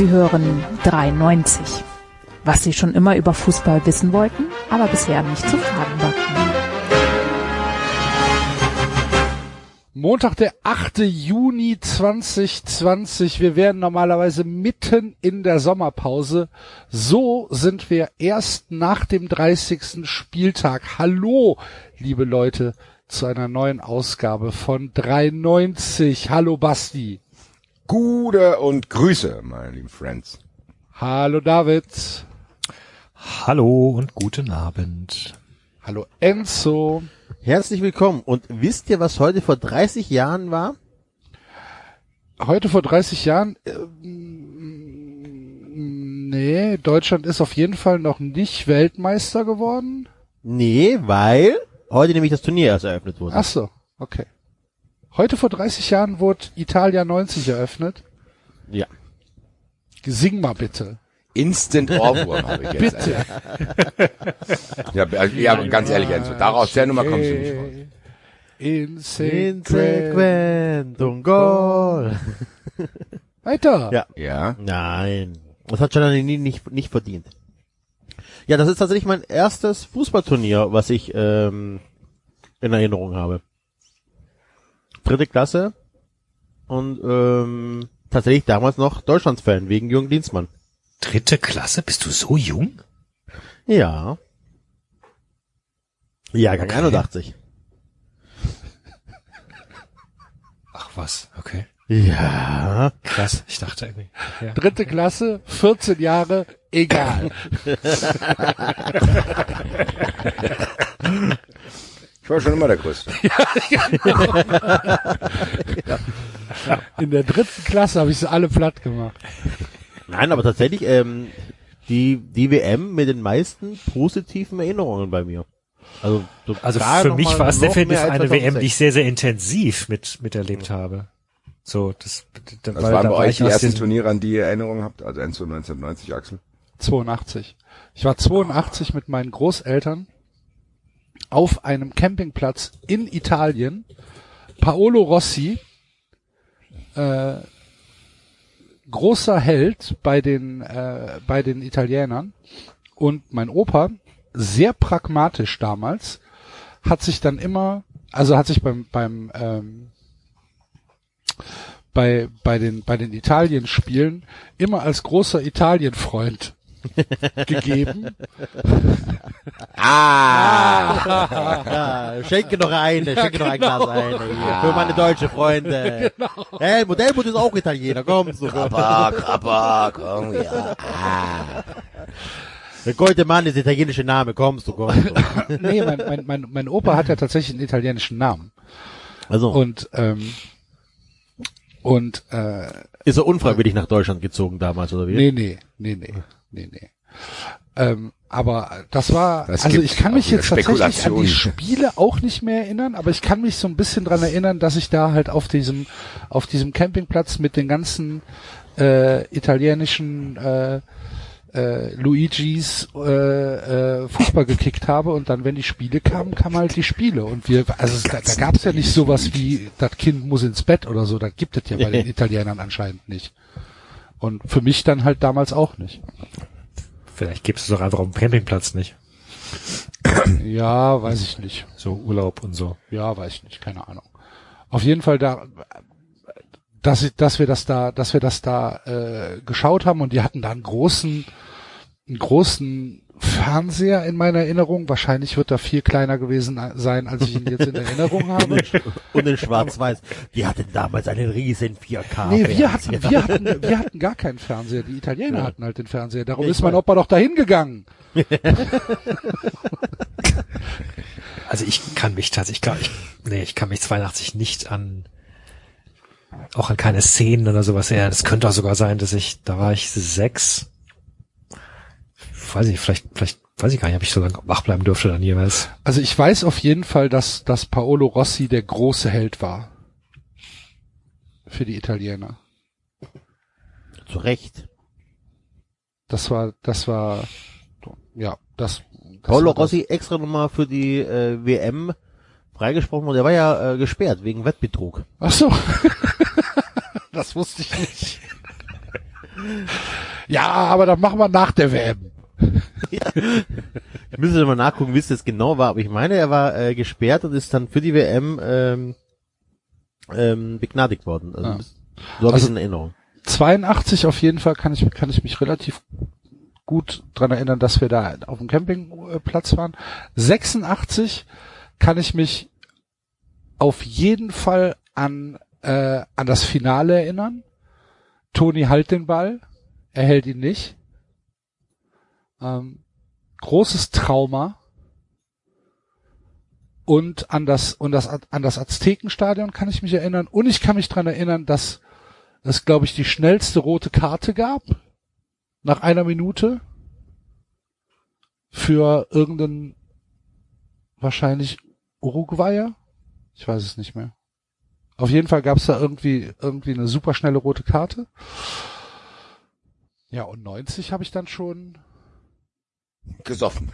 Sie hören 93. Was Sie schon immer über Fußball wissen wollten, aber bisher nicht zu fragen war. Montag, der 8. Juni 2020. Wir wären normalerweise mitten in der Sommerpause. So sind wir erst nach dem 30. Spieltag. Hallo, liebe Leute, zu einer neuen Ausgabe von 93. Hallo, Basti. Gute und Grüße, meine lieben Friends. Hallo, David. Hallo und guten Abend. Hallo, Enzo. Herzlich willkommen. Und wisst ihr, was heute vor 30 Jahren war? Heute vor 30 Jahren? Äh, nee, Deutschland ist auf jeden Fall noch nicht Weltmeister geworden. Nee, weil heute nämlich das Turnier erst eröffnet wurde. Ach so, okay. Heute vor 30 Jahren wurde Italia 90 eröffnet. Ja. Sing mal bitte. Instant Ohrwurm habe ich jetzt. Bitte. Ja, also, ja, ganz ehrlich, Enzo, daraus der Nummer kommst du nicht raus. Insequent. und Goal. Weiter. Ja. Ja, Nein. Das hat Gianni nie- nicht, nicht verdient. Ja, das ist tatsächlich mein erstes Fußballturnier, was ich ähm, in Erinnerung habe. Dritte Klasse und ähm, tatsächlich damals noch Deutschlandsfan wegen Jürgen Dienstmann. Dritte Klasse? Bist du so jung? Ja. Jahrgang Okay. 81. Ach was, okay. Ja. Krass, ich dachte irgendwie. Ja. Dritte Klasse, 14 Jahre, egal. ich war schon immer der Größte. In der dritten Klasse habe ich sie alle platt gemacht. Nein, aber tatsächlich ähm, die die WM mit den meisten positiven Erinnerungen bei mir. Also, so Also für mich war es definitiv eine WM, die 2006. ich sehr, sehr intensiv mit, miterlebt habe. So, das, da, Was weil waren bei war euch ich die ersten Turniere, an die ihr Erinnerungen habt? Also Enzo 1990, Axel? 82. Ich war 82 mit meinen Großeltern auf einem Campingplatz in Italien. Paolo Rossi, äh, großer Held bei den, äh, bei den Italienern. Und mein Opa, sehr pragmatisch damals, hat sich dann immer, also hat sich beim, beim, ähm, bei, bei den, bei den Italien-Spielen immer als großer Italien-Freund gegeben. Ah! Ja, schenke noch eine, schenke noch ein Glas ein. Hier, für meine deutsche Freunde. Helmut, Helmut ist auch Italiener, komm so. Krappa, Krappa, komm, ja. Ah. Der goldene Mann ist italienische Name, kommst du, kommst du. nee, mein, mein, mein, mein Opa hat ja tatsächlich einen italienischen Namen. Also, Und, ähm, und, äh, ist er unfreiwillig nach Deutschland gezogen damals, oder wie? nee, nee, nee, nee, nee, nee. Ähm, aber das war, Das also ich kann mich jetzt tatsächlich an die Spiele auch nicht mehr erinnern, aber ich kann mich so ein bisschen dran erinnern, dass ich da halt auf diesem, auf diesem Campingplatz mit den ganzen äh, italienischen äh, äh, Luigis äh, äh, Fußball gekickt habe und dann, wenn die Spiele kamen, kamen halt die Spiele und wir, also da, da gab es ja nicht sowas wie, das Kind muss ins Bett oder so, das gibt es ja bei den Italienern anscheinend nicht. Und für mich dann halt damals auch nicht. Vielleicht gibst du doch einfach auf dem Campingplatz nicht. Ja, weiß ich nicht. So Urlaub und so. Ja, weiß ich nicht, keine Ahnung. Auf jeden Fall da, dass, dass wir das da, dass wir das da äh, geschaut haben und die hatten da einen großen, einen großen Fernseher in meiner Erinnerung. Wahrscheinlich wird er viel kleiner gewesen sein, als ich ihn jetzt in Erinnerung habe. Und in Schwarz-Weiß. Die hatten damals einen riesen 4K. Nee, wir hatten, wir hatten, wir hatten gar keinen Fernseher. Die Italiener hatten halt den Fernseher. Darum Ich ist mein. Opa doch dahin gegangen. Also ich kann mich tatsächlich, ich glaube, ich, nee, ich kann mich 82 nicht an, auch an keine Szenen oder sowas erinnern. Es könnte auch sogar sein, dass ich, da war ich sechs. Weiß ich, vielleicht, vielleicht, weiß ich gar nicht, ob ich so lange wach bleiben durfte dann jeweils. Also ich weiß auf jeden Fall, dass, dass Paolo Rossi der große Held war. Für die Italiener. Zu Recht. Das war, das war, ja, das. das Paolo war das. Rossi extra nochmal für die äh, WM freigesprochen worden. Der war ja äh, gesperrt wegen Wettbetrug. Ach so. das wusste ich nicht. Ja, aber dann machen wir nach der WM. Ich müsste mal nachgucken, wie es jetzt genau war, aber ich meine, er war äh, gesperrt und ist dann für die WM ähm, ähm, begnadigt worden. Also, das- so habe ich Also- es in Erinnerung. 82 auf jeden Fall kann ich, kann ich mich relativ gut dran erinnern, dass wir da auf dem Campingplatz waren. 86 kann ich mich auf jeden Fall an, äh, an das Finale erinnern. Toni halt den Ball, er hält ihn nicht. Ähm, großes Trauma. Und an das, und das, an das Aztekenstadion kann ich mich erinnern. Und ich kann mich dran erinnern, dass es, glaube ich, die schnellste rote Karte gab. Nach einer Minute. Für irgendeinen, wahrscheinlich Uruguayer. Ich weiß es nicht mehr. Auf jeden Fall gab es da irgendwie, irgendwie eine super schnelle rote Karte. Ja, und 90 habe ich dann schon. Gesoffen.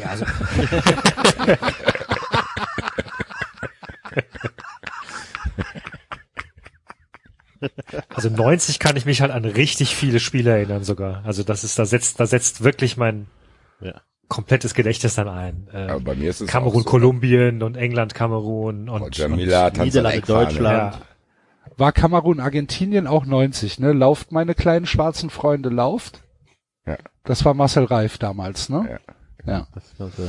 Ja, also, also 90 kann ich mich halt an richtig viele Spiele erinnern sogar. Also das ist, da setzt, da setzt wirklich mein Ja. komplettes Gedächtnis dann ein. Äh, Aber bei mir ist es Kamerun, so. Kolumbien und England, Kamerun und, Roger und Miller, Tanz an Niederlande. Deutschland. ja, War Kamerun, Argentinien auch 90, ne? Lauft meine kleinen schwarzen Freunde, lauft. Ja. Das war Marcel Reif damals, ne? Ja. Ja.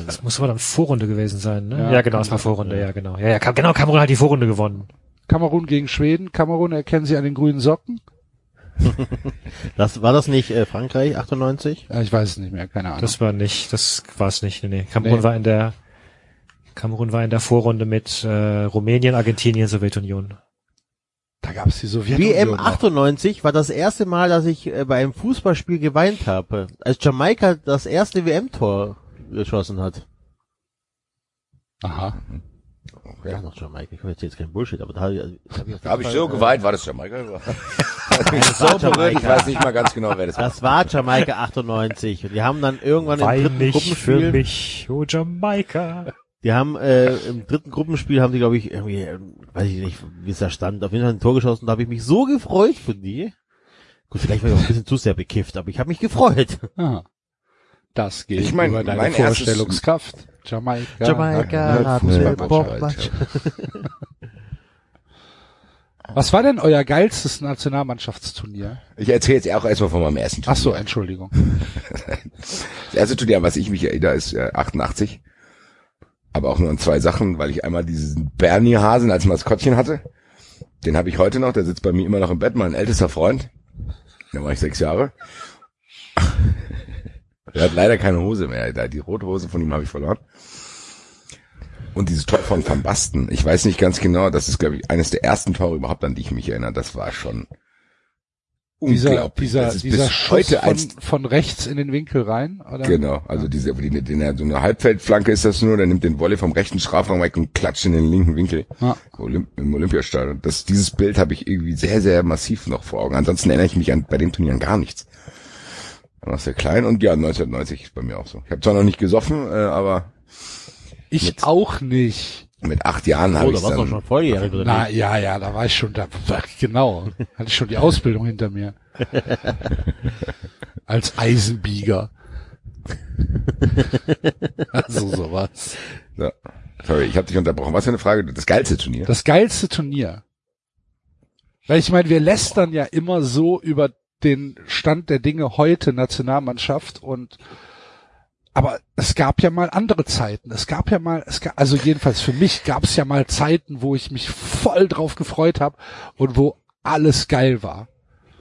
Das muss aber dann Vorrunde gewesen sein, ne? Ja, Ja, genau, es war Vorrunde, ja, genau. Ja, ja, Kam- genau, Kamerun hat die Vorrunde gewonnen. Kamerun gegen Schweden. Kamerun erkennen Sie an den grünen Socken. Das war das nicht äh, Frankreich 98? Ja, ich weiß es nicht mehr, keine Ahnung. Das war nicht, das war es nicht. Nee, nee. Kamerun Nee. war in der Kamerun war in der Vorrunde mit äh, Rumänien, Argentinien, Sowjetunion. Da gab es die Sowjetunion. WM noch. 98 war das erste Mal, dass ich äh, bei einem Fußballspiel geweint habe, als Jamaika das erste WM-Tor geschossen hat. Aha. Ja, noch Jamaika, ich jetzt kein Bullshit, aber da habe ich, hab ich, Da habe ich so Fall, geweint, war das Jamaika? so war berührt, ich Jamaika. weiß nicht mal ganz genau, wer das Äh, war. das war Jamaika 98 und die haben dann irgendwann im Wein dritten nicht für Gruppenspiel, mich, oh Jamaika. Die haben äh, im dritten Gruppenspiel haben die glaube ich irgendwie, ähm, weiß ich nicht, wie es da stand, auf jeden Fall ein Tor geschossen, da habe ich mich so gefreut für die. Gut, vielleicht war ich auch ein bisschen zu sehr bekifft, aber ich habe mich gefreut. Aha. Das geht Ich mein, über deine mein Vorstellungskraft. Jamaika. Jamaika Fußballmannschaft. Was war denn euer geilstes Nationalmannschaftsturnier? Ich erzähle jetzt auch erstmal von meinem ersten Ach Turnier. so, Entschuldigung. Das erste Turnier, an was ich mich erinnere, ist äh, 88. Aber auch nur an zwei Sachen, weil ich einmal diesen Bernie-Hasen als Maskottchen hatte. Den habe ich heute noch, der sitzt bei mir immer noch im Bett, mein ältester Freund. Da war ich sechs Jahre. Der hat leider keine Hose mehr. Die rote Hose von ihm habe ich verloren. Und dieses Tor von Van Basten, ich weiß nicht ganz genau, das ist, glaube ich, eines der ersten Tore überhaupt, an die ich mich erinnere. Das war schon Dieser, dieser, dieser Schuss heute von, von rechts in den Winkel rein, oder? Genau, also diese, die, den, so eine Halbfeldflanke ist das nur, der nimmt den Volley vom rechten Strafraum weg und klatscht in den linken Winkel Ja. Olymp im Olympiastadion. Das, dieses Bild habe ich irgendwie sehr, sehr massiv noch vor Augen. Ansonsten erinnere ich mich an, bei dem Turnier an gar nichts. Da war sehr klein und ja, 1990 ist bei mir auch so. Ich habe zwar noch nicht gesoffen, äh, aber Ich auch nicht. Mit acht Jahren Oh, habe da ich warst du dann. schon volljährig, oder Na, nicht? ja, ja, da war ich schon da, genau. Hatte ich schon die Ausbildung hinter mir. Als Eisenbieger. also sowas. Ja. Sorry, ich habe dich unterbrochen. Was für eine Frage? Das geilste Turnier. Das geilste Turnier. Weil ich meine, wir lästern ja immer so über den Stand der Dinge heute Nationalmannschaft und aber es gab ja mal andere Zeiten. Es gab ja mal, es gab, also jedenfalls für mich gab es ja mal Zeiten, wo ich mich voll drauf gefreut habe und wo alles geil war.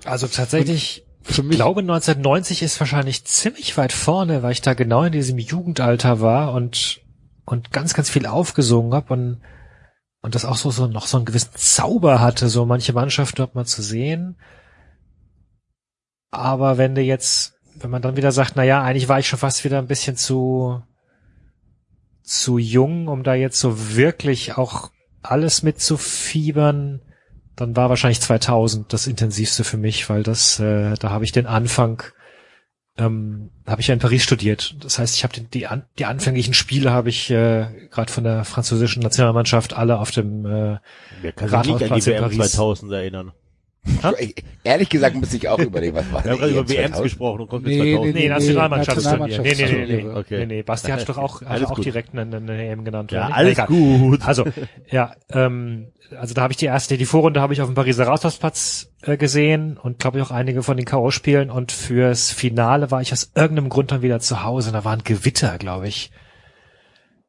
Also tatsächlich, Für ich mich, glaube 1990 ist wahrscheinlich ziemlich weit vorne, weil ich da genau in diesem Jugendalter war und und ganz ganz viel aufgesungen habe und und das auch so so noch so einen gewissen Zauber hatte, so manche Mannschaften dort mal zu sehen. Aber wenn du jetzt, wenn man dann wieder sagt, na ja, eigentlich war ich schon fast wieder ein bisschen zu zu jung, um da jetzt so wirklich auch alles mitzufiebern, dann war wahrscheinlich 2000 das intensivste für mich, weil das, äh, da habe ich den Anfang, ähm, habe ich ja in Paris studiert. Das heißt, ich habe die, an, die anfänglichen Spiele habe ich äh, gerade von der französischen Nationalmannschaft alle auf dem äh, Wer kann sich nicht an die WM Paris. 2000 erinnern? Ich, ehrlich gesagt muss ich auch überlegen, was war Wir haben gerade über WMs 2000? gesprochen und kommt Nee, jetzt nee, 2000. nee, Nee, Nationalmannschaftsturnier. Nee, nee, nee, nee, Nationalmannschaftsturniere. Okay. nee, nee. Basti hat doch auch, Alles hat auch direkt eine, eine EM genannt. Ja, alles Egal. gut. Also, ja, ähm, also da habe ich die erste, die Vorrunde habe ich auf dem Pariser Rathausplatz äh, gesehen und glaube ich auch einige von den K.O.-Spielen und fürs Finale war ich aus irgendeinem Grund dann wieder zu Hause und da war ein Gewitter, glaube ich.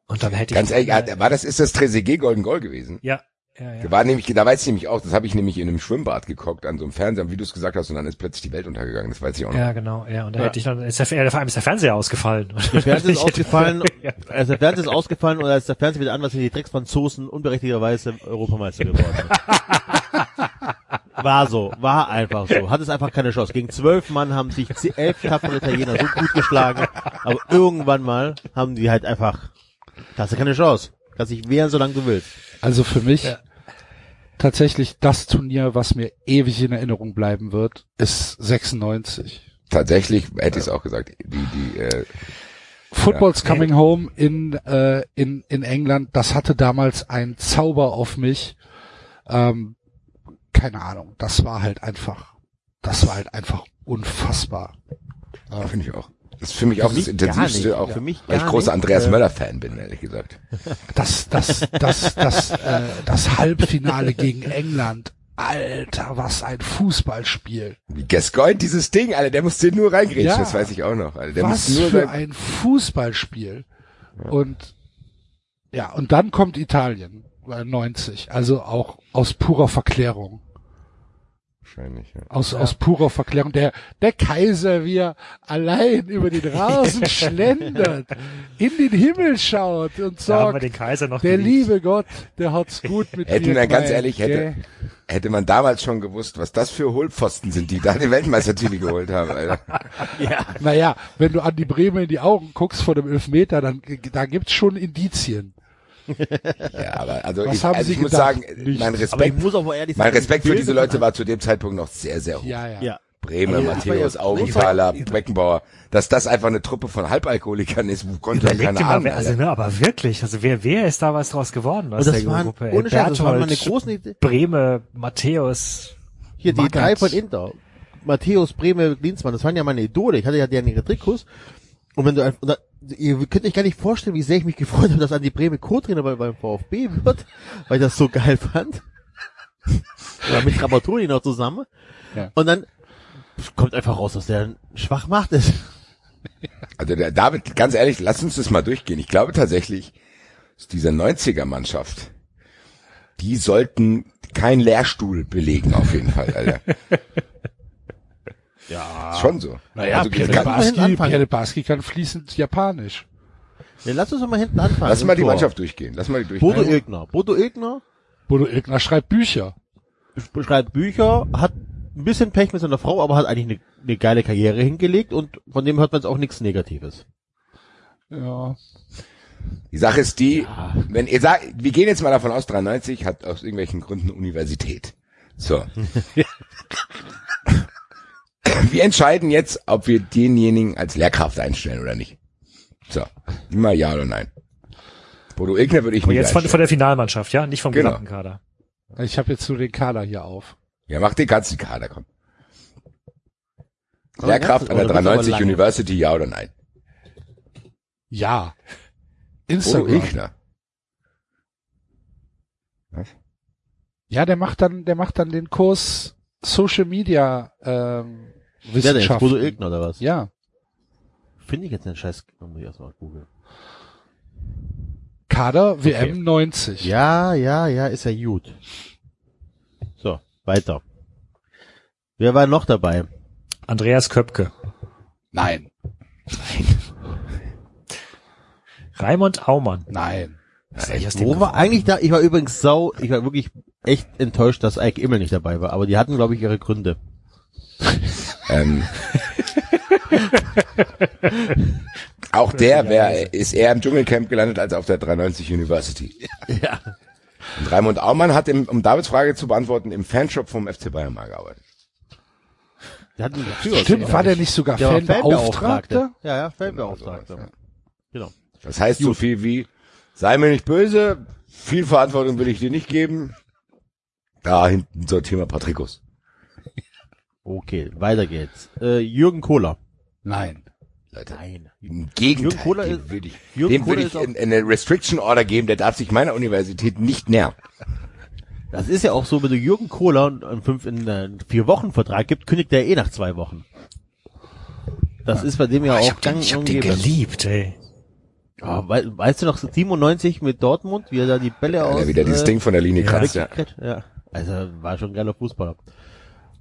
Und dann hätte ich... Ganz ehrlich, ah, war das, ist das Trezeguet Golden Goal gewesen? Ja, ja, ja. Da war nämlich, da weiß ich nämlich auch, das habe ich nämlich in einem Schwimmbad geguckt, an so einem Fernseher, wie du es gesagt hast, und dann ist plötzlich die Welt untergegangen, das weiß ich auch noch. Ja, genau, ja. Und da Ja. hätte ich dann, ist der, vor allem ist der Fernseher ausgefallen. Der Fernseher ist Ich ausgefallen, Ja. also der Fernseher ist ausgefallen und als der Fernseher wieder an war, sind die Drecksfranzosen unberechtigterweise Europameister geworden. War so, war einfach so. Hat es einfach keine Chance. Gegen zwölf Mann haben sich elf tapfere Italiener so gut geschlagen, aber irgendwann mal haben die halt einfach, da hast du keine Chance. Kannst dich wehren, solange du willst. Also für mich Ja. Tatsächlich das Turnier, was mir ewig in Erinnerung bleiben wird, ist 96. Tatsächlich hätte ich es auch gesagt. Die, die, äh, Football's Coming Home in, äh, in, in England, das hatte damals einen Zauber auf mich. Ähm, keine Ahnung, das war halt einfach, das war halt einfach unfassbar. finde ich auch. Das ist für mich auch das mich gar intensivste, nicht. auch Für mich weil ich großer nicht. Andreas Äh, Möller-Fan bin, ehrlich gesagt. Das, das, das, das, äh, das Halbfinale gegen England. Alter, was ein Fußballspiel. Wie Gascoigne dieses Ding, Alter, der musste nur reingrätschen, Ja. das weiß ich auch noch. Alter. Der was musste nur für ein Fußballspiel. Und ja, und dann kommt Italien, äh, 90, also auch aus purer Verklärung. Wahrscheinlich, ja. Aus, aus purer Verklärung. Der, der Kaiser, wie er allein über den Rasen schlendert, in den Himmel schaut und Da haben wir sagt, den Kaiser noch der geliebt. liebe Gott, der hat's gut mit Hätten mir wir ganz gemeint, ehrlich, hätte, hätte man damals schon gewusst, was das für Hohlpfosten sind, die da den Weltmeistertitel geholt haben, Alter. Naja, wenn du an die Bremer in die Augen guckst vor dem Elfmeter, dann, da gibt's schon Indizien. Ja, aber also Was ich, haben also Sie ich muss sagen, Nichts. mein Respekt, muss auch mal ehrlich mein sagen, Respekt für diese Leute war zu dem Zeitpunkt noch sehr, sehr hoch. Ja, ja. Ja. Bremer, war Matthäus, ja- Augenthaler, Beckenbauer, dass das einfach eine Truppe von Halbalkoholikern ist, wo konnte ja ahnen, wer, also, ne, aber wirklich, also wer, wer ist da was draus geworden aus der waren, Gruppe? ohne Scheiß, das waren meine Berthold, großen Ideen. Breme, Matthäus, Hier, die Magath. drei von Inter. Matthäus, Breme, Klinsmann, das waren ja meine Idole. Ich hatte ja deren ihre Trikots. Und wenn du einfach, ihr könnt euch gar nicht vorstellen, wie sehr ich mich gefreut habe, dass Andi Breme Co-Trainer bei, beim VfB wird, weil ich das so geil fand. Oder mit Trapattoni noch zusammen. Ja. Und dann kommt einfach raus, dass der schwach macht ist. Also der David, ganz ehrlich, lass uns das mal durchgehen. Ich glaube tatsächlich, dass diese 90er Mannschaft, die sollten keinen Lehrstuhl belegen, auf jeden Fall, Alter. Ja. Ist schon so. Naja, also, Pierre Lebarski kann fließend Japanisch. ja lass uns doch mal hinten anfangen. lass mal die Tor. Mannschaft durchgehen. Lass mal die Bodo durchgehen. Ilgner. Bodo Ilgner Bodo Ilgner schreibt Bücher. schreibt Bücher, hat ein bisschen Pech mit seiner Frau, aber hat eigentlich eine, eine geile Karriere hingelegt und von dem hört man jetzt auch nichts Negatives. Ja. Die Sache ist die, wenn ihr sagt, wir gehen jetzt mal davon aus, 93 hat aus irgendwelchen Gründen Universität. So. wir entscheiden jetzt, ob wir denjenigen als Lehrkraft einstellen oder nicht. So. Immer ja oder nein. Bodo Ilgner würde ich aber nicht jetzt von, von der Finalmannschaft, ja, nicht vom Genau. gesamten Kader. Ich habe jetzt nur den Kader hier auf. Ja, mach den ganzen Kader, komm. Aber Lehrkraft an der oder wird's aber 93 lange? University, ja oder nein? Ja. Bodo Instagram. Ilgner. Ja, der macht dann, der macht dann den Kurs Social Media ähm, Wer denn? Bodo Ilgner oder was? Ja. Finde ich jetzt den Scheiß, muss ich erstmal googeln. Kader WM 90. Ja, ja, ja, ist ja gut. So, weiter. Wer war noch dabei? Andreas Köpke. Nein. Raimund Aumann. Nein. Wo war eigentlich da? Ich war übrigens sau, ich war wirklich echt enttäuscht, dass Ike Immel nicht dabei war, aber die hatten, glaube ich, ihre Gründe. Ähm, auch der wär, ist eher im Dschungelcamp gelandet als auf der 93 University. Ja. Und Raimund Aumann hat, im, um Davids Frage zu beantworten, im Fanshop vom FC Bayern mal gearbeitet. Hatten Tür, Stimmt, war der nicht sogar der Fanbeauftragter? Ja, ja, Fanbeauftragter. Genau, Genau. Das heißt so viel wie, sei mir nicht böse, viel Verantwortung will ich dir nicht geben. Da hinten sortieren wir Patrikus. Okay, weiter geht's. Äh, Jürgen Kohler. Nein. Leute. Nein. Im Gegenteil, Jürgen Kohler dem würde ich, Jürgen dem würde ich in, in eine Restriction Order geben, der darf sich meiner Universität nicht nähern. Das ist ja auch so, wenn du Jürgen Kohler einen fünf in einen vier Wochen Vertrag gibt, kündigt er eh nach zwei Wochen. Das ist bei dem ja ich auch hab den, gang ich hab den geliebt, ey. Ja, wei- weißt du noch 97 mit Dortmund, wie er da die Bälle aus Weil er wieder dieses äh, Ding von der Linie ja. kratzt, ja. ja. Also war schon ein geiler Fußballer.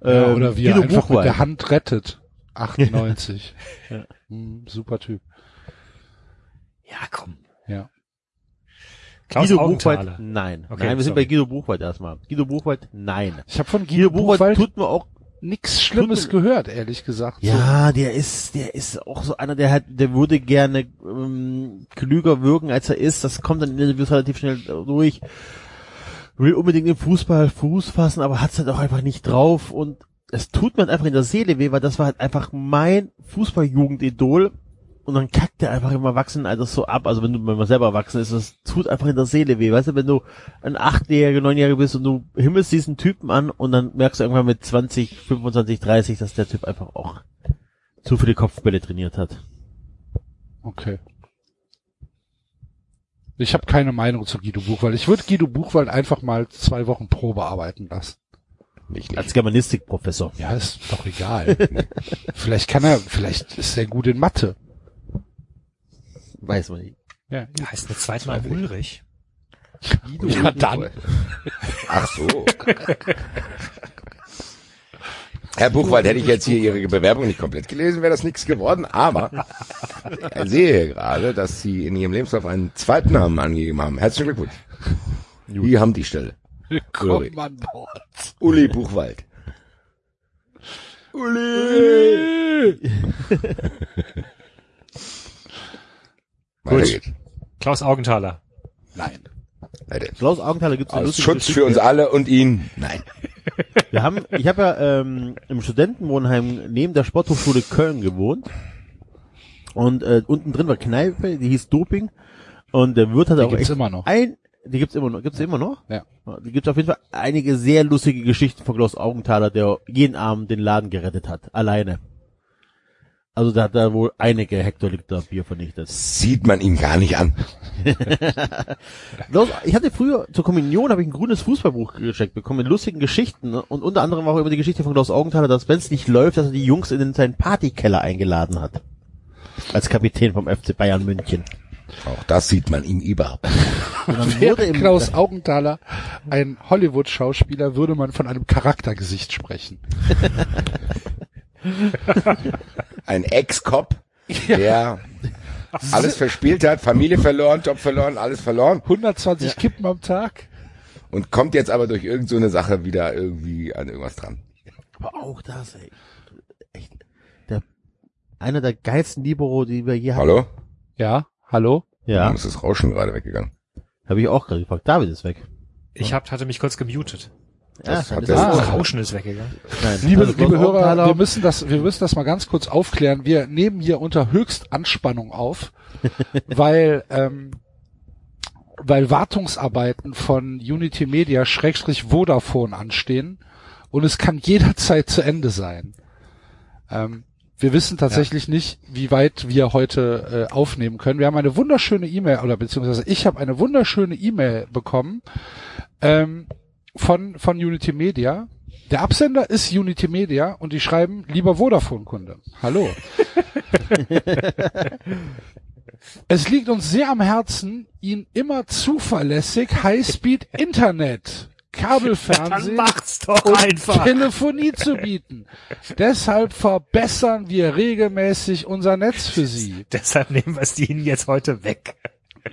Ja, Ähm, oder wie er Guido einfach mit Buchwald. der Hand rettet. 98. Ja. Hm, super Typ. Ja, komm. Ja. Klaus Guido Augenthaler. Buchwald, nein. Okay, nein, wir sind sorry. bei Guido Buchwald erstmal. Guido Buchwald, nein. Ich habe von Guido Guido Buchwald Buchwald tut mir auch nichts Schlimmes gehört, ehrlich gesagt. Ja, der ist, der ist auch so einer, der hat, der würde gerne ähm, klüger wirken, als er ist. Das kommt dann in Interviews relativ schnell durch. Will unbedingt im Fußball Fuß fassen, aber hat's halt auch einfach nicht drauf. Und es tut mir halt einfach in der Seele weh, weil das war halt einfach mein Fußballjugendidol. Und dann kackt der einfach im Erwachsenenalter so ab. Also wenn du, man selber erwachsen ist, das tut einfach in der Seele weh. Weißt du, wenn du ein Achtjähriger, Neunjähriger bist und du himmelst diesen Typen an und dann merkst du irgendwann mit 20, 25, 30, dass der Typ einfach auch zu viele Kopfbälle trainiert hat. Okay. Ich habe keine Meinung zu Guido Buchwald. Ich würde Guido Buchwald einfach mal zwei Wochen Probe arbeiten lassen. Nicht, Als nicht. Germanistikprofessor. Ja, ist doch egal. vielleicht kann er, vielleicht ist er gut in Mathe. Weiß man nicht. Ja, Der heißt eine zweite Mal Ulrich. ja dann. Ach so. Herr Buchwald, hätte ich jetzt hier Ihre Bewerbung nicht komplett gelesen, wäre das nichts geworden, aber ich sehe hier gerade, dass Sie in Ihrem Lebenslauf einen zweiten Namen angegeben haben. Herzlichen Glückwunsch. Sie haben die Stelle. An Bord. Uli Buchwald. Uli! Gut. Klaus Augenthaler. Nein. Weiter. Klaus Augenthaler Aus lustige Schutz Geschichte. für uns alle und ihn. Nein. Wir haben, ich habe ja ähm, im Studentenwohnheim neben der Sporthochschule Köln gewohnt. Und äh, unten drin war Kneipe, die hieß Doping. Und der Wirt hat Die auch gibt's echt immer noch. ein, die gibt's immer noch, gibt's die immer noch? Ja. Die gibt's auf jeden Fall einige sehr lustige Geschichten von Klaus Augenthaler, der jeden Abend den Laden gerettet hat, alleine. Also da hat er wohl einige Hektoliter Bier vernichtet. Sieht man ihn gar nicht an. Ich hatte früher zur Kommunion habe ich ein grünes Fußballbuch geschenkt bekommen mit lustigen Geschichten ne? und unter anderem auch über die Geschichte von Klaus Augenthaler, dass wenn es nicht läuft, dass er die Jungs in seinen Partykeller eingeladen hat. Als Kapitän vom FC Bayern München. Auch das sieht man ihm überhaupt. Wäre wurde im, Klaus Augenthaler ein Hollywood-Schauspieler, würde man von einem Charaktergesicht sprechen. Ein Ex-Cop, der alles verspielt hat, Familie verloren, Job verloren, alles verloren 120 Kippen am Tag. und kommt jetzt aber durch irgend so eine Sache wieder irgendwie an irgendwas dran. aber auch das, ey. Echt, der, einer der geilsten Libero, die wir je hatten. Hallo? Ja, hallo? Ja, Warum ist das Rauschen gerade weggegangen? habe ich auch gerade gefragt. David ist weg. Ich hab, hatte mich kurz gemutet. Das ja, ist Das er- Rauschen ist weggegangen. Nein, Liebe, also liebe Hörer, wir müssen das, wir müssen das mal ganz kurz aufklären. Wir nehmen hier unter Höchstanspannung auf, weil, ähm, weil Wartungsarbeiten von Unity Media Schrägstrich Vodafone anstehen und es kann jederzeit zu Ende sein. Ähm, wir wissen tatsächlich nicht, wie weit wir heute äh, aufnehmen können. Wir haben eine wunderschöne E-Mail oder beziehungsweise ich habe eine wunderschöne E-Mail bekommen ähm, von von Unity Media. Der Absender ist Unity Media und die schreiben lieber Vodafone-Kunde. Hallo. es liegt uns sehr am Herzen, Ihnen immer zuverlässig Highspeed Internet, Kabelfernsehen macht's doch und einfach. Telefonie zu bieten. Deshalb verbessern wir regelmäßig unser Netz für Sie. Deshalb nehmen wir es Ihnen jetzt heute weg.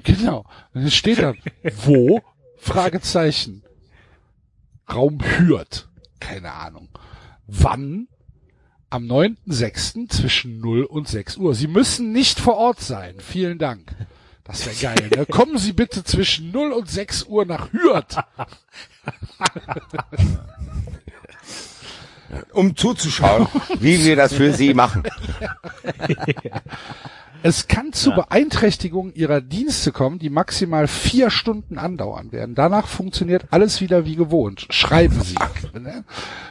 Genau. Es steht da, wo? Fragezeichen. Raum Hürth. Keine Ahnung. Wann? Am 9.6. zwischen 0 und 6 Uhr. Sie müssen nicht vor Ort sein. Vielen Dank. Das wäre geil. Ne? Kommen Sie bitte zwischen 0 und 6 Uhr nach Hürth. Um zuzuschauen, wie wir das für Sie machen. Es kann zu Ja. Beeinträchtigungen ihrer Dienste kommen, die maximal vier Stunden andauern werden. Danach funktioniert alles wieder wie gewohnt. Schreiben Sie.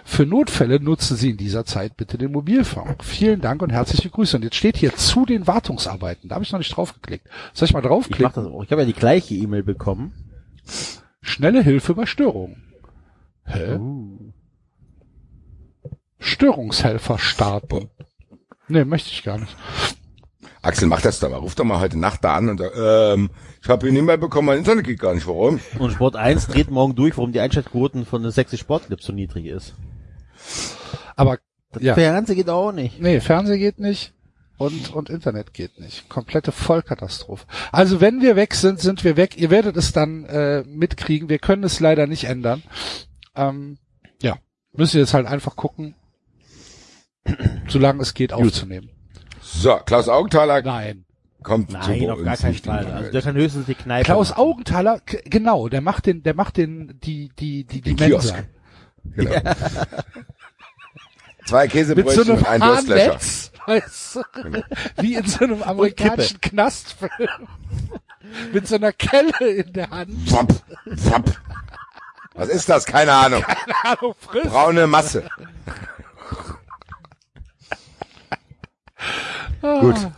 Für Notfälle nutzen Sie in dieser Zeit bitte den Mobilfunk. Vielen Dank und herzliche Grüße. Und jetzt steht hier zu den Wartungsarbeiten. Da habe ich noch nicht draufgeklickt. Soll ich mal Ich draufklicken? das auch. Ich habe ja die gleiche E-Mail bekommen. Schnelle Hilfe bei Störungen. Hä? Uh. Störungshelfer starten. Nee, möchte ich gar nicht. Axel, mach das doch mal. Ruf doch mal heute Nacht da an und sag, ähm, ich habe hier nicht mehr bekommen, mein Internet geht gar nicht. Warum? Und Sport 1 dreht morgen durch, warum die Einschaltquoten von den sächsischen Sportclips so niedrig ist. Aber ja, Fernsehen geht auch nicht. nee, Fernsehen geht nicht und und Internet geht nicht. Komplette Vollkatastrophe. Also wenn wir weg sind, sind wir weg. Ihr werdet es dann äh, mitkriegen. Wir können es leider nicht ändern. Ähm, ja, müsst ihr jetzt halt einfach gucken, solange es geht aufzunehmen. So, Klaus Augenthaler Nein. kommt Nein, zu auf uns gar keinen die Fall. Also der kann höchstens die Kneipe Klaus machen. Augenthaler, genau, der macht den, der macht den, die, die, die, die Den Mensa. Kiosk. Genau. Zwei Mit so Käsebrötchen einem und ein Durstlöscher. Weißt du? Wie in so einem amerikanischen Knastfilm. Mit so einer Kelle in der Hand. Pfapp, pfapp. Was ist das? Keine Ahnung. Hallo, friss. Braune Masse. Gut.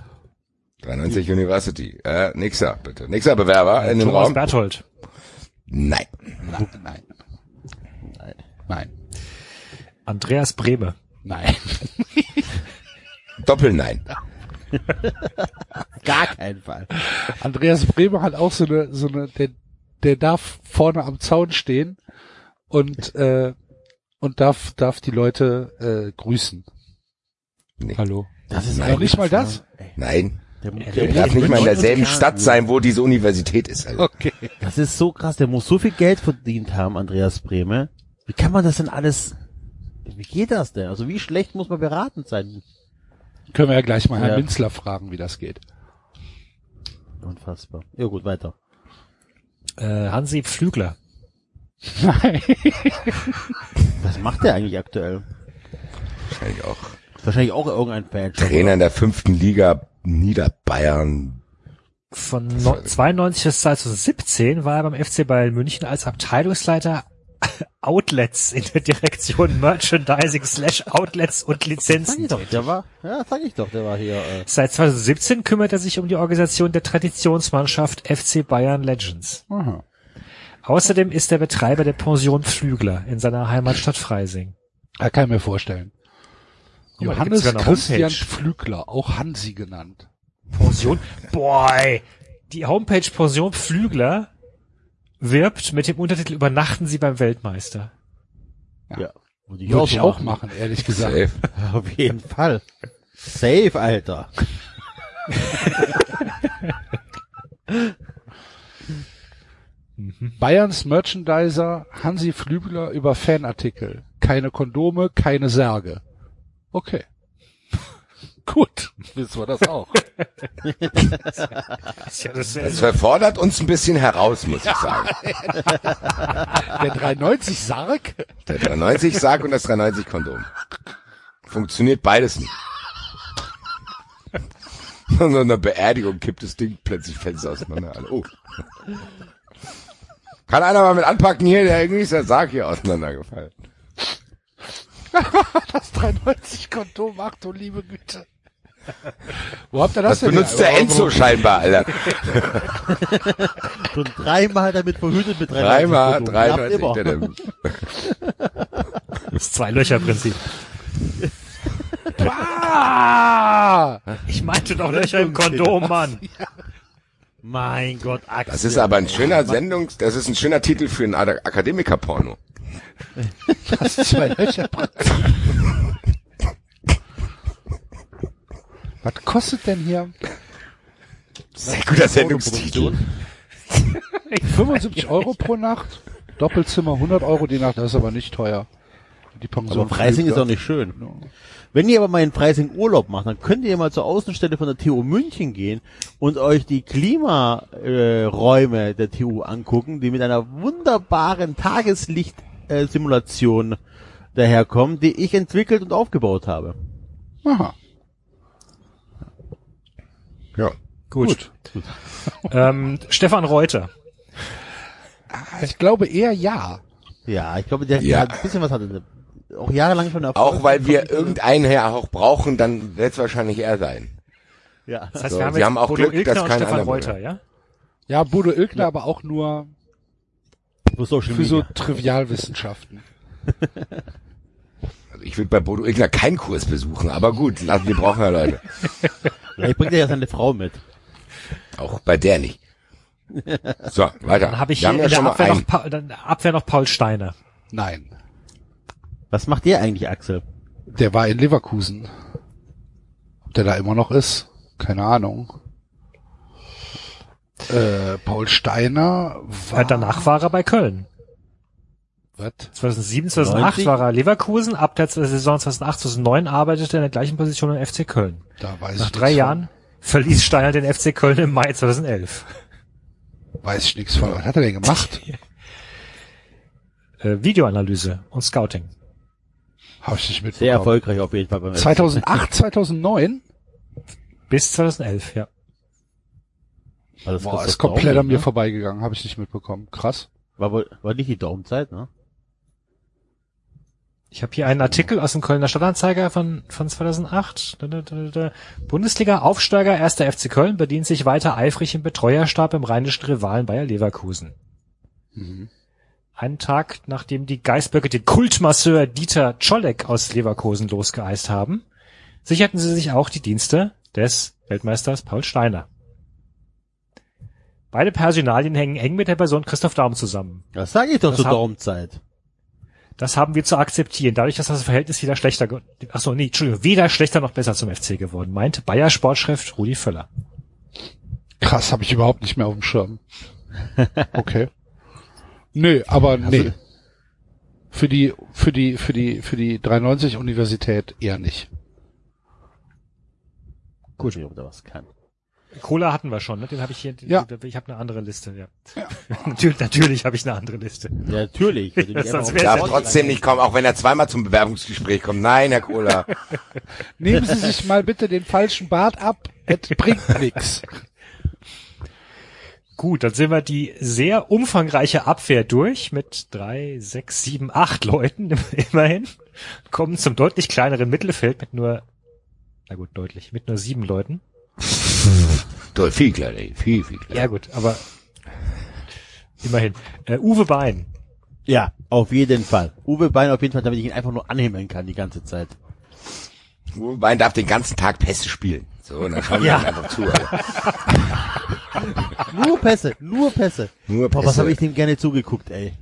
93 University. Äh, nächster, bitte. Nächster Bewerber in den Thomas Raum. Berthold. Nein. Nein, nein. Nein. Andreas Brehme. Nein. Doppel-Nein. Gar keinen Fall. Andreas Bremer hat auch so eine, so eine, der, der darf vorne am Zaun stehen und, äh, und darf, darf die Leute, äh, grüßen. Nee. Hallo. Das ist Nein. Noch nicht mal das? Nein. Der, Der der darf muss- nicht mal in derselben Stadt sein, wo diese Universität ist. Also. Okay. Das ist so krass. Der muss so viel Geld verdient haben, Andreas Brehme. Wie kann man das denn alles? Wie geht das denn? Also wie schlecht muss man beratend sein? Können wir ja gleich mal Herrn Ja. Minzler fragen, wie das geht. Unfassbar. Ja gut, weiter. Äh, Hansi Pflügler. Nein. Was macht der eigentlich aktuell? Wahrscheinlich auch. Wahrscheinlich auch irgendein Fan. Trainer in der fünften Liga Niederbayern. Von no 92 bis 2017 war er beim FC Bayern München als Abteilungsleiter Outlets in der Direktion Merchandising slash Outlets und Sag ich Lizenzen. doch, der war, ja, sag ich doch, der war hier, äh, Seit 2017 kümmert er sich um die Organisation der Traditionsmannschaft FC Bayern Legends. Aha. Außerdem ist er Betreiber der Pension Pflügler in seiner Heimatstadt Freising. Ja, kann ich mir vorstellen. Ja, Johannes eine Christian. Pflügler, auch Hansi genannt. Pension? Boy! Die Homepage Pension Pflügler wirbt mit dem Untertitel Übernachten Sie beim Weltmeister. ja. Würde ich Würde auch, ich auch machen, ehrlich gesagt. Safe. Auf jeden Fall. Safe, Alter. Bayerns Merchandiser Hansi Flügler über Fanartikel. Keine Kondome, keine Särge. Okay. Gut, wissen wir das auch. Ja, das Das verfordert uns ein bisschen heraus, muss ich sagen. Der 390 Sarg? Der 390 Sarg und das 390 Kondom. Funktioniert beides nicht. Und so eine Beerdigung kippt das Ding plötzlich fällt es auseinander. Oh. Kann einer mal mit anpacken hier, der irgendwie ist der Sarg hier auseinandergefallen. Das 390 Kondom, ach du liebe Güte. Wo habt ihr das, Das denn benutzt der Enzo scheinbar, Alter. Schon dreimal damit verhütet mit Dreimal, 93 Klappt 93. immer. Der, der, Das Zwei-Löcher-Prinzip. Ich meinte doch Löcher im Kondom, Mann. Mein Gott, Axel. das ist aber ein schöner Sendungs, das ist ein schöner Titel für ein Ad- Akademiker-Porno. Das ist zwei Löcher. Was kostet denn hier? Sehr guter Sendungstitel. 75 Euro pro Nacht? Doppelzimmer 100 Euro die Nacht, das ist aber nicht teuer. Die Pension Aber Freising ist auch nicht schön. Wenn ihr aber mal in Freising Urlaub macht, dann könnt ihr mal zur Außenstelle von der TU München gehen und euch die Klimaräume äh, der TU angucken, die mit einer wunderbaren Tageslicht-Simulation daherkommen, die ich entwickelt und aufgebaut habe. Aha. Ja. Gut. Ähm, Stefan Reuter. Ich glaube eher ja. Ja, ich glaube, der, Ja. der hat ein bisschen was hatte. Auch jahrelang schon Erfolg. Auch weil wir irgendeinen ja auch brauchen, dann wird es wahrscheinlich er sein. Ja. Das heißt, So, wir haben Sie jetzt haben auch Bodo Glück, Ilgner dass kein Stefan anderer Reuter, ja? Ja, Bodo Ilgner, aber auch nur Für Social für so Media. Trivialwissenschaften. Also ich würde bei Bodo Ilgner keinen Kurs besuchen, aber gut, lassen, wir brauchen ja Leute. Vielleicht bringt er ja seine Frau mit. Auch bei der nicht. So, weiter. Dann habe ich wir hier in ja der schon mal Abwehr noch, Pa- dann Abwehr noch Paul Steiner. Nein. Was macht der eigentlich, Axel? Der war in Leverkusen. Ob der da immer noch ist? Keine Ahnung. Äh, Paul Steiner war... Äh, danach war er bei Köln. Was? 2007, 2008 90? war er Leverkusen. Ab der Saison 2008, 2009 arbeitete er in der gleichen Position im FC Köln. Da weiß Nach ich drei Jahren verließ Steiner den FC Köln im Mai 2011. Von. Weiß ich nichts von. Was hat er denn gemacht? Äh, Videoanalyse und Scouting. Habe ich nicht Sehr mitbekommen. erfolgreich auf jeden Fall beim 2008, 2009? Bis 2011, ja. Also das Boah, ist komplett Daum, an mir ne? vorbeigegangen. Habe ich nicht mitbekommen. Krass. War, wohl, war nicht die Daumzeit, ne? Ich habe hier einen Artikel aus dem Kölner Stadtanzeiger von, von 2008. Da, da, da, da. Bundesliga-Aufsteiger 1. FC Köln bedient sich weiter eifrig im Betreuerstab im rheinischen Rivalen Bayer Leverkusen. Mhm. Einen Tag, nachdem die Geißböcke den Kultmasseur Dieter Czolek aus Leverkusen losgeeist haben, sicherten sie sich auch die Dienste des Weltmeisters Paul Steiner. Beide Personalien hängen eng mit der Person Christoph Daum zusammen. Das sage ich doch Das zur Daumzeit. Das haben wir zu akzeptieren. Dadurch, dass das Verhältnis wieder schlechter, ach so, nee, Entschuldigung, weder schlechter noch besser zum FC geworden, meinte Bayer Sportchef Rudi Völler. Krass, habe ich überhaupt nicht mehr auf dem Schirm. Okay. Nö, aber nee. Für die, für die, für die, für die 93 Universität eher nicht. Gut. Ob der was kann. Cola hatten wir schon, ne? Den habe ich hier. Ja. Ich habe eine andere Liste. Ja. natürlich, natürlich habe ich eine andere Liste. Ja, natürlich. Ich Sonst wär's Darf ja trotzdem nicht kommen, auch wenn er zweimal zum Bewerbungsgespräch kommt. Nein, Herr Kohler. Nehmen Sie sich mal bitte den falschen Bart ab. Es bringt nix. Gut, dann sind wir die sehr umfangreiche Abwehr durch mit drei, sechs, sieben, acht Leuten immerhin. Kommen zum deutlich kleineren Mittelfeld mit nur, na gut, deutlich, mit nur sieben Leuten. Doch, viel kleiner, viel, viel kleiner. Ja gut, aber immerhin. Äh, Uwe Bein. Ja, auf jeden Fall. Uwe Bein auf jeden Fall, damit ich ihn einfach nur anhimmeln kann die ganze Zeit. Wein darf den ganzen Tag Pässe spielen. So, und dann schauen wir Ja. einfach zu. Alter. Nur Pässe, nur Pässe. Nur Boah, Pässe. was habe ich dem gerne zugeguckt, ey.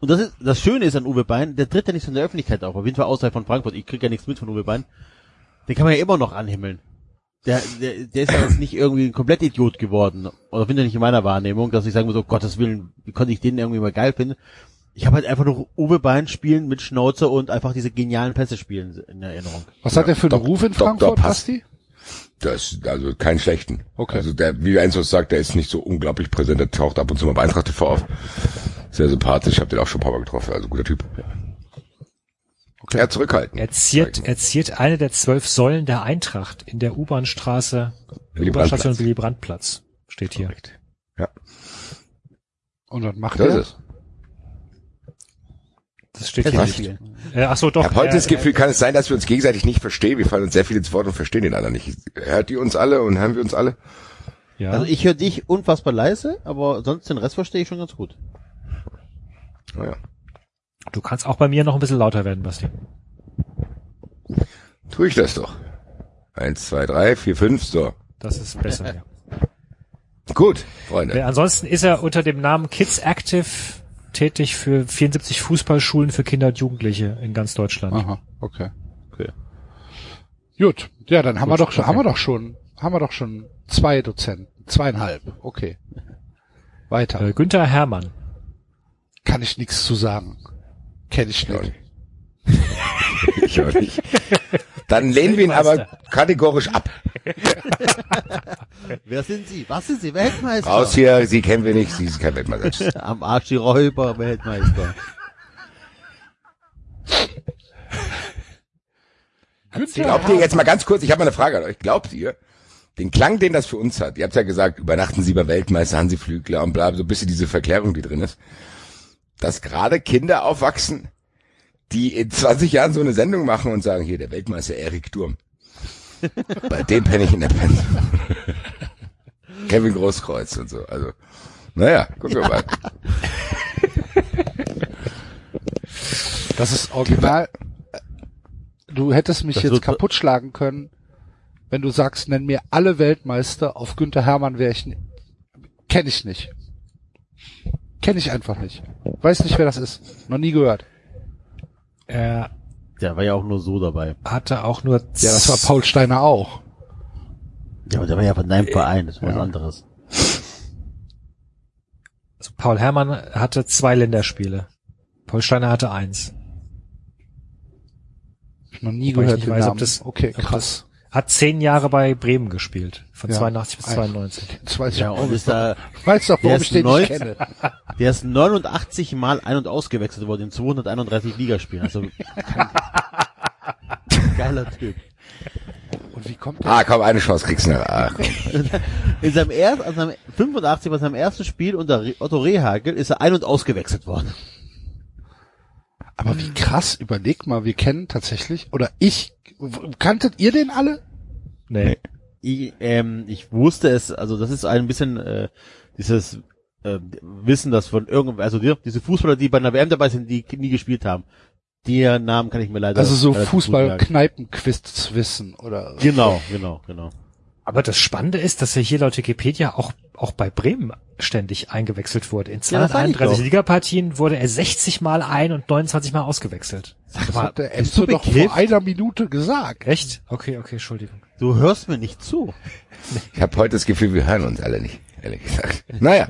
Und das ist, das Schöne ist an Uwe Bein, der tritt ja nicht so in der Öffentlichkeit auf. Auf jeden Fall außerhalb von Frankfurt. Ich krieg ja nichts mit von Uwe Bein. Den kann man ja immer noch anhimmeln. Der, der, der ist ja jetzt nicht irgendwie ein Komplett-Idiot geworden. Oder finde ich nicht in meiner Wahrnehmung, dass ich sagen muss, oh Gottes Willen, wie konnte ich den irgendwie mal geil finden. Ich habe halt einfach nur Uwe Bein spielen mit Schnauze und einfach diese genialen Pässe spielen in Erinnerung. Was hat er für einen Dok- Ruf in Dr. Frankfurt, Pass. Basti? Das ist also keinen schlechten. Okay. Also der, wie Enzo sagt, der ist nicht so unglaublich präsent. Der taucht ab und zu mal bei Eintracht TV auf. Sehr sympathisch. Ich habe den auch schon ein paar Mal getroffen. Also guter Typ. Okay. Ja, zurückhalten. Er ziert, er ziert eine der zwölf Säulen der Eintracht in der U-Bahn-Straße, Willy U-Bahn-Station Brandt-Platz. Willy Brandt-Platz. Steht hier. Ja, Und was macht das er? ist es. Das steht Pässe hier nicht. spielen. Äh, ach so, doch. Ich habe heute er- das Gefühl, kann es sein, dass wir uns gegenseitig nicht verstehen. Wir fallen uns sehr viel ins Wort und verstehen den anderen nicht. Hört ihr uns alle und hören wir uns alle? Ja. Also ich höre dich unfassbar leise, aber sonst den Rest verstehe ich schon ganz gut. Naja. Du kannst auch bei mir noch ein bisschen lauter werden, Basti. Tue ich das doch. Eins, zwei, drei, vier, fünf, so. Das ist besser, ja. Gut, Freunde. ansonsten ist er unter dem Namen Kids Active tätig für 74 Fußballschulen für Kinder und Jugendliche in ganz Deutschland. Aha, okay. Okay. Gut. Ja, dann haben wir Gut, doch schon, okay. haben wir doch schon, haben wir doch schon zwei Dozenten. Zweieinhalb. Okay. Weiter. Äh, Günther Hermann. Kann ich nichts zu sagen. Kenne ich nicht. ich auch nicht. Dann lehnen wir ihn aber kategorisch ab. Wer sind Sie? Was sind Sie? Weltmeister? Raus hier, sie kennen wir nicht, sie ist kein Weltmeister. Am Arsch die Räuber, Weltmeister. Glaubt ihr jetzt mal ganz kurz, ich habe mal eine Frage an euch. Glaubt ihr, den Klang, den das für uns hat. Ihr habt ja gesagt, übernachten Sie bei Weltmeister Hansi Flügler und bla, so ein bisschen diese Verklärung, die drin ist. Dass gerade Kinder aufwachsen, die in 20 Jahren so eine Sendung machen und sagen, hier, der Weltmeister Erik Durm. bei dem penne ich in der Pension. Kevin Großkreuz und so. Also, naja, gucken wir mal. Das ist original. Du hättest mich Das jetzt kaputt schlagen können, wenn du sagst, nenn mir alle Weltmeister. Auf Günther Hermann wäre ich, kenne ich nicht. Kenne ich einfach nicht. Weiß nicht, wer das ist. Noch nie gehört. Er Der war ja auch nur so dabei. hatte auch nur Ja, das war Paul Steiner auch. Ja, aber der war ja von deinem Verein, das ist was anderes. Also Paul Herrmann hatte zwei Länderspiele. Paul Steiner hatte eins. Noch nie Wobei ich gehört nicht den weiß, ob Namen. das- okay, ob krass. Hat zehn Jahre bei Bremen gespielt. Von Ja. 82 bis Ein- 92. Jetzt weiß Ja, und ist da, weiß doch, der warum ist ich den nicht kenne. der ist 89 Mal ein- und ausgewechselt worden in 231 Ligaspielen. Also, geiler Typ. Und wie kommt der? Ah, komm, eine Chance kriegst du noch. Ah. In seinem ersten, also seinem 85 bei seinem ersten Spiel unter Otto Rehagel ist er ein- und ausgewechselt worden. Aber wie krass, überleg mal, wir kennen tatsächlich, oder ich, kanntet ihr den alle? Nee. Ich, ähm, ich wusste es, also das ist ein bisschen äh, dieses äh, Wissen, das von irgend, also die, diese Fußballer, die bei einer WM dabei sind, die nie gespielt haben. Die Namen kann ich mir leider Also so relativ gut merken. Fußball-Kneipenquiz wissen, oder? Genau, genau, genau. Aber das Spannende ist, dass er hier laut Wikipedia auch, auch bei Bremen ständig eingewechselt wurde. In Ja, das sag ich 231 doch. Ligapartien wurde er 60 Mal ein- und 29 Mal ausgewechselt. Das mal, hat der bist du doch vor einer Minute gesagt. Echt? Okay, okay, Entschuldigung. Du hörst mir nicht zu. Ich habe heute das Gefühl, wir hören uns alle nicht, ehrlich gesagt. Naja.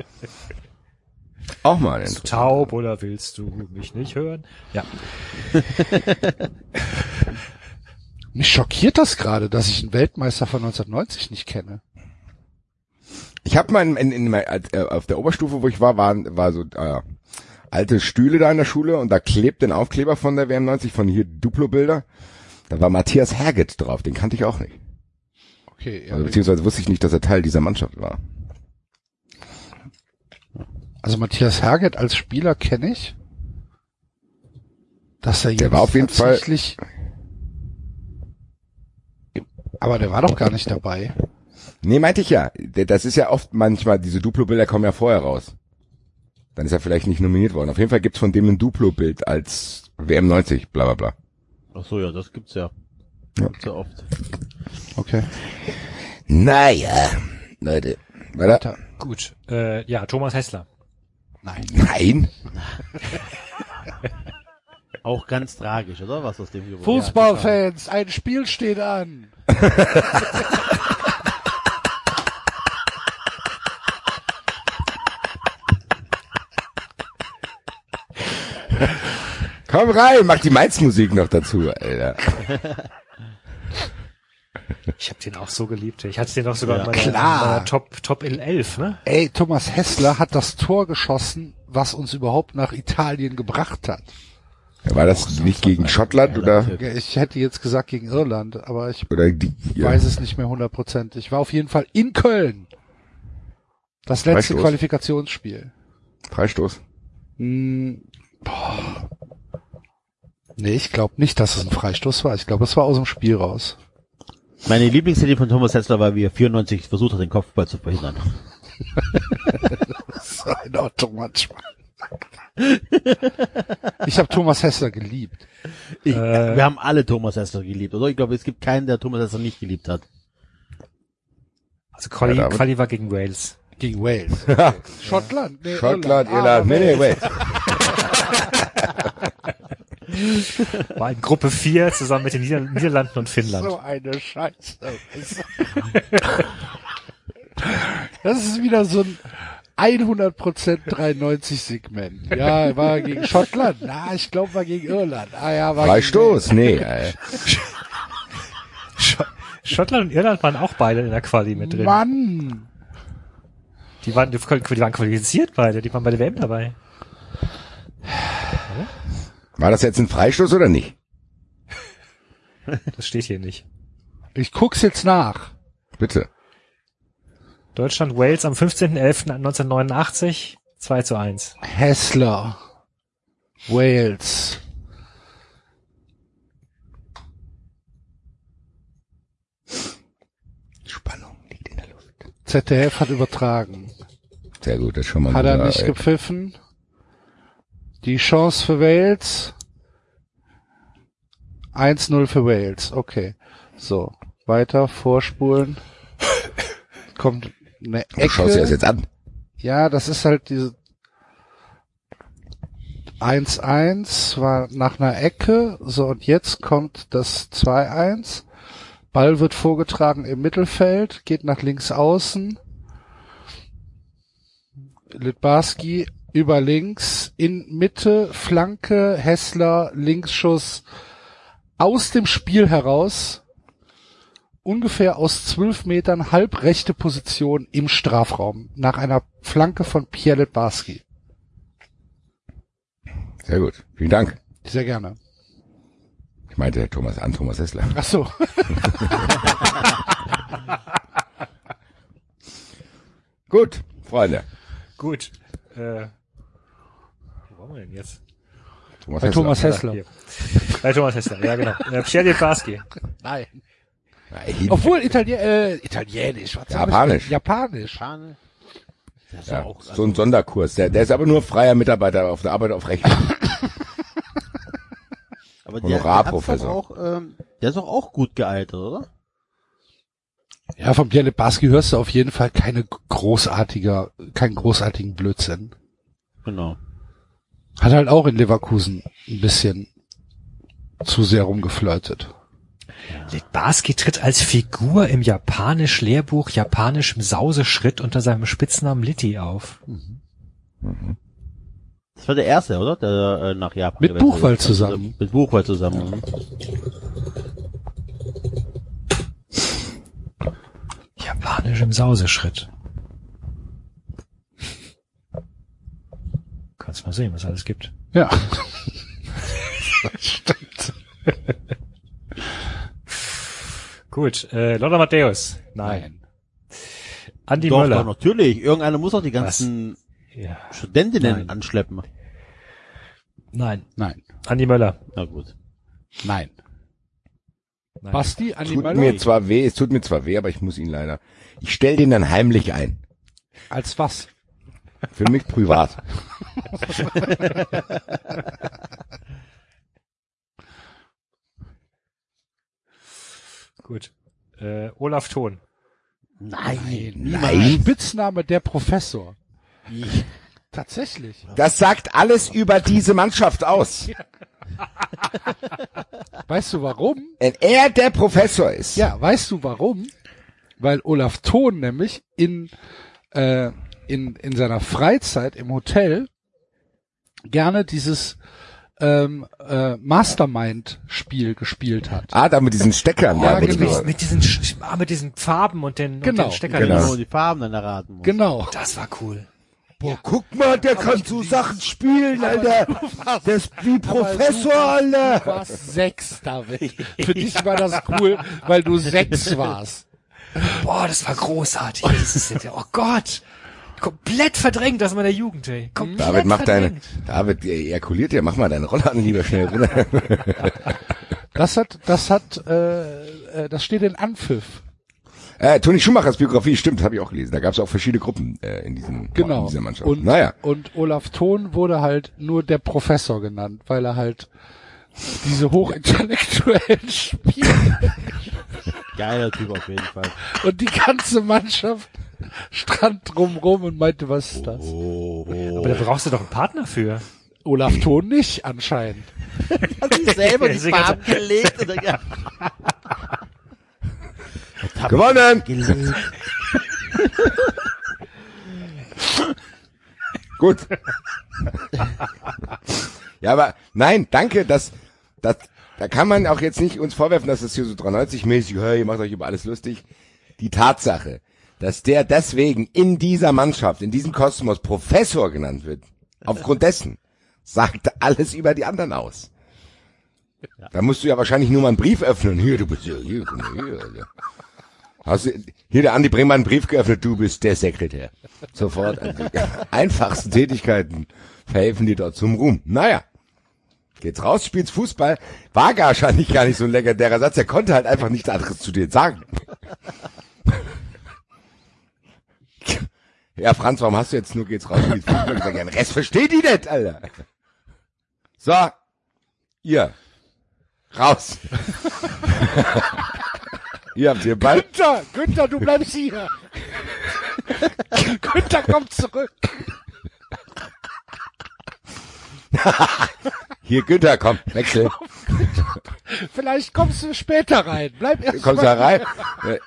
Auch mal ein taub oder willst du mich nicht hören? Ja. Mich schockiert das gerade, dass ich einen Weltmeister von 1990 nicht kenne. Ich habe mal in, in, in, mein- äh, auf der Oberstufe, wo ich war, waren war so äh, alte Stühle da in der Schule und da klebt ein Aufkleber von der WM90 von hier Duplo-Bilder. Da war Matthias Herget drauf, den kannte ich auch nicht. Okay, ja. Also, beziehungsweise wusste ich nicht, dass er Teil dieser Mannschaft war. Also Matthias Herget als Spieler kenne ich. Dass er Der jetzt war auf jeden Fall- tatsächlich. Aber der war doch gar nicht dabei. Nee, meinte ich ja. Das ist ja oft manchmal, diese Duplo-Bilder kommen ja vorher raus. Dann ist er vielleicht nicht nominiert worden. Auf jeden Fall gibt's von dem ein Duplo-Bild als WM90, bla bla bla. Ach so, ja, das gibt's ja. Ja. Gibt's ja oft. Okay. Naja, Leute. Weiter? Weiter. Gut. Äh, ja, Thomas Hessler. Nein. Nein. Auch ganz tragisch, oder? Was aus dem. Fußballfans, ein Spiel steht an. Komm rein, mach die Mainz-Musik noch dazu, Alter. Ich habe den auch so geliebt. Ich hatte den auch sogar Ja, in meiner, klar. in meiner Top, Top in 11, ne? Ey, Thomas Hessler hat das Tor geschossen, was uns überhaupt nach Italien gebracht hat. War das nicht gegen Schottland oder, Ich hätte jetzt gesagt gegen Irland, aber ich oder die, ja. weiß es nicht mehr hundertprozentig. War auf jeden Fall in Köln. Das letzte Freistoß? Qualifikationsspiel. Freistoß? Hm, boah. Nee, ich glaube nicht, dass es ein Freistoß war. Ich glaube, es war aus dem Spiel raus. Meine Lieblingsszene von Thomas Hessler war, wie er 94 versucht hat, den Kopfball zu verhindern. Das war in Ordnung manchmal. Ich habe Thomas Hessler geliebt. Ich, Äh. wir haben alle Thomas Hessler geliebt, oder? Ich glaube, es gibt keinen, der Thomas Hessler nicht geliebt hat. Also Quali, Ja. Quali war gegen Wales. Gegen Wales. Schottland? Nee, Schottland, Ah, Irland, nee, nee, wait. War in Gruppe 4 zusammen mit den Nieder Niederlanden und Finnland. So eine Scheiße. Das ist wieder so ein 100% 93 Segment. Ja, war gegen Schottland. Na, ich glaube, war gegen Irland. Ah ja, war Freistoß? Nee, ey. Sch Schottland und Irland waren auch beide in der Quali mit gegen drin. Mann. Die waren, die waren qualifiziert beide, die waren bei der WM dabei. War das jetzt ein Freistoß oder nicht? Das steht hier nicht. Ich guck's jetzt nach. Bitte. Deutschland, Wales am 15.11.1989, 2 zu 1. Hessler. Wales. Spannung liegt in der Luft. ZDF hat übertragen. Sehr gut, das ist schon mal ein Hat er nicht äh, gepfiffen. Die Chance für Wales. 1-0 für Wales. Okay. So. Weiter, vorspulen. Kommt eine Du schaust dir das Ecke. jetzt an. Ja, das ist halt diese 1-1 war nach einer Ecke. So, und jetzt kommt das 2-1. Ball wird vorgetragen im Mittelfeld, geht nach links außen. Litbarski über links, in Mitte, Flanke, Hessler, Linksschuss, aus dem Spiel heraus, ungefähr aus zwölf Metern, halbrechte Position im Strafraum, nach einer Flanke von Pierre Litbarski. Sehr gut. Vielen Dank. Sehr gerne. Ich meinte Thomas an Thomas Hessler. Ach so. Gut, Freunde. Gut. Äh, wo waren wir denn jetzt? Thomas Bei Hessler. Thomas Hessler. Bei Thomas Hessler, ja genau. Äh, Pierre Barski. Nein. Ich- Obwohl Itali äh, Italienisch. Was Japanisch. Japanisch. Ist ja, auch, so ein Sonderkurs. Der, der ist aber nur freier Mitarbeiter auf der Arbeit auf Rechnung. aber Honorarprofessor. Der, hat's doch auch, ähm, der ist doch auch gut gealtert, oder? Ja, von Pierre Litbarski hörst du auf jeden Fall keine großartiger, keinen großartigen Blödsinn. Genau. Hat halt auch in Leverkusen ein bisschen zu sehr rumgeflirtet. Litbarski tritt als Figur im Japanisch-Lehrbuch Japanischem Sauseschritt unter seinem Spitznamen Litti auf. Das war der erste, oder? Der äh, nach Japan Mit Buchwald ist. zusammen. Mit Buchwald zusammen. mhm. Japanischem Sauseschritt. Kannst mal sehen, was alles gibt. Ja. Stimmt. Gut, äh, Lothar Matthäus. Nein. Andi Doch, Möller. doch, natürlich. Irgendeiner muss doch die ganzen Ja. Studentinnen Nein. anschleppen. Nein. Nein. Andi Möller. Na gut. Nein. Nein. Basti, Andi Tut Möller? mir zwar weh, es tut mir zwar weh, aber ich muss ihn leider. Ich stell den dann heimlich ein. Als was? Für mich privat. Gut. Äh, Olaf Thon. Nein. Nein. Spitzname der Professor. Tatsächlich. Das sagt alles über diese Mannschaft aus. Weißt du warum? Wenn er der Professor ist. Ja, weißt du warum? Weil Olaf Thon nämlich in, äh, in, in seiner Freizeit im Hotel gerne dieses ähm, äh, Mastermind-Spiel gespielt hat. Ah, da mit diesen Steckern. Ja, da, genau. du- Mit, mit diesen, ah, mit diesen Farben und den, Genau, und den Steckern. genau. Genau. die Farben dann erraten muss. Genau. Das war cool. Boah, guck mal, der kann so Sachen spielen, Alter. Der ist wie Professor, Alter. Du warst sechs, David. Für dich war das cool, weil du sechs warst. Boah, das war großartig. Das ist jetzt, oh Gott. Komplett verdrängt aus meiner Jugend, ey. Komplett David, mach deine. David, äh, ejakuliert ja, mach mal deine Rolle an, lieber schnell runter. Das hat, das hat, äh, äh, das steht in Anpfiff. äh, Toni Schumachers Biografie, stimmt, habe ich auch gelesen. Da gab es auch verschiedene Gruppen äh, in, diesem, in Genau. dieser Mannschaft. Und, naja, und Olaf Thon wurde halt nur der Professor genannt, weil er halt diese hochintellektuellen Spiele Geiler Typ auf jeden Fall. und die ganze Mannschaft stand drumrum und meinte, was ist das? Aber da brauchst du doch einen Partner für. Olaf Thon nicht anscheinend. Hat sich selber die Farben gelegt und dann, ja. gewonnen! gelegt. Gut. ja, aber nein, danke, dass, dass, da kann man auch jetzt nicht uns vorwerfen, dass das hier so 93-mäßig, hey, ihr macht euch über alles lustig. Die Tatsache, dass der deswegen in dieser Mannschaft, in diesem Kosmos Professor genannt wird, aufgrund dessen, sagt alles über die anderen aus. Da musst du ja wahrscheinlich nur mal einen Brief öffnen. Hier, du bist ja hier, mal hier. Alter. Hast du, hier der Andi, bring mal einen Brief geöffnet, du bist der Sekretär. Sofort. Also, die einfachsten Tätigkeiten verhelfen dir dort zum Ruhm. Naja. Geht's raus, spielst Fußball. War wahrscheinlich gar nicht so ein legendärer Satz. Er konnte halt einfach nichts anderes zu dir sagen. Ja, Franz, warum hast du jetzt nur geht's raus, den Rest versteht die nicht, Alter. So. Ihr. Raus. Ihr habt hier bald. Günther, Günther, du bleibst hier. Günther kommt zurück. Hier, Günther, komm, wechsel. Vielleicht kommst du später rein. Bleib erst Kommst mal da rein?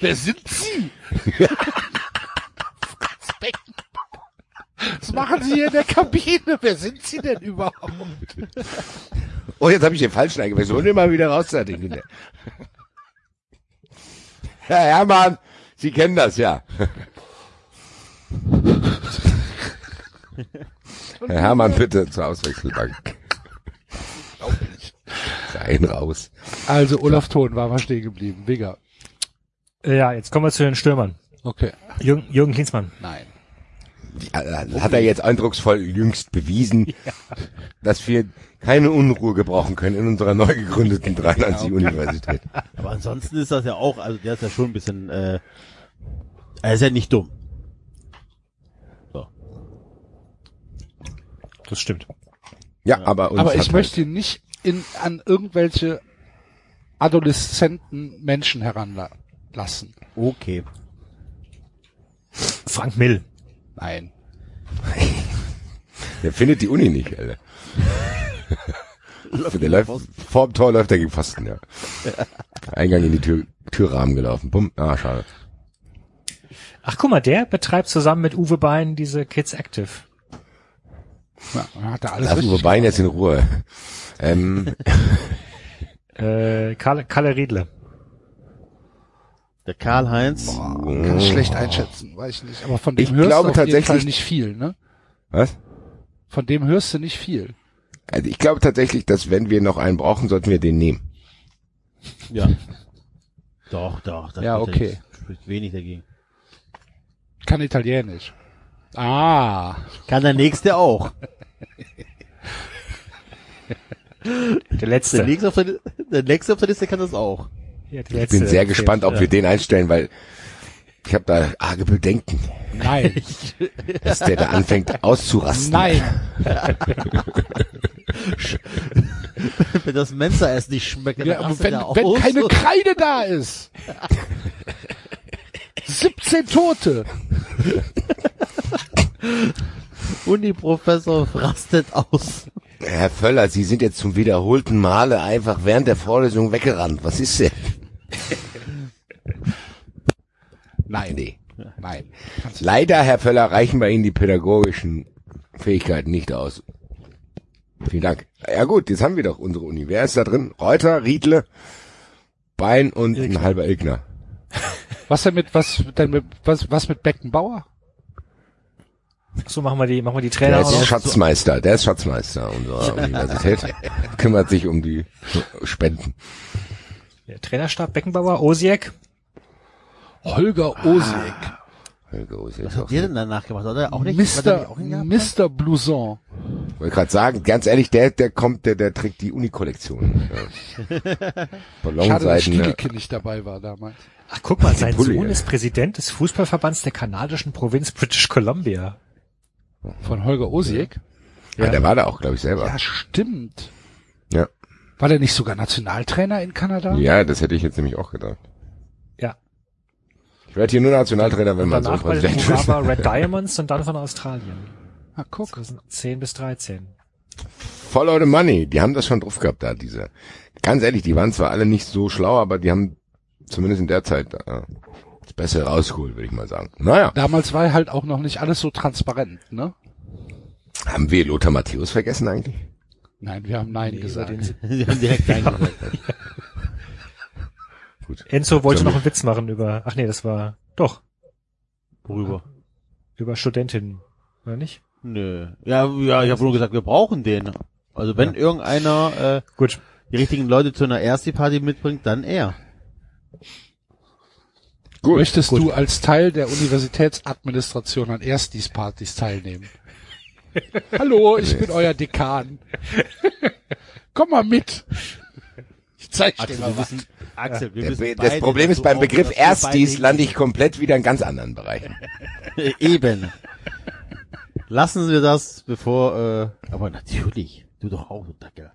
Wer sind Sie? Franz Beckenbauer. Was machen Sie hier in der Kabine? Wer sind Sie denn überhaupt? Oh, jetzt habe ich den falschen eingewechselt. Und immer wieder raus. Herr Hermann, Sie kennen das ja. Herr Hermann, bitte zur Auswechselbank. Rein, raus. Also Olaf Thon war mal stehen geblieben. Wigger. Ja, jetzt kommen wir zu den Stürmern. Okay. Jürgen, Jürgen Klinsmann. Nein. Äh, Hat er jetzt eindrucksvoll jüngst bewiesen, dass wir keine Unruhe gebrauchen können in unserer neu gegründeten 93 Universität. Aber ansonsten ist das ja auch, also der ist ja schon ein bisschen, äh, er ist ja nicht dumm. So. Das stimmt. Ja, aber uns Aber ich möchte ihn nicht in, an irgendwelche adoleszenten Menschen heranlassen. Okay. Frank Mill. Nein. Der findet die Uni nicht, Alter. der läuft, vor dem Tor läuft er gegen Pfosten, ja. Eingang in die Tür, Türrahmen gelaufen. Bumm. Ah, schade. Ach, guck mal, der betreibt zusammen mit Uwe Bein diese Kids Active. Ja, hat er alles Lass Uwe Bein jetzt in Ruhe. Ähm, Äh, Kalle, Kalle Riedle. Der Karl-Heinz. Kann ich schlecht einschätzen, weiß ich nicht. Aber von dem Ich hörst glaube du auf jeden tatsächlich- Fall nicht viel, ne? was? Von dem hörst du nicht viel. Also ich glaube tatsächlich, dass wenn wir noch einen brauchen, sollten wir den nehmen. ja. Doch, doch. das Ja, okay. Spricht wenig dagegen. Kann Italienisch. Ah. Kann der nächste auch. Der Der letzte. nächste auf der, der nächste auf der Liste kann das auch. Ja, Ich letzte bin sehr gespannt, ob Ja. wir den einstellen, weil ich habe da arge Bedenken, Nein. dass der da anfängt auszurasten. Nein. Wenn das Mensa-Essen nicht schmeckt, dann Ja, wenn, er wenn keine Kreide da ist. 17 Tote. Uni-Professor rastet aus. Herr Völler, Sie sind jetzt zum wiederholten Male einfach während der Vorlesung weggerannt. Was ist denn? Nein. Nee. Nein. Leider, Herr Völler, reichen bei Ihnen die pädagogischen Fähigkeiten nicht aus. Vielen Dank. Ja gut, jetzt haben wir doch unsere Uni. Wer ist da drin? Reuter, Riedle, Bein und ein halber Ilgner. Was denn mit, was denn mit, was, was mit Beckenbauer? So machen wir die, machen wir die Trainer Der ist noch. Schatzmeister, der ist Schatzmeister unserer Universität. Kümmert sich um die Spenden. Der Trainerstab Beckenbauer, Osiek. Holger Osek. Holger Ose ist Was auch hat der so. denn danach gemacht? Hat er auch nicht, er Mr. auch? Mr. Blouson. Wollte gerade sagen, ganz ehrlich, der, der kommt, der, der trägt die Uni-Kollektion. Ja. Schade, dass. Stielecke nicht dabei war damals. Ach, guck mal, sein Pulli, Sohn ja. ist Präsident des Fußballverbands der kanadischen Provinz British Columbia. Von Holger Osek? Ja, der war da auch, glaube ich, selber. Ja, stimmt. Ja. War der nicht sogar Nationaltrainer in Kanada? Ja, das hätte ich jetzt nämlich auch gedacht. Ja. Ich werde hier nur Nationaltrainer, wenn man so danach bei den Präsident ist. Urawa Red Diamonds und dann von Australien. Ah, guck. 2010 bis 13. Follow the money. Die haben das schon drauf gehabt, da, diese. Ganz ehrlich, die waren zwar alle nicht so schlau, aber die haben zumindest in der Zeit äh, das Bessere rausgeholt, würde ich mal sagen. Naja, Damals war halt auch noch nicht alles so transparent, ne? haben wir Lothar Matthäus vergessen eigentlich? Nein, wir haben Nein Nee, gesagt. Die haben direkt Nein gesagt. Gut. Enzo wollte noch einen Witz machen über, ach nee, das war, doch, Worüber? über Studentinnen, oder nicht? Nö. Ja, ja, ich habe nur gesagt, wir brauchen den. Also wenn irgendeiner äh, Gut. die richtigen Leute zu einer Ersti-Party mitbringt, dann er. Gut. Möchtest du als Teil der Universitätsadministration an Erstis-Partys teilnehmen? Hallo, ich bin euer Dekan. Komm mal mit. Ich zeig dir mal was. wissen, Axel, wir wissen das beide, Problem ist beim Begriff Erstis lande ich komplett wieder in ganz anderen Bereichen. Eben. Lassen wir das, bevor, äh, aber natürlich, du doch auch, du Dackel.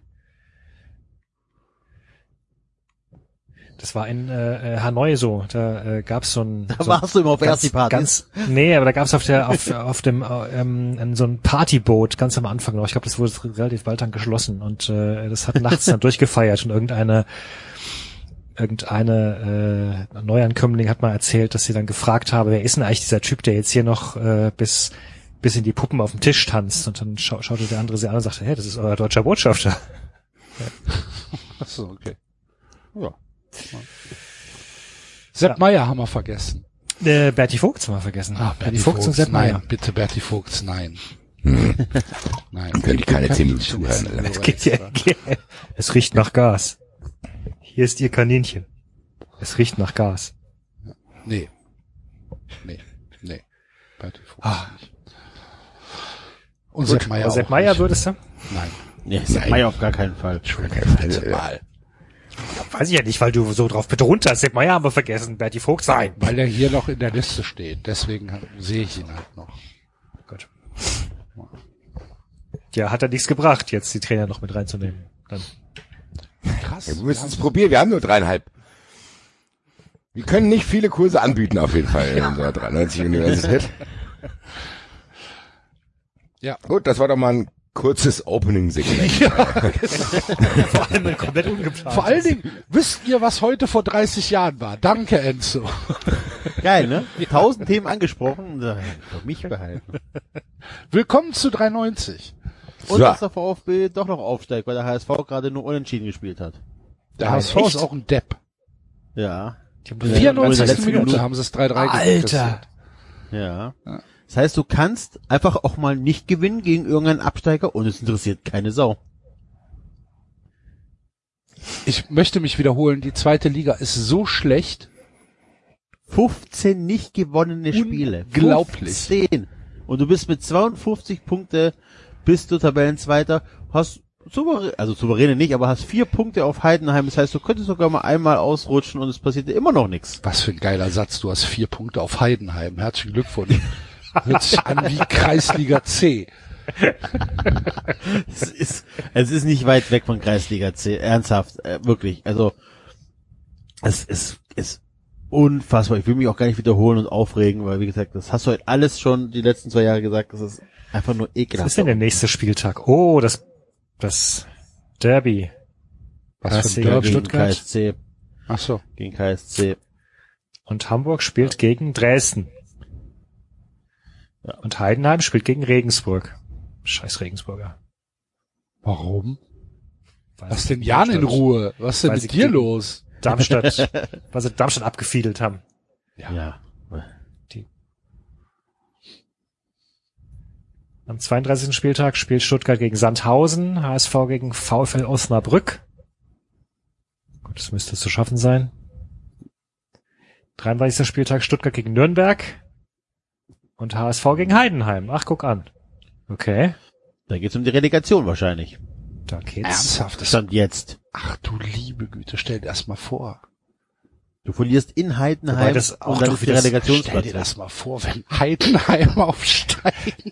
Das war in äh, äh, Hanoi so. Da äh, gab's so ein. Da so warst du immer auf ganz, Party. ganz, nee, aber da gab's auf der auf, auf dem äh, ähm, so ein Partyboot ganz am Anfang noch. Ich glaube, das wurde relativ bald dann geschlossen und äh, das hat nachts dann durchgefeiert und irgendeine irgendeine äh, Neuankömmling hat mal erzählt, dass sie dann gefragt habe, wer ist denn eigentlich dieser Typ, der jetzt hier noch äh, bis bis in die Puppen auf dem Tisch tanzt und dann schau, schaute der andere sie an und sagte, hey, das ist euer deutscher Botschafter. Achso, okay. Ja. Sepp Ja. Meier haben wir vergessen. Äh, Berti Vogts haben wir vergessen. Ah, Berti Vogts und Sepp nein, Meier. bitte Berti Vogts, nein. nein. Dann können die keine zehn Minuten zuhören, Alter. Es geht ja, es riecht nach Gas. Hier ist ihr Kaninchen. Es riecht nach Gas. Nee. Nee. Nee. Berti Vogts Ah. nicht. Und Sepp Meier Sepp Meier würdest du? Nein. Nee, Sepp Meier auf gar keinen Fall. Bitte mal. Weiß ich ja nicht, weil du so drauf betont hast. Sepp Meier haben wir vergessen. Berti Vogts nein. Weil er hier noch in der Liste steht. Deswegen sehe ich ihn halt noch. Gut. Ja, hat er nichts gebracht, jetzt die Trainer noch mit reinzunehmen. Dann. Krass. Ja, wir müssen es probieren, wir haben nur dreieinhalb. Wir können nicht viele Kurse anbieten auf jeden Fall in unserer 93 Universität. Ja. Gut, das war doch mal ein kurzes Opening-Segment. Vor allem komplett ungeplant. Vor allen Dingen, wisst ihr, was heute vor 30 Jahren war? Danke, Enzo. Geil, ne? Tausend Themen angesprochen, und, für mich behalten. Willkommen zu 390. Und So. dass der VfB doch noch aufsteigt, weil der HSV gerade nur unentschieden gespielt hat. Der Nein, HSV echt? ist auch ein Depp. Ja. Die haben Ja, 94. in der letzten Minute Minute. haben sie es 3-3 Alter. Ja. Ja. Das heißt, du kannst einfach auch mal nicht gewinnen gegen irgendeinen Absteiger und es interessiert keine Sau. Ich möchte mich wiederholen, die zweite Liga ist so schlecht. 15 nicht gewonnene Spiele. Unglaublich. 15. Und du bist mit 52 Punkte, bist du Tabellenzweiter, hast souverän, also souveräne nicht, aber hast vier Punkte auf Heidenheim. Das heißt, du könntest sogar mal einmal ausrutschen und es passiert dir immer noch nichts. Was für ein geiler Satz. Du hast vier Punkte auf Heidenheim. Herzlichen Glückwunsch. Hört sich an wie Kreisliga C. Es ist, es ist nicht weit weg von Kreisliga C. Ernsthaft, äh, wirklich. Also, es ist, ist unfassbar. Ich will mich auch gar nicht wiederholen und aufregen, weil, wie gesagt, das hast du halt alles schon die letzten zwei Jahre gesagt. Das ist einfach nur Was ekelhaft. ist denn der nächste Spieltag? Oh, das, das Derby. Was für ein Derby. gegen Stuttgart. KSC. Ach so. Gegen KSC. Und Hamburg spielt gegen Dresden. Ja. Und Heidenheim spielt gegen Regensburg. Scheiß Regensburger. Warum? Weil Lass den Jan in Ruhe. Was ist denn mit dir los? Darmstadt, weil sie Darmstadt abgefiedelt haben. Ja. Am 32. Spieltag spielt Stuttgart gegen Sandhausen, HSV gegen VfL Osnabrück. Gut, das müsste zu schaffen sein. 33. Spieltag Stuttgart gegen Nürnberg und HSV gegen Heidenheim. Ach, guck an. Okay, Da geht's um die Relegation wahrscheinlich. da geht's. Ernsthaft? Das, Stand jetzt. ach du liebe Güte, stell dir das mal vor. Du verlierst in Heidenheim das auch und dann ist die wieder- Stell Relegationsplatz. dir das mal vor, wenn Heidenheim aufsteigen.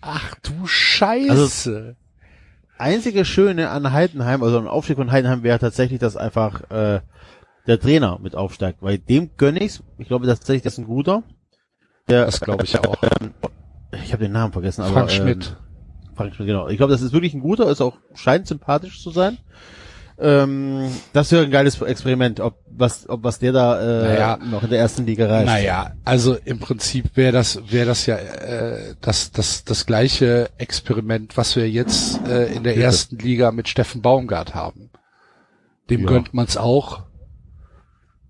Ach du Scheiße. Einzige Schöne an Heidenheim, also am Aufstieg von Heidenheim wäre tatsächlich, dass einfach äh, der Trainer mit aufsteigt. Weil dem gönn ich's. Ich glaube tatsächlich, das ist ein guter. Der, das glaube ich auch. ich habe den Namen vergessen, aber Frank Schmidt. Ähm, Frank Schmidt, genau. Ich glaube, das ist wirklich ein guter, ist auch scheint sympathisch zu sein. Ähm, das wäre ein geiles Experiment, ob was, ob was der da äh, Naja. noch in der ersten Liga reicht. Naja, also im Prinzip wäre das wäre das ja äh, das das das gleiche Experiment, was wir jetzt äh, in der Bitte. ersten Liga mit Steffen Baumgart haben. Dem Ja. gönnt man's auch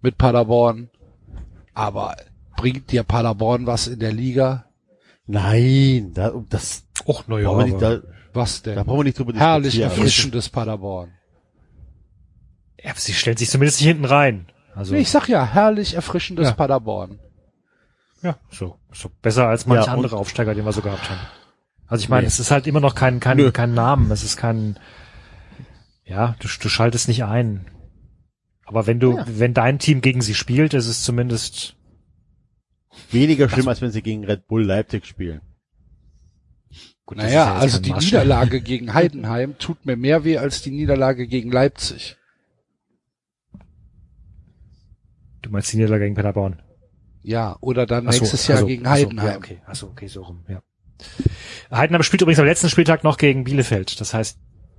mit Paderborn, aber bringt dir Paderborn was in der Liga? Nein, da, das Och, na ja, brauchen wir nicht, da, Was denn? da brauchen wir nicht drüber Herrlich erfrischendes Paderborn. Ja, sie stellt sich zumindest nicht hinten rein. Also, Nee, ich sag ja, herrlich erfrischendes Ja. Paderborn. ja, so, so besser als manche Ja, andere Aufsteiger, den wir so gehabt haben. Also ich meine, Nee. es ist halt immer noch kein, kein, Nö. kein Namen, es ist kein, ja, du, du schaltest nicht ein. Aber wenn du, Ja. wenn dein Team gegen sie spielt, ist es zumindest, Weniger schlimm, als wenn sie gegen Red Bull Leipzig spielen. gut, Naja, ja also die. Niederlage gegen Heidenheim tut mir mehr weh als die Niederlage gegen Leipzig. Du meinst die Niederlage gegen Paderborn? Ja, oder dann Ach so, nächstes Jahr also, gegen ach so, Heidenheim. Ja, okay, achso, okay, so rum, ja. Heidenheim spielt übrigens am letzten Spieltag noch gegen Bielefeld. Das heißt,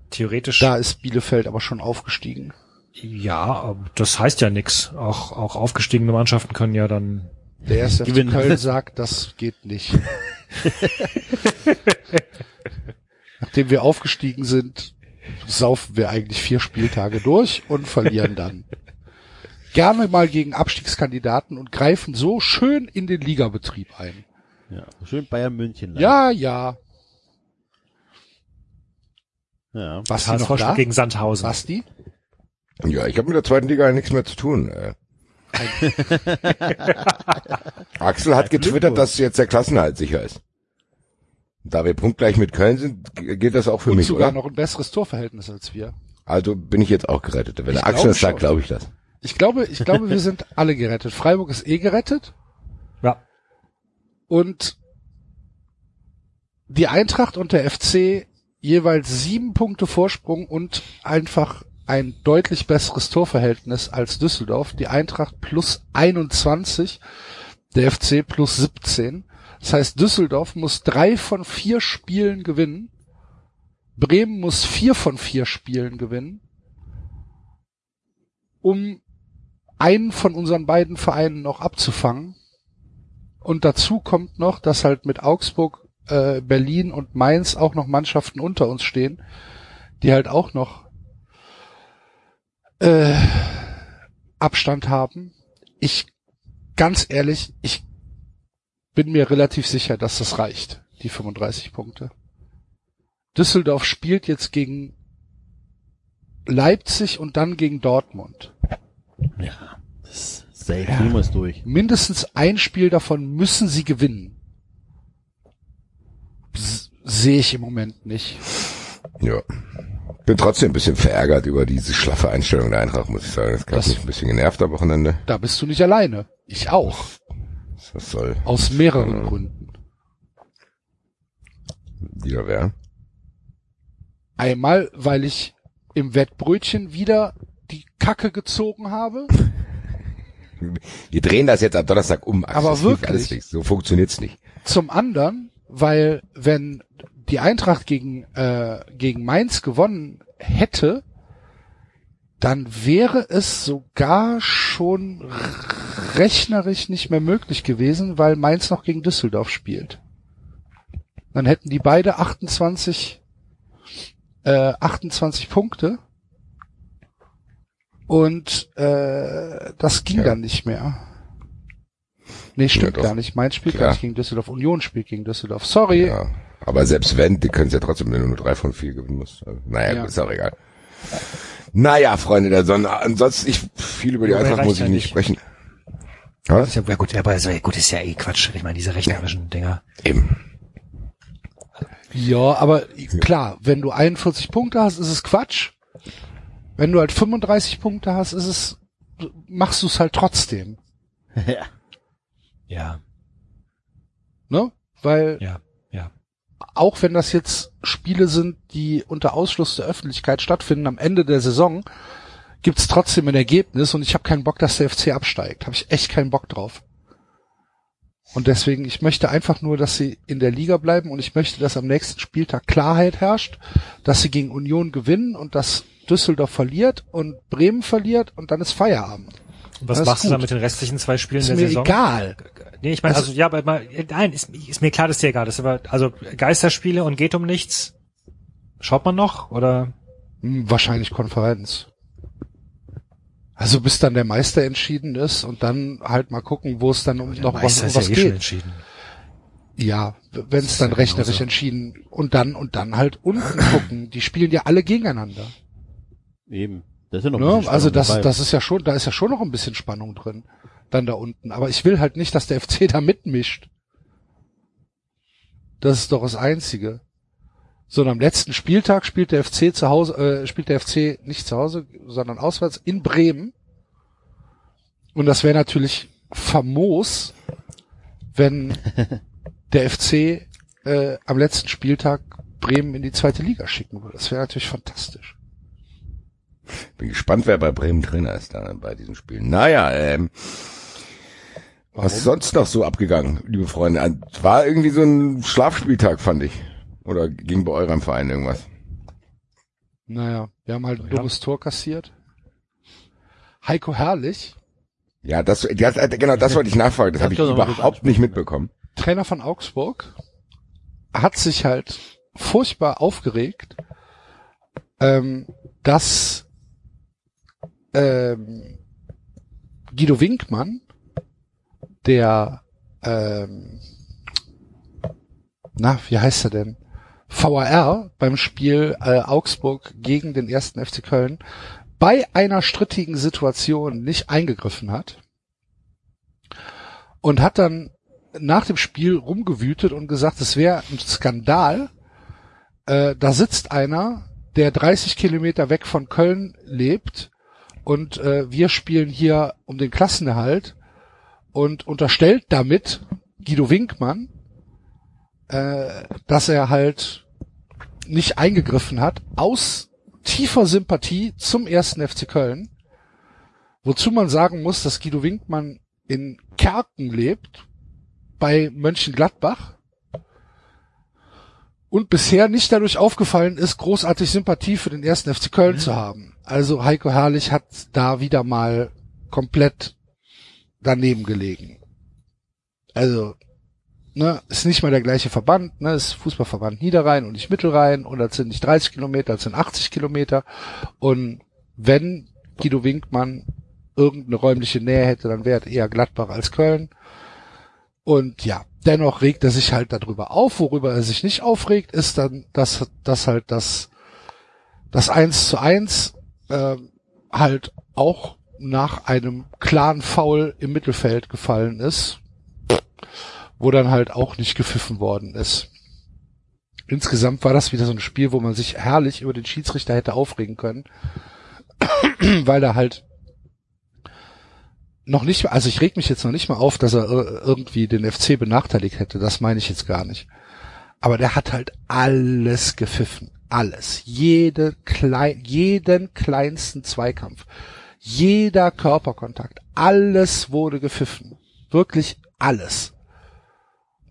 theoretisch, Da ist Bielefeld aber schon aufgestiegen. Ja, aber das heißt ja nix. Auch, auch aufgestiegene Mannschaften können ja dann, Der erste Gewinnen. Köln sagt, das geht nicht. Nachdem wir aufgestiegen sind, saufen wir eigentlich vier Spieltage durch und verlieren dann. Gerne mal gegen Abstiegskandidaten und greifen so schön in den Ligabetrieb ein. Ja, schön Bayern München. Ja, ja. ja. HSV noch da? gegen Sandhausen. Basti? Ja, ich habe mit der zweiten Liga nichts mehr zu tun. Äh. Axel hat getwittert, dass jetzt der Klassenhalt sicher ist. Da wir punktgleich mit Köln sind, g- gilt das auch für Und mich, sogar oder? noch ein besseres Torverhältnis als wir. Also bin ich jetzt auch gerettet. Wenn Ich der Axel das sagt, glaube ich das. Ich glaube, ich glaube, wir sind alle gerettet. Freiburg ist eh gerettet. Ja. Und die Eintracht und der FC jeweils sieben Punkte Vorsprung und einfach ein deutlich besseres Torverhältnis als Düsseldorf. Die Eintracht plus 21, der FC plus 17. Das heißt, Düsseldorf muss drei von vier Spielen gewinnen. Bremen muss vier von vier Spielen gewinnen, um einen von unseren beiden Vereinen noch abzufangen. Und dazu kommt noch, dass halt mit Augsburg, äh, Berlin und Mainz auch noch Mannschaften unter uns stehen, die halt auch noch äh, Abstand haben. Ich, ganz ehrlich, ich bin mir relativ sicher, dass das reicht, die 35 Punkte. Düsseldorf spielt jetzt gegen Leipzig und dann gegen Dortmund. Ja. Das safe ja. muss durch. Mindestens ein Spiel davon müssen sie gewinnen. Sehe ich im Moment nicht. Ja. Bin trotzdem ein bisschen verärgert über diese schlaffe Einstellung der Eintracht, muss ich sagen. Das hat Das- mich ein bisschen genervt am Wochenende. Da bist du nicht alleine. Ich auch. Das soll Aus mehreren Mhm. Gründen. wieder werden. Einmal, weil ich im Wettbrötchen wieder die Kacke gezogen habe. Wir drehen das jetzt am Donnerstag um. Axel. Aber wirklich? So funktioniert's nicht. Zum anderen, weil wenn die Eintracht gegen, äh, gegen Mainz gewonnen hätte, dann wäre es sogar schon rechnerisch nicht mehr möglich gewesen, weil Mainz noch gegen Düsseldorf spielt. Dann hätten die beide 28, äh, 28 Punkte. Und äh, das ging Ja. dann nicht mehr. Nee, stimmt doch. gar nicht. Mainz spielt Klar. gar nicht gegen Düsseldorf. Union spielt gegen Düsseldorf. Sorry. Ja. Aber selbst wenn, die können es ja trotzdem, wenn du nur drei von vier gewinnen musst. Also, naja, Ja. ist auch egal. Naja, Freunde der Sonne. Ansonsten, ich, viel über die Eintracht muss ich ja nicht sprechen. Ist ja, ja gut, aber ist ja, gut, ist ja eh Quatsch. Ich meine, diese rechnerischen Dinger. Eben. Ja, aber klar, wenn du 41 Punkte hast, ist es Quatsch. Wenn du halt 35 Punkte hast, ist es, machst du es halt trotzdem, ja. Ja, ne? Weil ja. Auch wenn das jetzt Spiele sind, die unter Ausschluss der Öffentlichkeit stattfinden am Ende der Saison, gibt's trotzdem ein Ergebnis und ich habe keinen Bock, dass der FC absteigt. Habe ich echt keinen Bock drauf. Und deswegen, ich möchte einfach nur, dass sie in der Liga bleiben und ich möchte, dass am nächsten Spieltag Klarheit herrscht, dass sie gegen Union gewinnen und dass Düsseldorf verliert und Bremen verliert und dann ist Feierabend. Und was Das machst du dann mit den restlichen zwei Spielen Ist der mir Saison? egal. Nee, ich meine, Also- also, ja, aber mal, nein, ist, ist mir klar, dass dir egal ist, aber also Geisterspiele und geht um nichts. Schaut man noch oder? Hm, wahrscheinlich Konferenz. Also bis dann der Meister entschieden ist und dann halt mal gucken, wo es dann um noch was, Meister um ist ja was eh schon geht. entschieden. Ja, wenn es dann ja rechnerisch genauso. entschieden und dann und dann halt unten gucken. Die spielen ja alle gegeneinander. Eben. Da ist ja noch ein Ne? bisschen Also das, dabei. das ist ja schon, da ist ja schon noch ein bisschen Spannung drin. Dann da unten. Aber ich will halt nicht, dass der FC da mitmischt. Das ist doch das Einzige. So, und am letzten Spieltag spielt der FC zu Hause, äh, spielt der FC nicht zu Hause, sondern auswärts in Bremen. Und das wäre natürlich famos, wenn der FC äh, am letzten Spieltag Bremen in die zweite Liga schicken würde. Das wäre natürlich fantastisch. Bin gespannt, wer bei Bremen Trainer ist da bei diesem Spiel. Naja, ähm, was ist sonst noch so abgegangen, liebe Freunde? Äh, War irgendwie so ein Schlafspieltag, fand ich. Oder ging bei eurem Verein irgendwas? Naja, wir haben halt ein Ja. dummes Tor kassiert. Heiko Herrlich, Ja, das, das genau, das wollte ich nachfragen. Das Das habe ich überhaupt nicht mitbekommen. Trainer von Augsburg, hat sich halt furchtbar aufgeregt, ähm, dass ähm, Guido Winkmann, der ähm, na, wie heißt er denn? VAR beim Spiel äh, Augsburg gegen den ersten FC Köln bei einer strittigen Situation nicht eingegriffen hat und hat dann nach dem Spiel rumgewütet und gesagt, es wäre ein Skandal. Äh, da sitzt einer, der 30 Kilometer weg von Köln lebt und äh, wir spielen hier um den Klassenerhalt und unterstellt damit Guido Winkmann, äh, dass er halt nicht eingegriffen hat, aus tiefer Sympathie zum ersten FC Köln. Wozu man sagen muss, dass Guido Winkmann in Kerken lebt, bei Mönchengladbach und bisher nicht dadurch aufgefallen ist, großartig Sympathie für den ersten FC Köln zu haben. Also Heiko Herrlich hat da wieder mal komplett daneben gelegen. Also, ne, ist nicht mal der gleiche Verband, ne, ist Fußballverband Niederrhein und nicht Mittelrhein und das sind nicht 30 Kilometer, das sind 80 Kilometer und wenn Guido Winkmann irgendeine räumliche Nähe hätte, dann wäre es eher Gladbach als Köln. Und ja, dennoch regt er sich halt darüber auf. Worüber er sich nicht aufregt, ist dann, dass, dass halt das, das eins zu eins äh, halt auch nach einem klaren Foul im Mittelfeld gefallen ist, wo dann halt auch nicht gepfiffen worden ist. Insgesamt war das wieder so ein Spiel, wo man sich herrlich über den Schiedsrichter hätte aufregen können, weil er halt noch nicht, also ich reg mich jetzt noch nicht mal auf, dass er irgendwie den FC benachteiligt hätte, das meine ich jetzt gar nicht. Aber der hat halt alles gepfiffen. Alles. Jede klein, jeden kleinsten Zweikampf. Jeder Körperkontakt. Alles wurde gepfiffen. Wirklich alles.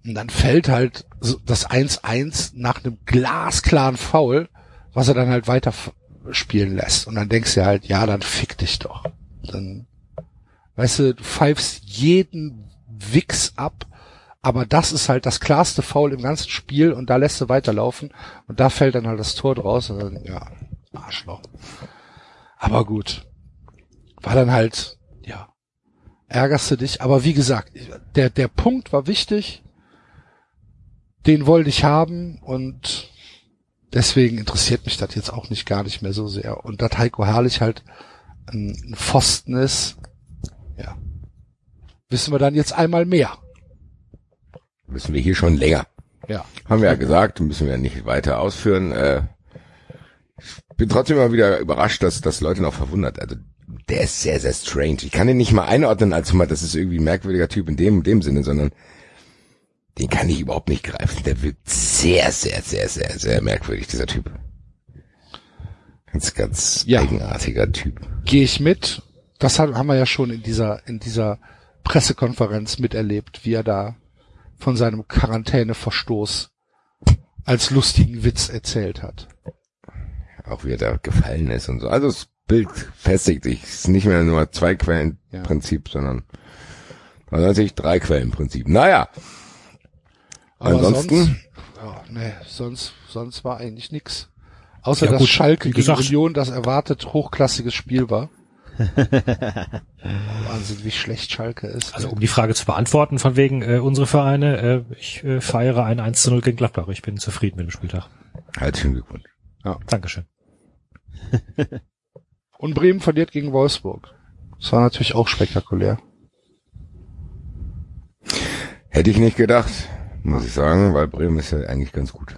Und dann fällt halt das 1-1 nach einem glasklaren Foul, was er dann halt weiter spielen lässt. Und dann denkst du halt, ja, dann fick dich doch. Dann, weißt du, du pfeifst jeden Wichs ab, aber das ist halt das klarste Foul im ganzen Spiel und da lässt du weiterlaufen und da fällt dann halt das Tor draus und dann, ja, Arschloch. Aber gut. War dann halt, ja, ärgerst du dich, aber wie gesagt, der, der Punkt war wichtig, den wollte ich haben und deswegen interessiert mich das jetzt auch nicht gar nicht mehr so sehr. Und dass Heiko Herrlich halt ein, Pfosten ist, ja, wissen wir dann jetzt einmal mehr. Wissen wir hier schon länger. Ja. Haben wir ja gesagt, müssen wir nicht weiter ausführen. Äh, ich bin trotzdem immer wieder überrascht, dass, dass Leute noch verwundert. Also der ist sehr, sehr strange. Ich kann den nicht mal einordnen als mal, das ist irgendwie ein merkwürdiger Typ in dem, in dem Sinne, sondern den kann ich überhaupt nicht greifen. Der wirkt sehr, sehr, sehr, sehr, sehr merkwürdig, dieser Typ. Ganz, ganz Ja. eigenartiger Typ. Gehe ich mit. Das haben wir ja schon in dieser, in dieser Pressekonferenz miterlebt, wie er da von seinem Quarantäneverstoß als lustigen Witz erzählt hat. Auch wie er da gefallen ist und so. Also Bild festigt sich. Es ist nicht mehr nur zwei Quellen Ja. Prinzip, sondern tatsächlich drei Quellen Prinzip. Naja. Aber Ansonsten, sonst, ja, nee, sonst, sonst war eigentlich nix. Außer Ja, dass gut, Schalke gegen gesagt. Union das erwartet hochklassiges Spiel war. Wahnsinn, wie schlecht Schalke ist. Also um die Frage zu beantworten von wegen äh, unsere Vereine, äh, ich äh, feiere ein 1 zu 0 gegen Gladbach. Ich bin zufrieden mit dem Spieltag. herzlichen Glückwunsch. Dankeschön. Und Bremen verliert gegen Wolfsburg. Das war natürlich auch spektakulär. Hätte ich nicht gedacht, muss ich sagen, weil Bremen ist ja eigentlich ganz gut.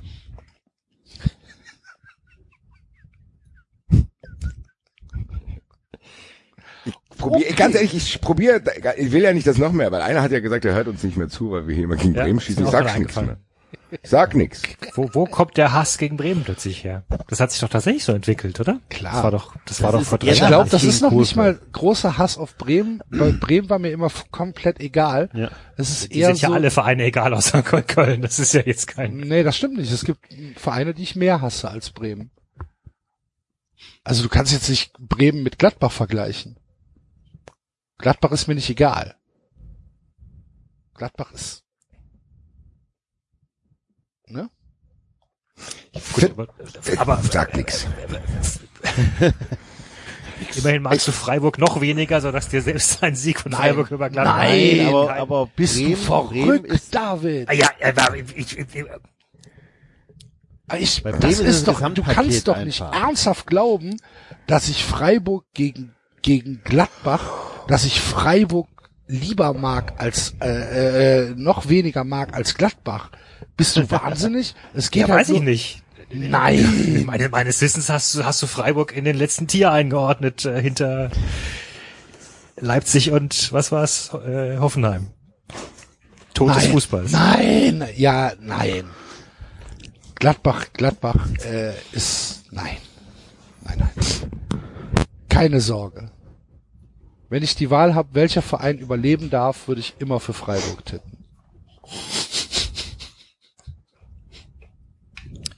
Ich probier, Okay. ganz ehrlich, ich probiere, ich will ja nicht das noch mehr, weil einer hat ja gesagt, er hört uns nicht mehr zu, weil wir hier immer gegen Ja, Bremen schießen. Ich sag nichts mehr. Sag nichts. Wo, wo kommt der Hass gegen Bremen plötzlich her? Das hat sich doch tatsächlich so entwickelt, oder? Klar. Das war doch, das, war doch vor drei eher Ich Jahren. glaube, das ist noch nicht mal großer Hass auf Bremen, weil Bremen war mir immer komplett egal. Ja. Es ist Die eher sind ja so, alle Vereine egal außer Köln. Das ist ja jetzt kein. Nee, das stimmt nicht. Es gibt Vereine, die ich mehr hasse als Bremen. Also du kannst jetzt nicht Bremen mit Gladbach vergleichen. Gladbach ist mir nicht egal. Gladbach ist. Ne? Gut, aber, aber sag nix. immerhin magst du Freiburg noch weniger, sodass dir selbst ein Sieg von Freiburg über Gladbach. Nein, aber, nein. aber Bist Bremen, du verrückt, ist, David? Ah, Ja, aber ich, ich, ich, Ich, Bei das ist doch, du kannst doch nicht einfach. ernsthaft glauben, dass ich Freiburg gegen, gegen Gladbach, dass ich Freiburg lieber mag als, äh, äh, noch weniger mag als Gladbach. Bist du wahnsinnig? Es geht ja, halt weiß nur, ich nicht. Nein. Meine, meines Wissens hast du, hast du Freiburg in den letzten Tier eingeordnet, äh, hinter Leipzig und was war's? Äh, Hoffenheim. Tod des Nein, Fußballs. Nein, ja, nein. Gladbach, Gladbach äh, ist nein, nein, nein. Keine Sorge. Wenn ich die Wahl habe, welcher Verein überleben darf, würde ich immer für Freiburg tippen.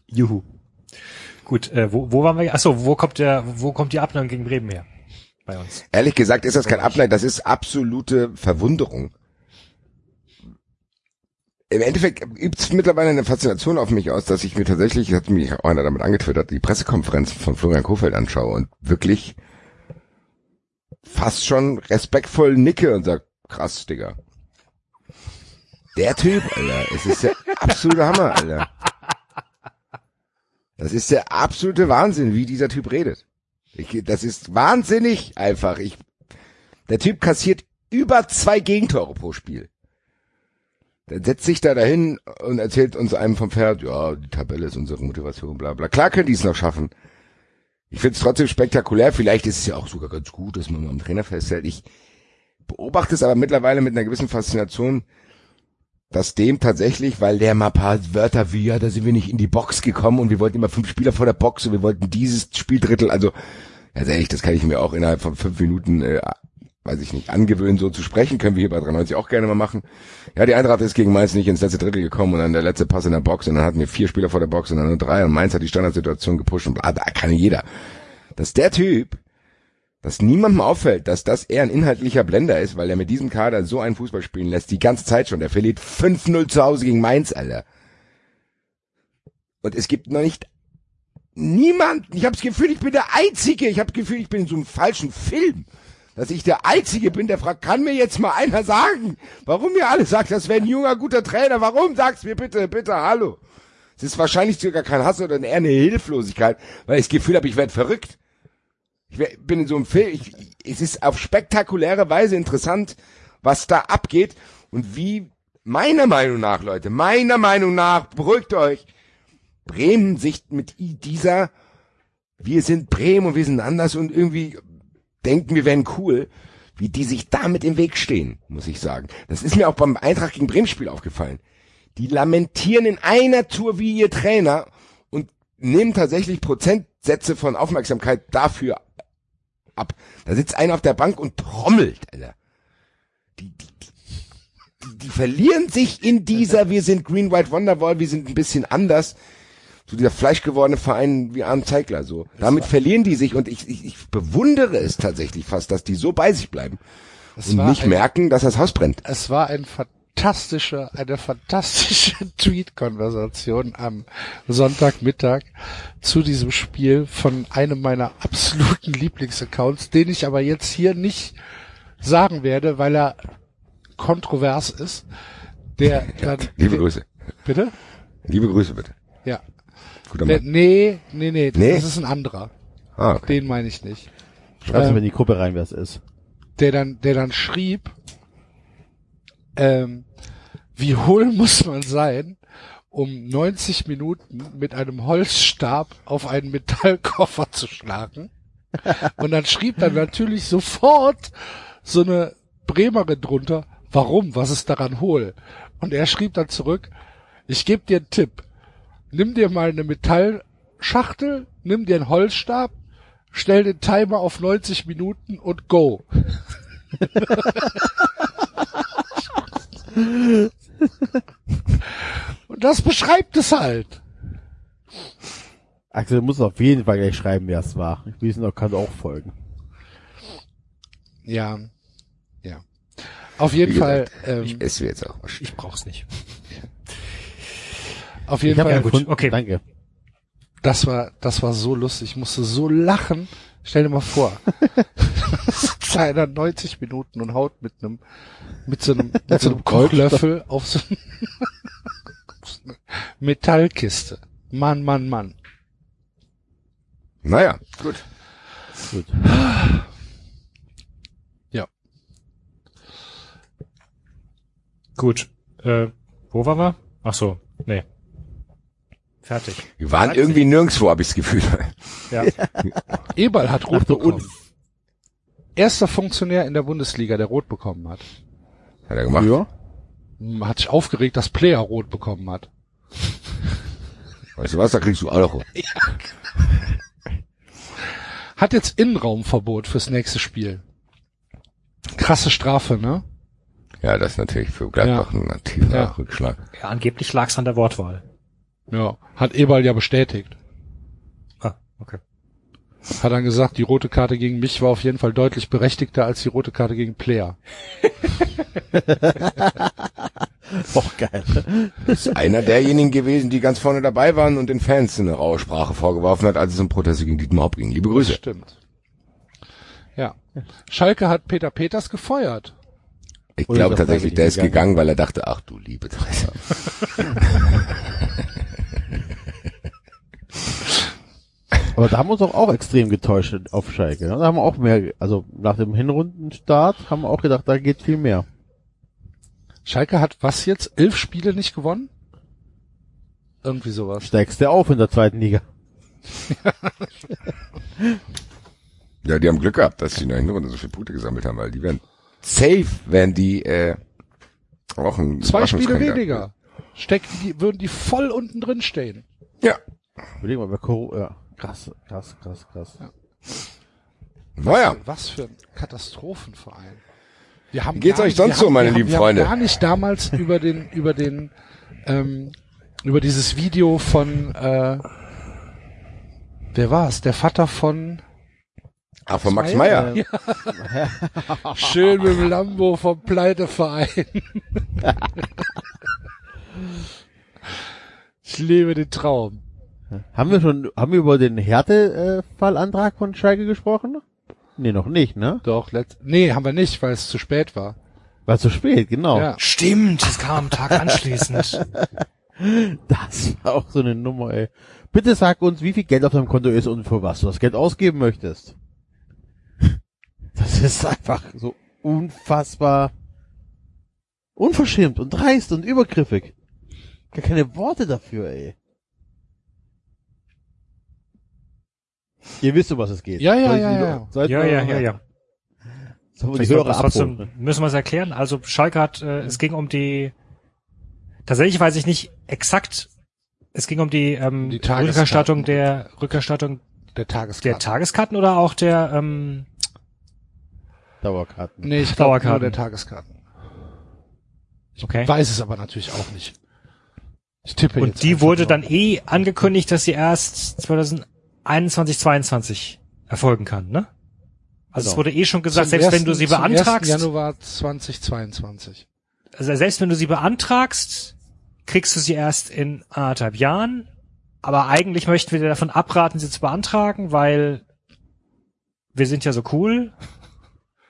Juhu. Gut, äh, wo, wo waren wir? Achso, wo kommt der, wo kommt die Abnahme gegen Bremen her? Bei uns. Ehrlich gesagt ist das kein Ableid, das ist absolute Verwunderung. Im Endeffekt es mittlerweile eine Faszination auf mich aus, dass ich mir tatsächlich, hat mich auch einer damit angetwittert, die Pressekonferenz von Florian Kofeld anschaue und wirklich fast schon respektvoll nicke und sag, krass, Digga. Der Typ, Alter, es ist der absolute Hammer, Alter. Das ist der absolute Wahnsinn, wie dieser Typ redet. Ich, das ist wahnsinnig einfach. Ich, der Typ kassiert über zwei Gegentore pro Spiel. Der setzt sich da dahin und erzählt uns einem vom Pferd, ja, die Tabelle ist unsere Motivation, bla bla. Klar können die es noch schaffen. Ich finde es trotzdem spektakulär. Vielleicht ist es ja auch sogar ganz gut, dass man mal am Trainer festhält. Ich beobachte es aber mittlerweile mit einer gewissen Faszination, dass dem tatsächlich, weil der mal paar Wörter wie, ja, da sind wir nicht in die Box gekommen und wir wollten immer fünf Spieler vor der Box und wir wollten dieses Spieldrittel, also ganz ehrlich, das kann ich mir auch innerhalb von fünf Minuten, äh, weiß ich nicht, angewöhnen, so zu sprechen, können wir hier bei 93 auch gerne mal machen. Ja, die Eintracht ist gegen Mainz nicht ins letzte Drittel gekommen und dann der letzte Pass in der Box und dann hatten wir vier Spieler vor der Box und dann nur drei und Mainz hat die Standardsituation gepusht und bla, da kann jeder. Dass der Typ, dass niemandem auffällt, dass das eher ein inhaltlicher Blender ist, weil er mit diesem Kader so einen Fußball spielen lässt, die ganze Zeit schon. Der verliert 5-0 zu Hause gegen Mainz, Alter. Und es gibt noch nicht niemand, ich habe das Gefühl, ich bin der Einzige, ich habe das Gefühl, ich bin in so einem falschen Film, dass ich der Einzige bin, der fragt, kann mir jetzt mal einer sagen, warum ihr alle sagt, das wäre ein junger, guter Trainer, warum sagt's mir bitte, bitte, hallo. Es ist wahrscheinlich sogar kein Hass, sondern eher eine Hilflosigkeit, weil ich das Gefühl habe, ich werde verrückt. Ich bin in so einem Film, ich, es ist auf spektakuläre Weise interessant, was da abgeht und wie meiner Meinung nach, Leute, meiner Meinung nach, beruhigt euch, Bremen sich mit dieser, wir sind Bremen und wir sind anders und irgendwie denken, wir wären cool, wie die sich damit im Weg stehen, muss ich sagen. Das ist mir auch beim Eintracht gegen Bremen Spiel aufgefallen. Die lamentieren in einer Tour wie ihr Trainer und nehmen tatsächlich Prozentsätze von Aufmerksamkeit dafür ab. Da sitzt einer auf der Bank und trommelt, Alter. Die, die, die, die, die verlieren sich in dieser, wir sind Green White Wonderwall, wir sind ein bisschen anders. So dieser fleischgewordene Verein wie Arne Zeigler, so. Damit verlieren die sich und ich, ich, ich bewundere es tatsächlich fast, dass die so bei sich bleiben Es und nicht ein, merken, dass das Haus brennt. Es war ein fantastische, eine fantastische Tweet-Konversation am Sonntagmittag zu diesem Spiel von einem meiner absoluten Lieblingsaccounts, den ich aber jetzt hier nicht sagen werde, weil er kontrovers ist. Der dann, Liebe Grüße. Bitte? Liebe Grüße bitte. Ja. Guter Mann. nee, nee, nee, Nee? das ist ein anderer. Ah, okay. Den meine ich nicht. Schreib's Ähm, mir in die Gruppe rein, wer es ist. der dann, der dann schrieb, ähm, wie hohl muss man sein, um 90 Minuten mit einem Holzstab auf einen Metallkoffer zu schlagen. Und dann schrieb dann natürlich sofort so eine Bremerin drunter, warum, was ist daran hohl? Und er schrieb dann zurück, ich gebe dir einen Tipp, nimm dir mal eine Metallschachtel, nimm dir einen Holzstab, stell den Timer auf 90 Minuten und go. Und das beschreibt es halt. Axel muss auf jeden Fall gleich schreiben, wer es war. Ich wissen, kann auch folgen. Ja, ja. Auf jeden Fall, ähm, Ich esse jetzt auch. Ich brauch's nicht. auf jeden Ich Fall, ja gefunden. okay. Danke. das war, das war so lustig. Ich musste so lachen. Stell dir mal vor, sitzt einer 90 Minuten und haut mit einem, mit so einem, mit so einem Kochlöffel auf so, eine Metallkiste. Mann, Mann, Mann. Naja, gut. Gut. Gut. Äh, wo waren wir? Ach so. Fertig. Wir waren Leipzig. irgendwie nirgendwo, habe ich das Gefühl. Ja. Eberl hat rot Ach, bekommen. Erster Funktionär in der Bundesliga, der rot bekommen hat. Hat er gemacht. Ja. Hm, Hat sich aufgeregt, dass Player rot bekommen hat. Weißt du was, da kriegst du auch noch. Hat jetzt Innenraumverbot fürs nächste Spiel. Krasse Strafe, ne? Ja, das ist natürlich für Gladbach ein tiefer Ja. Rückschlag. ja, angeblich lag's an der Wortwahl. Ja. Hat Eberl ja bestätigt. Ah, okay. Hat dann gesagt, die rote Karte gegen mich war auf jeden Fall deutlich berechtigter als die rote Karte gegen Player. Auch geil. Ist einer derjenigen gewesen, die ganz vorne dabei waren und den Fans eine raue Sprache vorgeworfen hat, als es um Proteste gegen Dietmar Hopp ging. Liebe Grüße. Stimmt. Ja. Schalke hat Peter Peters gefeuert. Ich glaube tatsächlich, der ist gegangen? gegangen, weil er dachte, ach du liebe Dreise. Aber da haben wir uns auch, auch extrem getäuscht auf Schalke. ne? Da haben wir auch mehr, also nach dem Hinrundenstart haben wir auch gedacht, da geht viel mehr. Schalke hat was jetzt? Elf Spiele nicht gewonnen? Irgendwie sowas. Steigst du auf in der zweiten Liga. Ja, die haben Glück gehabt, dass sie in der Hinrunde so viele Punkte gesammelt haben, weil die werden safe, wenn die äh, auch ein Zwei Spiele weniger. Stecken die, würden die voll unten drin stehen. Ja. Überleg mal, wer Coro, ja, krass, krass, krass, krass. Naja, Was für ein Katastrophenverein. Wir haben Wie geht's gar euch nicht- sonst so, meine lieben Freunde? Wir haben gar nicht damals über den, über den, ähm, über dieses Video von, äh, wer war's? Der Vater von ach, von Max Meyer? Meyer. Schön mit dem Lambo vom Pleiteverein. ich lebe den Traum. Haben wir schon, haben wir über den Härtefallantrag von Schalke gesprochen? Nee, noch nicht, ne? Doch, letzt, nee, haben wir nicht, weil es zu spät war. War zu spät, genau. Ja. Stimmt, es kam am Tag anschließend. Das war auch so eine Nummer, ey. Bitte sag uns, wie viel Geld auf deinem Konto ist und für was du das Geld ausgeben möchtest. Das ist einfach so unfassbar unverschämt und dreist und übergriffig. Gar keine Worte dafür, ey. Ihr wisst, um was es geht. Ja, ja, ich ja, ja. ich ja, ja, ja, ja. Sollen wir Ich die soll Hörer das trotzdem, müssen wir es erklären. Also Schalke hat, äh, es ging um die, tatsächlich weiß ich nicht exakt, es ging um die, ähm, Die Tageskarten. Rückerstattung der, Rückerstattung Der der Tageskarte. Tageskarten oder auch der, ähm, Dauerkarten. nee, ich glaube nur Dauerkarten. der Tageskarten. okay. Weiß es aber natürlich auch nicht. Ich tippe Und jetzt die wurde dann eh angekündigt, dass sie erst 2021, 22 erfolgen kann, ne? Also es Genau. wurde eh schon gesagt, Zum selbst wenn ersten- du sie zum 1. beantragst, Januar 2022. also selbst wenn du sie beantragst, kriegst du sie erst in anderthalb Jahren. Aber eigentlich möchten wir dir davon abraten, sie zu beantragen, weil wir sind ja so cool.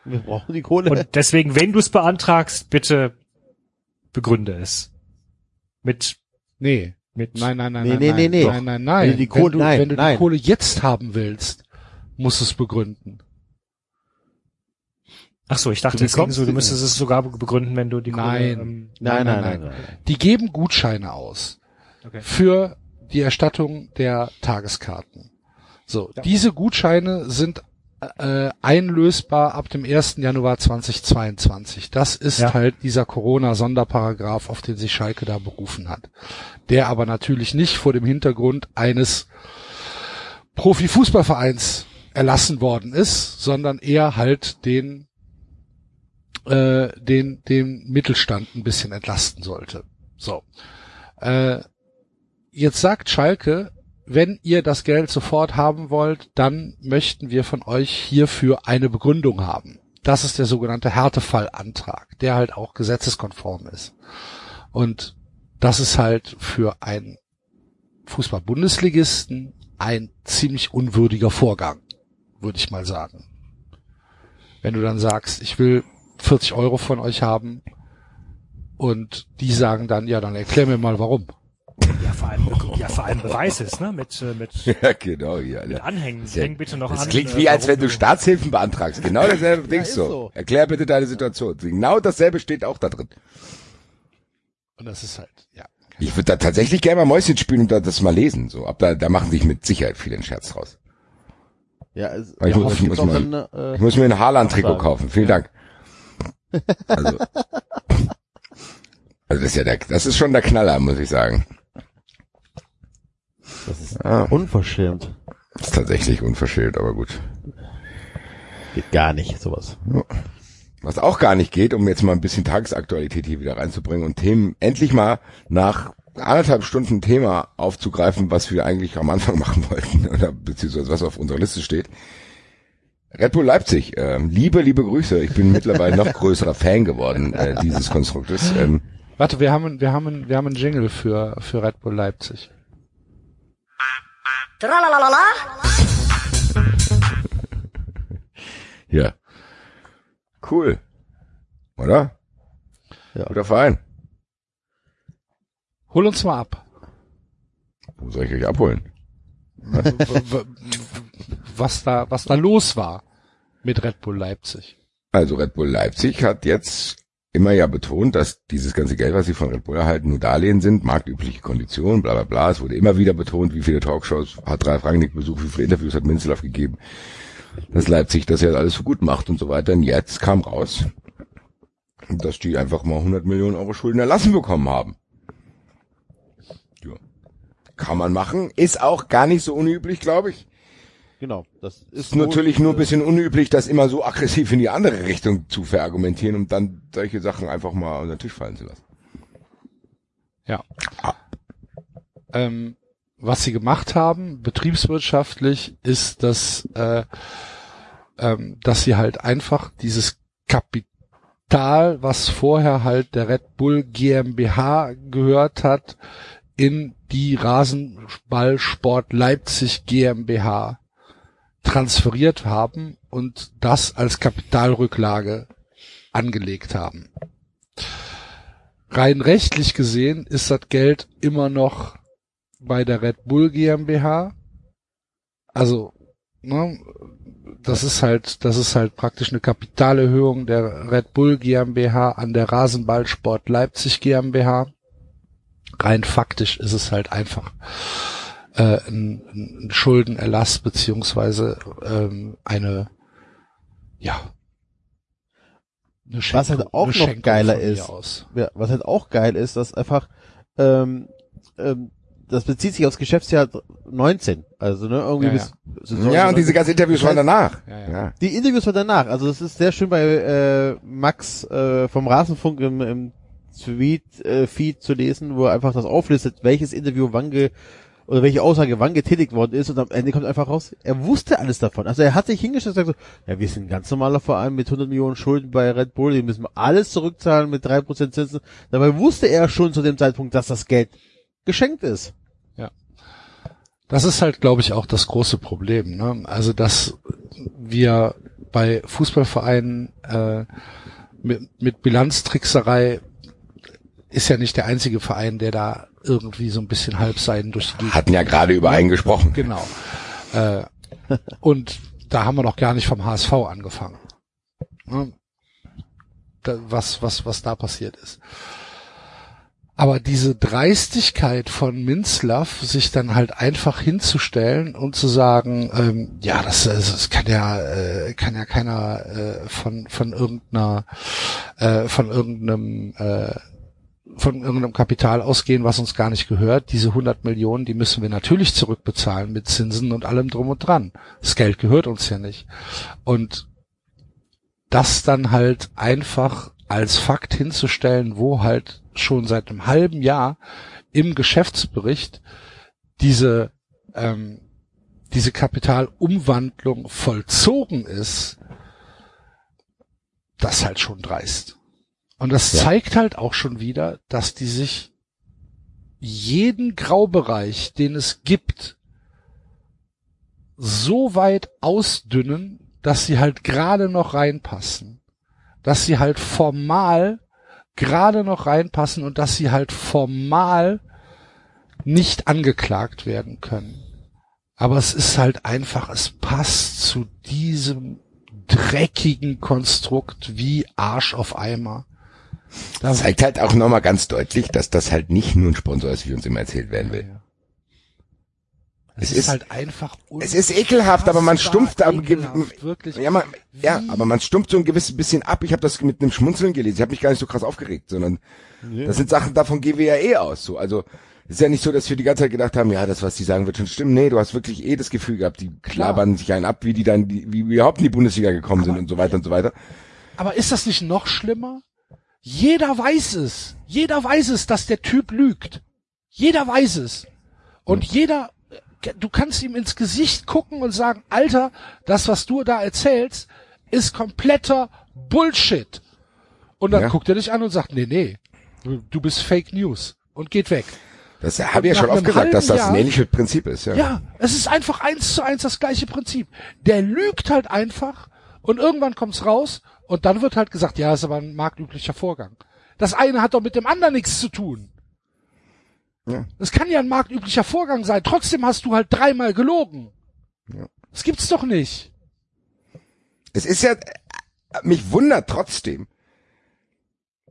Wir brauchen die Kohle. Und deswegen, wenn du es beantragst, bitte begründe es. Mit, Nee. Mit, Nein, nein, nein, Nee, nein, nee, nein, nee, nee. nein, nein, nein. Wenn du die Kohle- wenn du, nein, wenn du nein. die Kohle jetzt haben willst, musst du es begründen. Ach so, ich dachte, Wie es ging kommst so, du du müsstest es sogar begründen, wenn du die Nein. Kohle, ähm, Nein, Nein, nein, nein, nein, nein. Die geben Gutscheine aus okay. für die Erstattung der Tageskarten. So, Ja. diese Gutscheine sind äh, einlösbar ab dem 1. Januar 2022. Das ist Ja. halt dieser Corona-Sonderparagraph, auf den sich Schalke da berufen hat. Der aber natürlich nicht vor dem Hintergrund eines Profifußballvereins erlassen worden ist, sondern eher halt den äh, den den Mittelstand ein bisschen entlasten sollte. So. Äh, jetzt sagt Schalke, wenn ihr das Geld sofort haben wollt, dann möchten wir von euch hierfür eine Begründung haben. Das ist der sogenannte Härtefallantrag, der halt auch gesetzeskonform ist. Und das ist halt für einen Fußball-Bundesligisten ein ziemlich unwürdiger Vorgang, würde ich mal sagen. Wenn du dann sagst, ich will 40 Euro von euch haben und die sagen dann, ja, dann erklär mir mal warum. Ja, vor allem, ja, vor allem Beweises, ne, mit, äh, mit, Ja, genau, ja. mit ja. Anhängen. Ja, Häng bitte noch Das an. klingt äh, wie, als wenn du Staatshilfen beantragst. Genau dasselbe Ding ist so. so. Erklär bitte deine Situation. Genau dasselbe steht auch da drin. Und das ist halt, ja. Ich würde da tatsächlich gerne mal Mäuschen spielen und da das mal lesen. So, ab da, da machen sich mit Sicherheit viele einen Scherz draus. Ja, Aber ich ja, muss- ich muss mal- dann, äh, Ich muss mir ein Haaland-Trikot Sagen. kaufen. Vielen Dank. Also, also das ist ja der, das ist schon der Knaller, muss ich sagen. Das ist Ja, unverschämt. ist tatsächlich unverschämt, aber gut. Geht gar nicht, sowas. Was auch gar nicht geht, um jetzt mal ein bisschen Tagesaktualität hier wieder reinzubringen und Themen endlich mal nach anderthalb Stunden Thema aufzugreifen, was wir eigentlich am Anfang machen wollten oder beziehungsweise was auf unserer Liste steht. Red Bull Leipzig, ähm, liebe, liebe Grüße. Ich bin mittlerweile noch größerer Fan geworden äh, dieses Konstruktes. Ähm, Warte, wir haben, wir haben, wir haben einen Jingle für, für Red Bull Leipzig. Tralalala. ja. Cool. Oder? Ja. Guter Verein. Hol uns mal ab. Wo soll ich euch abholen? W- was da, was da los war mit Red Bull Leipzig. Also Red Bull Leipzig hat jetzt immer ja betont, dass dieses ganze Geld, was sie von Red Bull erhalten, nur Darlehen sind, marktübliche Konditionen, bla bla bla. Es wurde immer wieder betont, wie viele Talkshows hat Ralf Rangnick besucht, wie viele Interviews hat Minzlaff gegeben, dass Leipzig das ja alles so gut macht und so weiter. Und jetzt kam raus, dass die einfach mal 100 Millionen Euro Schulden erlassen bekommen haben. Ja. Kann man machen, ist auch gar nicht so unüblich, glaube ich. Genau, das ist Ist natürlich nur ein bisschen unüblich, das immer so aggressiv in die andere Richtung zu verargumentieren, um dann solche Sachen einfach mal unter den Tisch fallen zu lassen. Ja. Ah. Ähm, was sie gemacht haben, betriebswirtschaftlich, ist, dass, äh, ähm, dass sie halt einfach dieses Kapital, was vorher halt der Red Bull GmbH gehört hat, in die Rasenballsport Leipzig GmbH transferiert haben und das als Kapitalrücklage angelegt haben. Rein rechtlich gesehen ist das Geld immer noch bei der Red Bull GmbH. Also, ne, das ist halt, das ist halt praktisch eine Kapitalerhöhung der Red Bull GmbH an der Rasenballsport Leipzig GmbH. Rein faktisch ist es halt einfach äh, ein, ein Schuldenerlass beziehungsweise ähm, eine, ja, eine Was halt auch eine noch Schenkung geiler ist. Aus. Ja, was halt auch geil ist, dass einfach, ähm, ähm, das bezieht sich aufs Geschäftsjahr 19. Also, ne, irgendwie Ja, bis, Saison Ja, und diese ganzen Interviews Das heißt- waren danach. Ja, ja. Ja. Die Interviews von danach, also das ist sehr schön bei äh, Max äh, vom Rasenfunk im, im Tweet äh, Feed zu lesen, wo er einfach das auflistet, welches Interview wann ge oder welche Aussage wann getätigt worden ist und am Ende kommt einfach raus, er wusste alles davon. Also er hat sich hingestellt und gesagt so, ja, wir sind ein ganz normaler Verein mit 100 Millionen Schulden bei Red Bull, die müssen wir alles zurückzahlen mit 3% Zinsen. Dabei wusste er schon zu dem Zeitpunkt, dass das Geld geschenkt ist. Das ist halt, glaube ich, auch das große Problem. Ne? Also, dass wir bei Fußballvereinen äh, mit, mit Bilanztrickserei ist ja nicht der einzige Verein, der da irgendwie so ein bisschen Halbseiden durch die Gegend Hatten ja gerade über einen gesprochen. Genau. Äh, und da haben wir noch gar nicht vom HSV angefangen. Was, was, was da passiert ist. Aber diese Dreistigkeit von Minzlaff, sich dann halt einfach hinzustellen und zu sagen, ähm, ja, das, das kann ja, äh, kann ja keiner äh, von von irgendeiner, äh, von irgendeinem äh, von irgendeinem Kapital ausgehen, was uns gar nicht gehört. Diese 100 Millionen, die müssen wir natürlich zurückbezahlen mit Zinsen und allem drum und dran. Das Geld gehört uns ja nicht. Und das dann halt einfach als Fakt hinzustellen, wo halt schon seit einem halben Jahr im Geschäftsbericht diese ähm, diese Kapitalumwandlung vollzogen ist, das halt schon dreist. Und das Ja. zeigt halt auch schon wieder, dass die sich jeden Graubereich, den es gibt, so weit ausdünnen, dass sie halt gerade noch reinpassen. Dass sie halt formal gerade noch reinpassen und dass sie halt formal nicht angeklagt werden können. Aber es ist halt einfach, es passt zu diesem dreckigen Konstrukt wie Arsch auf Eimer. Da Zeigt halt auch nochmal ganz deutlich, dass das halt nicht nur ein Sponsor ist, wie uns immer erzählt werden will. es es ist, ist- halt einfach Es ist ekelhaft, aber man stumpft ekelhaft, wirklich. ja, man, ja, Wie- aber man stumpft so ein gewisses bisschen ab. Ich habe das mit einem Schmunzeln gelesen. Ich habe mich gar nicht so krass aufgeregt, sondern das sind Sachen, davon gehen wir ja eh aus. So, also es ist ja nicht so, dass wir die ganze Zeit gedacht haben, ja, das, was die sagen, wird schon stimmen. Nee, du hast wirklich eh das Gefühl gehabt, die klabern sich einen ab, wie die dann, wie wir überhaupt in die Bundesliga gekommen sind und so weiter und so weiter. Aber ist das nicht noch schlimmer? Jeder weiß es. Jeder weiß es, dass der Typ lügt. Jeder weiß es. Und jeder, du kannst ihm ins Gesicht gucken und sagen, Alter, das, was du da erzählst, ist kompletter Bullshit. Und dann Ja. guckt er dich an und sagt, nee, nee, du- bist Fake News und geht weg. Das habe ich ja schon oft gesagt, dass das ein Jahr- ähnliches Prinzip ist. Ja. Ja, es ist einfach eins zu eins das gleiche Prinzip. Der lügt halt einfach und irgendwann kommt's raus und dann wird halt gesagt, ja, ist aber ein marktüblicher Vorgang. Das eine hat doch mit dem anderen nichts zu tun. Ja. Das kann ja ein marktüblicher Vorgang sein. Trotzdem hast du halt dreimal gelogen. Ja. Das gibt's doch nicht. Es ist ja, mich wundert trotzdem,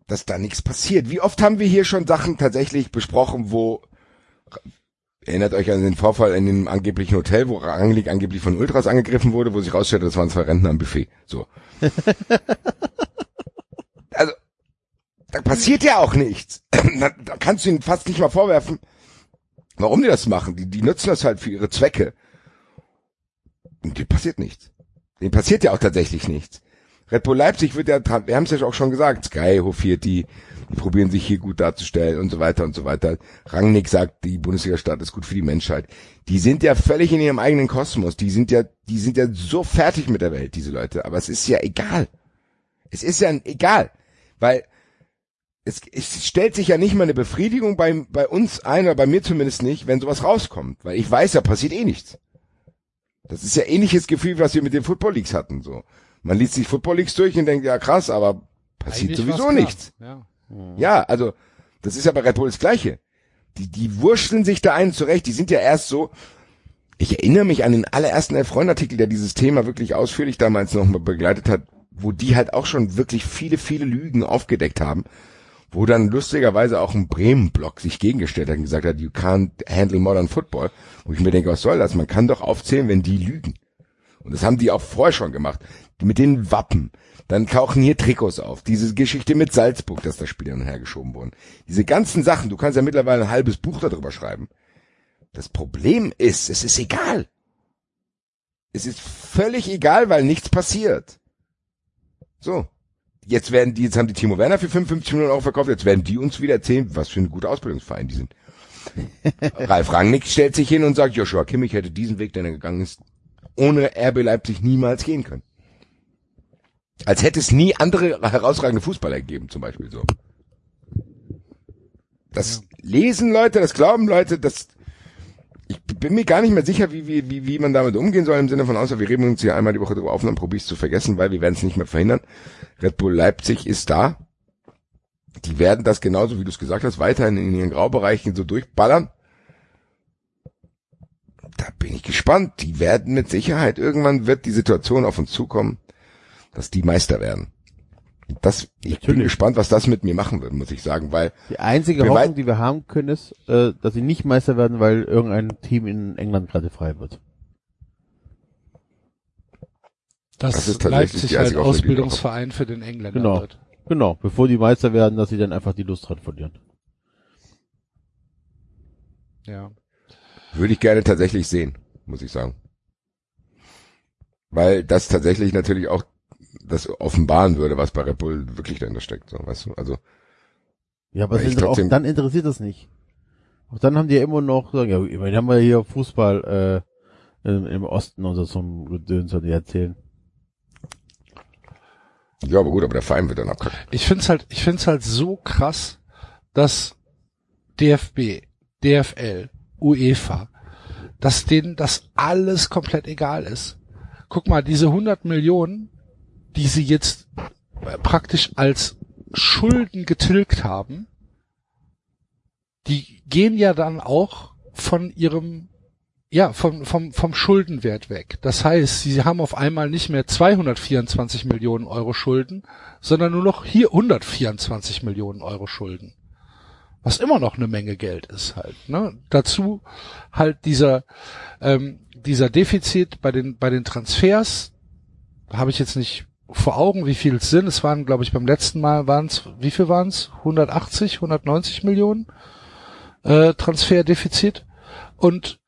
dass da nichts passiert. Wie oft haben wir hier schon Sachen tatsächlich besprochen, wo, erinnert euch an den Vorfall in dem angeblichen Hotel, wo Rangnick angeblich von Ultras angegriffen wurde, wo sich rausstellte, das waren zwei Rentner am Buffet. So. also, da passiert ja auch nichts. da, da kannst du ihnen fast nicht mal vorwerfen, warum die das machen. Die, die nutzen das halt für ihre Zwecke. Und dir passiert nichts. Dem passiert ja auch tatsächlich nichts. Red Bull Leipzig wird ja, dran- wir haben es ja auch schon gesagt, Sky hofiert die, die probieren sich hier gut darzustellen und so weiter und so weiter. Rangnick sagt, die Bundesliga-Stadt ist gut für die Menschheit. Die sind ja völlig in ihrem eigenen Kosmos. Die sind ja, die sind ja so fertig mit der Welt, diese Leute. Aber es ist ja egal. Es ist ja egal. Weil es, es stellt sich ja nicht mal eine Befriedigung bei, bei uns ein, oder bei mir zumindest nicht, wenn sowas rauskommt. Weil ich weiß, da passiert eh nichts. Das ist ja ähnliches Gefühl, was wir mit den Football Leagues hatten, so. Man liest sich Football Leagues durch und denkt, ja krass, aber passiert Eigentlich sowieso nichts. Ja. Ja, also, das ist ja bei Red Bull das Gleiche. Die, die wurschteln sich da einen zurecht. Die sind ja erst so, ich erinnere mich an den allerersten Elf-Freund-Artikel, der dieses Thema wirklich ausführlich damals nochmal begleitet hat, wo die halt auch schon wirklich viele, viele Lügen aufgedeckt haben, wo dann lustigerweise auch ein Bremen-Block sich gegengestellt hat und gesagt hat, you can't handle modern football. Wo ich mir denke, was soll das? Man kann doch aufzählen, wenn die lügen. Und das haben die auch vorher schon gemacht. Mit den Wappen. Dann tauchen hier Trikots auf. Diese Geschichte mit Salzburg, dass da Spieler hin und her geschoben wurden. Diese ganzen Sachen, du kannst ja mittlerweile ein halbes Buch darüber schreiben. Das Problem ist, es ist egal. Es ist völlig egal, weil nichts passiert. So. Jetzt werden die, jetzt haben die Timo Werner für 55 Millionen Euro verkauft, jetzt werden die uns wieder erzählen, was für ein guter Ausbildungsverein die sind. Ralf Rangnick stellt sich hin und sagt, Joshua Kimmich hätte diesen Weg, den er gegangen ist, ohne RB Leipzig niemals gehen können. Als hätte es nie andere herausragende Fußballer gegeben, zum Beispiel so. Das lesen Leute, das glauben Leute, das, ich bin mir gar nicht mehr sicher, wie, wie, wie, wie man damit umgehen soll, im Sinne von, außer wir reden uns hier einmal die Woche drüber auf und dann es zu vergessen, weil wir werden es nicht mehr verhindern. Red Bull Leipzig ist da. Die werden das genauso, wie du es gesagt hast, weiterhin in ihren Graubereichen so durchballern. Da bin ich gespannt. Die werden mit Sicherheit, irgendwann wird die Situation auf uns zukommen, dass die Meister werden. Das, ich bin Natürlich. gespannt, was das mit mir machen wird, muss ich sagen, weil Die einzige Hoffnung, die wir haben können, ist, äh, dass sie nicht Meister werden, weil irgendein Team in England gerade frei wird. Dass Das ist tatsächlich Leipzig halt wir Ausbildungsverein für den Engländer Genau. wird. Genau, bevor die Meister werden, dass sie dann einfach die Lust dran verlieren. Ja. würde ich gerne tatsächlich sehen, muss ich sagen. Weil das tatsächlich natürlich auch das offenbaren würde, was bei Red Bull wirklich dahinter steckt, so, weißt du? Also, Ja, aber inter- auch trotzdem- dann interessiert das nicht. Auch dann haben die ja immer noch, sagen, ja, ich meine, die haben wir hier Fußball äh, im, im Osten und so zum Gedöns, die erzählen. ja, aber gut, aber der Verein wird dann abkacken. Ich find's halt, ich find's halt so krass, dass DFB, DFL, UEFA, dass denen das alles komplett egal ist. Guck mal, diese 100 Millionen, die sie jetzt praktisch als Schulden getilgt haben, die gehen ja dann auch von ihrem ja, vom, vom, vom Schuldenwert weg. Das heißt, sie haben auf einmal nicht mehr 224 Millionen Euro Schulden, sondern nur noch hier 124 Millionen Euro Schulden. Was immer noch eine Menge Geld ist halt. Ne? Dazu halt dieser, ähm, dieser Defizit bei den, bei den Transfers, habe ich jetzt nicht vor Augen, wie viel es sind. Es waren, glaube ich, beim letzten Mal waren es, wie viel waren es? 180, 190 Millionen äh, Transferdefizit. Und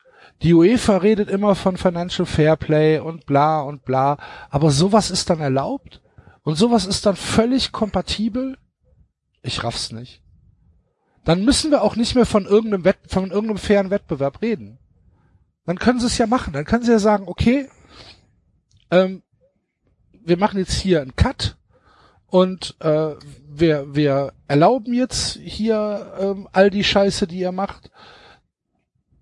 die UEFA redet immer von Financial Fairplay und bla und bla, aber sowas ist dann erlaubt und sowas ist dann völlig kompatibel. Ich raff's nicht. Dann müssen wir auch nicht mehr von irgendeinem Wett von irgendeinem fairen Wettbewerb reden. Dann können sie es ja machen. Dann können sie ja sagen, okay, ähm, wir machen jetzt hier einen Cut und äh, wir, wir erlauben jetzt hier ähm, all die Scheiße, die ihr macht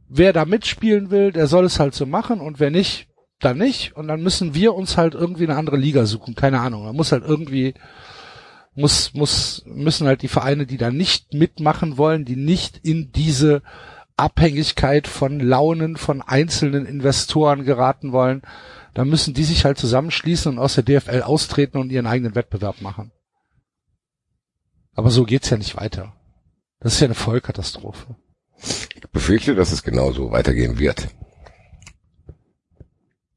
wer da mitspielen will, der soll es halt so machen und wer nicht, dann nicht. Und dann müssen wir uns halt irgendwie eine andere Liga suchen. Keine Ahnung. Da muss halt irgendwie, muss, muss, müssen halt die Vereine, die da nicht mitmachen wollen, die nicht in diese Abhängigkeit von Launen von einzelnen Investoren geraten wollen, da müssen die sich halt zusammenschließen und aus der DFL austreten und ihren eigenen Wettbewerb machen. Aber so geht's ja nicht weiter. Das ist ja eine Vollkatastrophe. Ich befürchte, dass es genauso weitergehen wird.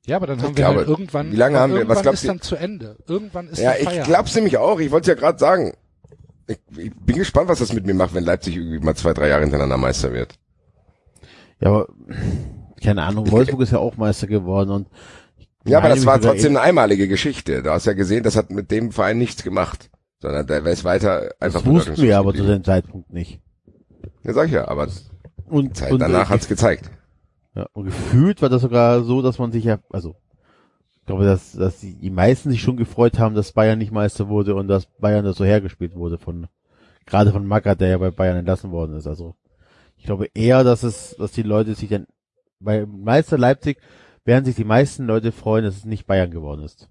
Ja, aber dann Ich haben wir glaube, halt irgendwann. wie lange haben wir- irgendwann was glaubst ist dann zu Ende. Irgendwann ist Ja, dann ich glaub's nämlich auch. Ich wollte ja gerade sagen. Ich, ich bin gespannt, was das mit mir macht, wenn Leipzig irgendwie mal zwei, drei Jahre hintereinander Meister wird. Ja, aber keine Ahnung, Wolfsburg ist ja auch Meister geworden und Ja, aber das war trotzdem eine einmalige Geschichte. Du hast ja gesehen, das hat mit dem Verein nichts gemacht. Sondern der ist weiter einfach Das wussten wir aber zu dem Zeitpunkt nicht. Ja, sag ich ja, aber Und, Zeit und danach äh, hat's gezeigt. ja, und gefühlt war das sogar so, dass man sich ja, also ich glaube, dass, dass die, die meisten sich schon gefreut haben, dass Bayern nicht Meister wurde und dass Bayern das so hergespielt wurde von gerade von Magath, der ja bei Bayern entlassen worden ist. Also ich glaube eher, dass es, dass die Leute sich dann bei Meister Leipzig werden sich die meisten Leute freuen, dass es nicht Bayern geworden ist.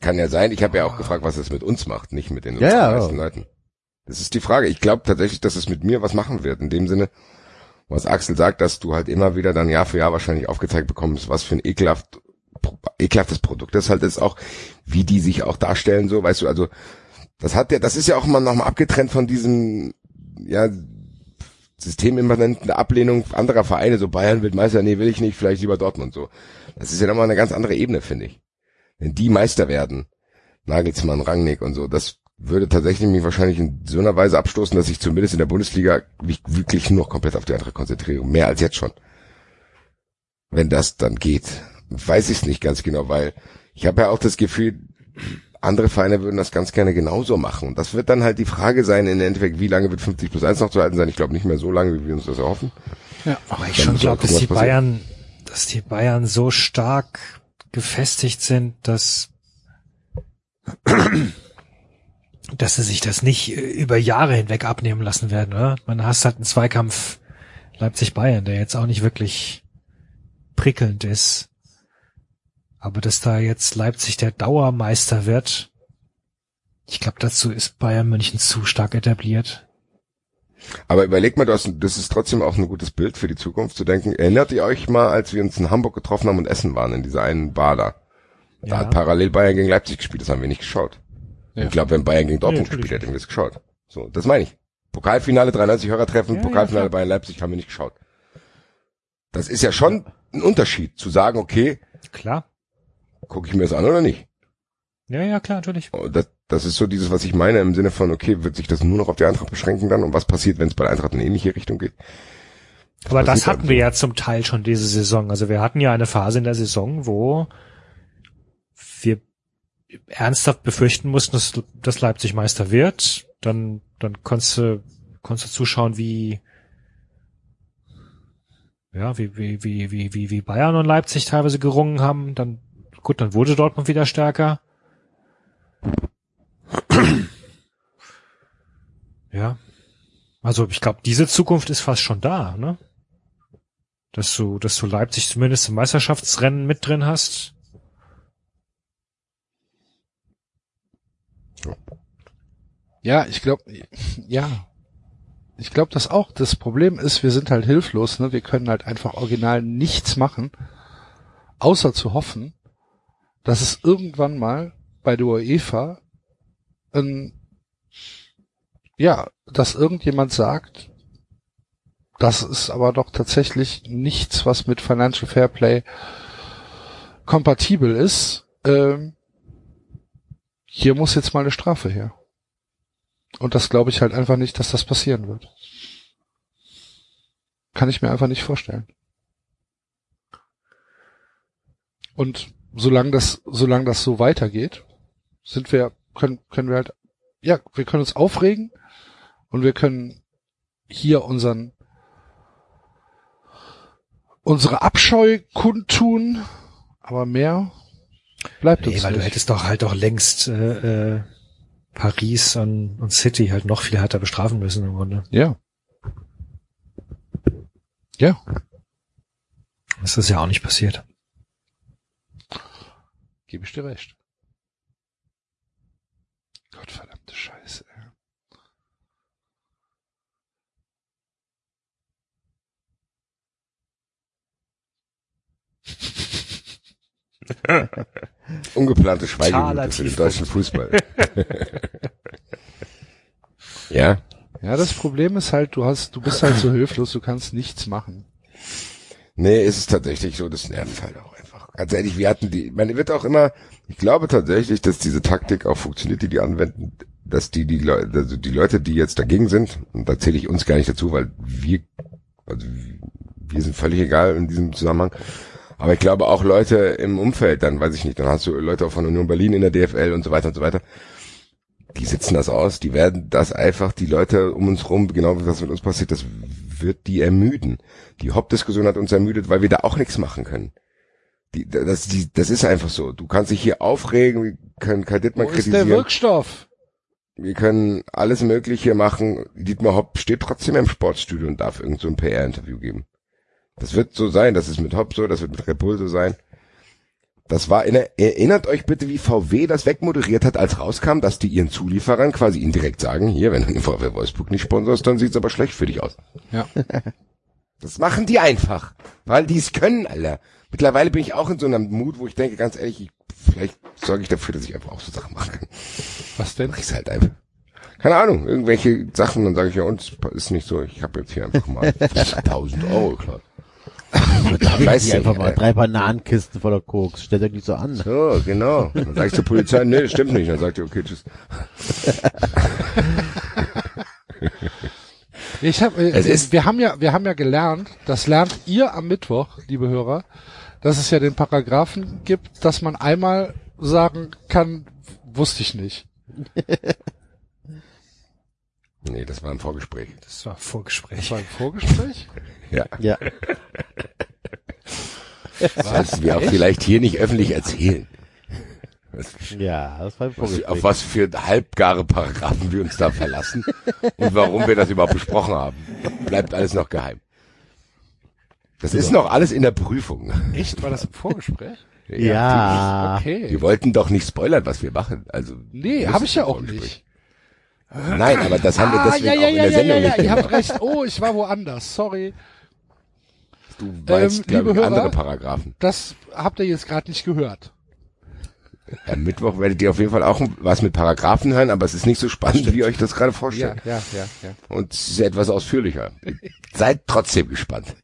Kann ja sein. Ich habe ja auch gefragt, was es mit uns macht, nicht mit den Ja, ja, meisten. Leuten. Das ist die Frage. Ich glaube tatsächlich, dass es mit mir was machen wird. In dem Sinne, was Axel sagt, dass du halt immer wieder dann Jahr für Jahr wahrscheinlich aufgezeigt bekommst, was für ein ekelhaft, ekelhaftes Produkt das halt ist auch, wie die sich auch darstellen, so, weißt du, also, das hat ja, das ist ja auch mal nochmal abgetrennt von diesem, ja, systemimmanenten Ablehnung anderer Vereine, so Bayern wird Meister, nee, will ich nicht, vielleicht lieber Dortmund, so. Das ist ja nochmal eine ganz andere Ebene, finde ich. Wenn die Meister werden, Nagelsmann, Rangnick und so, das würde tatsächlich mich wahrscheinlich in so einer Weise abstoßen, dass ich zumindest in der Bundesliga mich wirklich nur noch komplett auf die andere konzentriere. Mehr als jetzt schon. Wenn das dann geht. Weiß ich es nicht ganz genau, weil ich habe ja auch das Gefühl, andere Vereine würden das ganz gerne genauso machen. Und das wird dann halt die Frage sein, im Endeffekt, wie lange wird 50 plus 1 noch zu halten sein? Ich glaube nicht mehr so lange, wie wir uns das erhoffen. Ja. Aber ich Dann schon glaube, dass die passiert. Bayern, dass die Bayern so stark gefestigt sind, dass dass sie sich das nicht äh, über Jahre hinweg abnehmen lassen werden, oder? Man hast halt einen Zweikampf Leipzig-Bayern, der jetzt auch nicht wirklich prickelnd ist. Aber dass da jetzt Leipzig der Dauermeister wird, ich glaube, dazu ist Bayern München zu stark etabliert. Aber überlegt mal, das, das ist trotzdem auch ein gutes Bild für die Zukunft zu denken. Erinnert ihr euch mal, als wir uns in Hamburg getroffen haben und essen waren, in dieser einen Bar da? Da Ja. hat parallel Bayern gegen Leipzig gespielt, das haben wir nicht geschaut. Ja. Ich glaube, wenn Bayern gegen Dortmund Ja, gespielt hätte, hätten wir es geschaut. So, das meine ich. Pokalfinale 93 Hörertreffen, Ja, Pokalfinale. Bayern Leipzig haben wir nicht geschaut. Das ist ja schon ein Unterschied, zu sagen, okay, Klar. Gucke ich mir das an oder nicht. Ja, ja, klar, natürlich. Und Das, das ist so dieses, was ich meine, im Sinne von, okay, wird sich das nur noch auf die Eintracht beschränken dann und was passiert, wenn es bei der Eintracht in eine ähnliche Richtung geht? Aber das hatten wir ja zum Teil schon diese Saison. Also wir hatten ja eine Phase in der Saison, wo wir ernsthaft befürchten mussten, dass, dass Leipzig Meister wird. Dann, dann konntest du, konntest du zuschauen, wie, ja, wie, wie, wie, wie, wie, wie Bayern und Leipzig teilweise gerungen haben. Dann, gut, dann wurde Dortmund wieder stärker. Ja. Also ich glaube, diese Zukunft ist fast schon da, ne? Dass du, dass du Leipzig zumindest im Meisterschaftsrennen mit drin hast. Ja, ich glaube, ja. Ich glaube das auch. Das Problem ist, wir sind halt hilflos, ne? Wir können halt einfach original nichts machen, außer zu hoffen, dass es irgendwann mal bei der UEFA ein, ja, dass irgendjemand sagt, das ist aber doch tatsächlich nichts, was mit Financial Fairplay kompatibel ist. Ähm, hier muss jetzt mal eine Strafe her. Und das glaube ich halt einfach nicht, dass das passieren wird. Kann ich mir einfach nicht vorstellen. Und solange das, solange das so weitergeht, sind wir, können, können wir halt, ja, wir können uns aufregen und wir können hier unseren, unsere Abscheu kundtun, aber mehr bleibt Nee, uns weil du nicht. hättest doch halt auch längst äh, äh, Paris und, und City halt noch viel härter bestrafen müssen im Grunde. Ja. Ja. Das ist ja auch nicht passiert. Gebe ich dir recht. Gottverdammte Scheiße. Ungeplante Schweigeminute für den deutschen Fußball. ja, Ja, das Problem ist halt, du hast, du bist halt so hilflos, du kannst nichts machen. nee, ist es tatsächlich so, das nervt halt auch. Ganz ehrlich, wir hatten die, man wird auch immer, ich glaube tatsächlich, dass diese Taktik auch funktioniert, die die anwenden, dass die, die Leute, also die Leute, die jetzt dagegen sind, und da zähle ich uns gar nicht dazu, weil wir, also wir sind völlig egal in diesem Zusammenhang, aber ich glaube auch Leute im Umfeld, dann weiß ich nicht, dann hast du Leute auch von Union Berlin in der DFL und so weiter und so weiter. Die sitzen das aus, die werden das einfach, die Leute um uns rum, genau was mit uns passiert, das wird die ermüden. Die Hauptdiskussion hat uns ermüdet, weil wir da auch nichts machen können. Die, das, die, das ist einfach so. Du kannst dich hier aufregen, wir können Kai Dittmann Wo ist der kritisieren, Wirkstoff? wir können alles Mögliche machen. Dietmar Hopp steht trotzdem im Sportstudio und darf irgend so ein PR-Interview geben. Das wird so sein, das ist mit Hopp so, das wird mit Red Bull so sein. Das war, in erinnert euch bitte, wie VW das wegmoderiert hat, als rauskam, dass die ihren Zulieferern quasi indirekt sagen, hier, wenn du den VW Wolfsburg nicht sponsorst, dann sieht's aber schlecht für dich aus. Ja. Das machen die einfach, weil die es können, Alter. Mittlerweile bin ich auch in so einem Mut, wo ich denke, ganz ehrlich, ich, vielleicht sorge ich dafür, dass ich einfach auch so Sachen machen kann. Was denn? Mach ich's halt einfach. Keine Ahnung, irgendwelche Sachen, dann sage ich ja, uns ist nicht so, ich habe jetzt hier einfach mal 1000 Euro, klar. Weiß Die ja einfach nicht, mal ey. drei Bananenkisten voller Koks. Stellt euch nicht so an. So, genau. Dann sag ich zur Polizei, nee, das stimmt nicht. Dann sagt ihr, okay, tschüss. Ich hab, äh, Es ist- wir haben ja, wir haben ja gelernt, das lernt ihr am Mittwoch, liebe Hörer, dass es ja den Paragraphen gibt, dass man einmal sagen kann, wusste ich nicht. Nee, das war ein Vorgespräch. Das war Vorgespräch. Das war ein Vorgespräch? Ja. Ja. Das sollten wir auch vielleicht hier nicht öffentlich erzählen. Ja, das war ein was, auf was für halbgare Paragraphen wir uns da verlassen und warum wir das überhaupt besprochen haben. Bleibt alles noch geheim. Das ist noch alles in der Prüfung. Echt? War das ein Vorgespräch? Ja. Okay. Wir wollten doch nicht spoilern, was wir machen. Also Nee, wir habe ich ja auch nicht. Nein, aber das haben wir Ah, deswegen ja, ja, auch in ja, der ja, Sendung ja, ja, nicht ihr habt recht. Oh, ich war woanders. Sorry. Du weißt, Ähm, glaube liebe ich, andere Hörer, Paragraphen. Das habt ihr jetzt gerade nicht gehört. Am Mittwoch werdet ihr auf jeden Fall auch was mit Paragraphen hören, aber es ist nicht so spannend, wie ihr euch das gerade vorstellt. Ja, ja, ja, ja. Und es ist etwas ausführlicher. Seid trotzdem gespannt.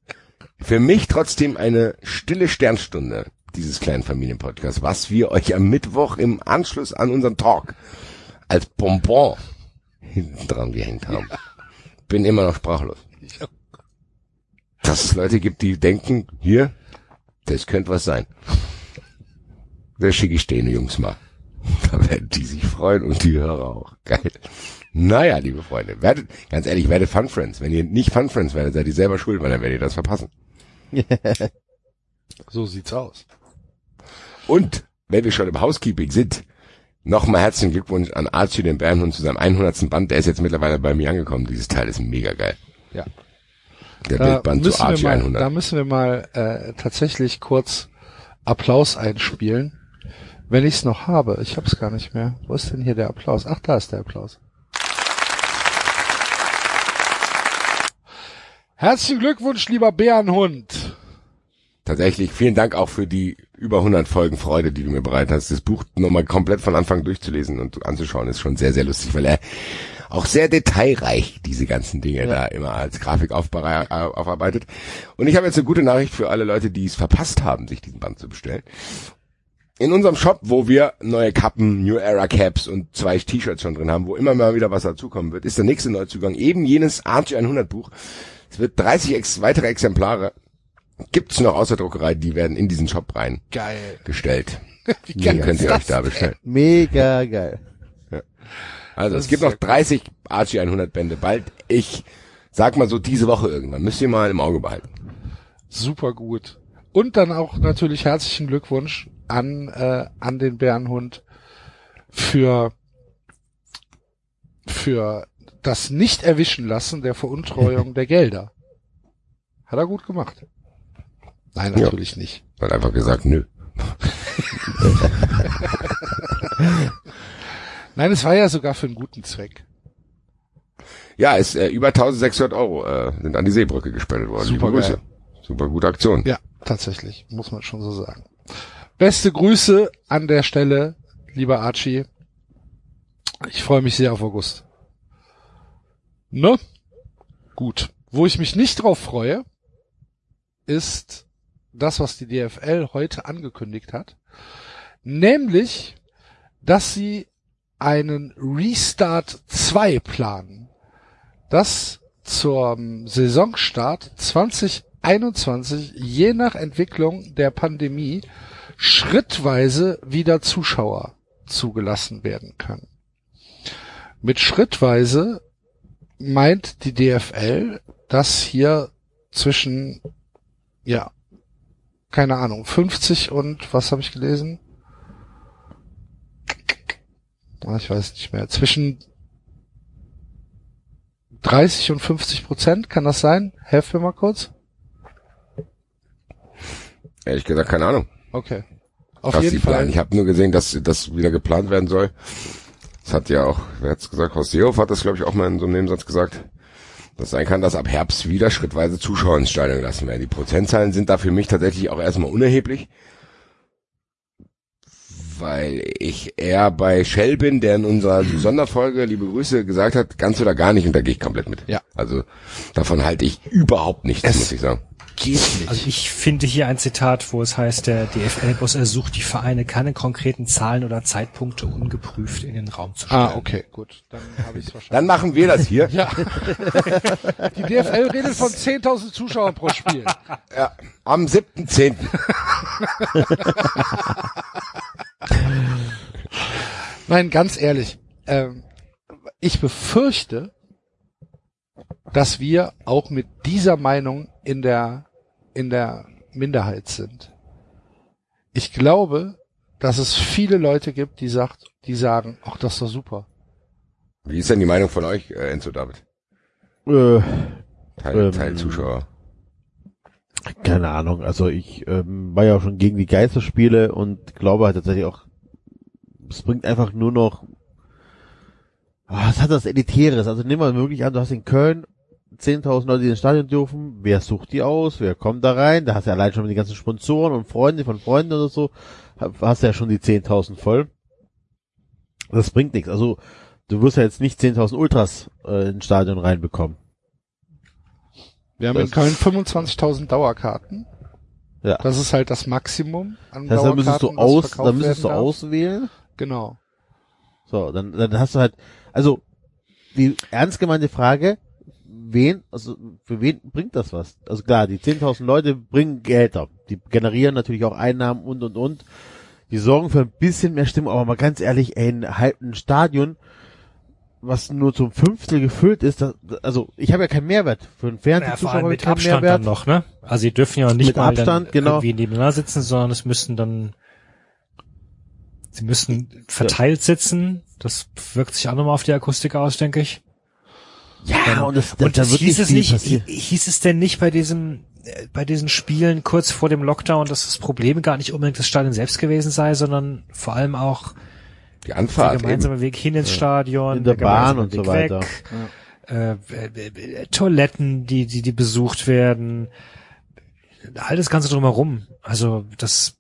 Für mich trotzdem eine stille Sternstunde dieses kleinen Familienpodcasts, was wir euch am Mittwoch im Anschluss an unseren Talk als Bonbon hinten dran gehängt haben. Bin immer noch sprachlos. Dass es Leute gibt, die denken, hier, das könnte was sein. Das schicke ich denen Jungs mal. Da werden die sich freuen und die Hörer auch. Geil. Naja, liebe Freunde, werdet, ganz ehrlich, werdet Fun Friends. Wenn ihr nicht Fun Friends werdet, seid ihr selber schuld, weil dann werdet ihr das verpassen. So sieht's aus. Und, wenn wir schon im Housekeeping sind, nochmal herzlichen Glückwunsch an Archie den Bärenhund zu seinem 100. Band. Der ist jetzt mittlerweile bei mir angekommen. Dieses Teil ist mega geil. Ja. Der Da Bildband zu Archie mal, 100. da müssen wir mal äh, tatsächlich kurz Applaus einspielen. Wenn ich es noch habe. Ich habe es gar nicht mehr. Wo ist denn hier der Applaus? Ach, da ist der Applaus. Herzlichen Glückwunsch, lieber Bärenhund. Tatsächlich, vielen Dank auch für die über 100 Folgen Freude, die du mir bereit hast. Das Buch nochmal komplett von Anfang durchzulesen und anzuschauen, ist schon sehr, sehr lustig, weil er auch sehr detailreich diese ganzen Dinge da immer als Grafik aufarbeitet. Und ich habe jetzt eine gute Nachricht für alle Leute, die es verpasst haben, sich diesen Band zu bestellen. In unserem Shop, wo wir neue Kappen, New Era Caps und zwei T-Shirts schon drin haben, wo immer mal wieder was dazukommen wird, ist der nächste Neuzugang eben jenes Archie 100 Buch. Es wird 30 ex weitere Exemplare gibt's noch aus der Druckerei, die werden in diesen Shop Geil. reingestellt. Wie Den könnt ist ihr euch da bestellen. Mega geil. Also Das es gibt noch 30 Archie 100 Bände. Bald, ich sag mal so diese Woche irgendwann. Müsst ihr mal im Auge behalten. Super gut. Und dann auch natürlich herzlichen Glückwunsch an, äh, an den Bärenhund für, für das nicht erwischen lassen der Veruntreuung der Gelder. Hat er gut gemacht. Nein, Ja. natürlich nicht. Hat einfach gesagt, nö. Nein, es war ja sogar für einen guten Zweck. Ja, ist äh, über 1600 Euro äh, sind an die Seebrücke gespendet worden. Super Grüße. Super gute Aktion. Ja, tatsächlich, muss man schon so sagen. Beste Grüße an der Stelle, lieber Archie. Ich freue mich sehr auf August. Ne? Gut. Wo ich mich nicht drauf freue, ist das, was die DFL heute angekündigt hat. Nämlich, dass sie einen Restart 2 planen. Das zum Saisonstart 2021 je nach Entwicklung der Pandemie schrittweise wieder Zuschauer zugelassen werden können. Mit schrittweise meint die DFL, dass hier zwischen, ja, keine Ahnung, 50 und, was habe ich gelesen? Ah, Ich weiß nicht mehr. Zwischen 30 und 50 Prozent, kann das sein? Helft mir mal kurz. Ehrlich gesagt, keine Ahnung. Okay. Auf jeden. Fall. Ich habe nur gesehen, dass das wieder geplant werden soll. Das hat ja auch, wer hat's gesagt, Horst Seehofer hat das, glaube ich, auch mal in so einem Nebensatz gesagt. Das sein kann, dass ab Herbst wieder schrittweise Zuschauer ins Stadion gelassen werden. Die Prozentzahlen sind da für mich tatsächlich auch erstmal unerheblich. Weil ich eher bei Shell bin, der in unserer Sonderfolge, liebe Grüße, gesagt hat, ganz oder gar nicht, und da gehe ich komplett mit. Ja. Also davon halte ich überhaupt nichts, Es- muss ich sagen. Geht nicht. Also ich finde hier ein Zitat, wo es heißt, der DFL-Boss ersucht die Vereine, keine konkreten Zahlen oder Zeitpunkte ungeprüft in den Raum zu stellen. ah, okay, gut. Dann habe ich es Dann wahrscheinlich. machen wir das hier. Ja. Die DFL redet von 10.000 Zuschauern pro Spiel. Ja, am 7.10. Nein, ganz ehrlich. Ähm, ich befürchte, dass wir auch mit dieser Meinung in der, in der Minderheit sind. Ich glaube, dass es viele Leute gibt, die sagt, die sagen, ach, das ist doch super. Wie ist denn die Meinung von euch, äh, Enzo David? Äh, Teil, Ähm, Teilzuschauer. keine Ahnung. Also ich ähm, war ja auch schon gegen die Geisterspiele und glaube halt tatsächlich auch, es bringt einfach nur noch, ah, es hat das Elitäres. Also nehmen wir wirklich an, du hast in Köln 10.000 Leute, die ins Stadion dürfen, wer sucht die aus, wer kommt da rein, da hast du ja allein schon die ganzen Sponsoren und Freunde von Freunden oder so, hast du ja schon die 10.000 voll. Das bringt nichts. Also du wirst ja jetzt nicht 10.000 Ultras äh, ins Stadion reinbekommen. Wir haben Das- in Köln 25.000 Dauerkarten. Ja. Das ist halt das Maximum an Das heißt, müsstest du Dauerkarten, das aus, verkauft dann müsstest du darf. auswählen. Genau. So, dann, dann hast du halt, also die ernst gemeinte Frage, wen, also für wen bringt das was? Also klar, die 10.000 Leute bringen Gelder, die generieren natürlich auch Einnahmen und und und. Die sorgen für ein bisschen mehr Stimmung, aber mal ganz ehrlich, ey, ein, halb- ein Stadion, was nur zum Fünftel gefüllt ist, das, also ich habe ja keinen Mehrwert für einen Ja, Fernsehzuschauer. ich mit Abstand Mehrwert. dann noch, ne? Also sie dürfen ja nicht Mit mal Abstand, dann genau. irgendwie nebeneinander sitzen, sondern es müssten dann sie müssten verteilt sitzen. Das wirkt sich auch nochmal auf die Akustik aus, denke ich. Ja, und das, das, Und da das wird hieß es nicht, passieren. hieß es denn nicht bei diesem, äh, bei diesen Spielen kurz vor dem Lockdown, dass das Problem gar nicht unbedingt das Stadion selbst gewesen sei, sondern vor allem auch Die der Anfahrt eben. gemeinsame Weg hin ins Stadion, In der Bahn gemeinsame und so Weg weiter. weg, äh, äh, äh, Toiletten, die, die, die besucht werden, all das Ganze drumherum. Also das,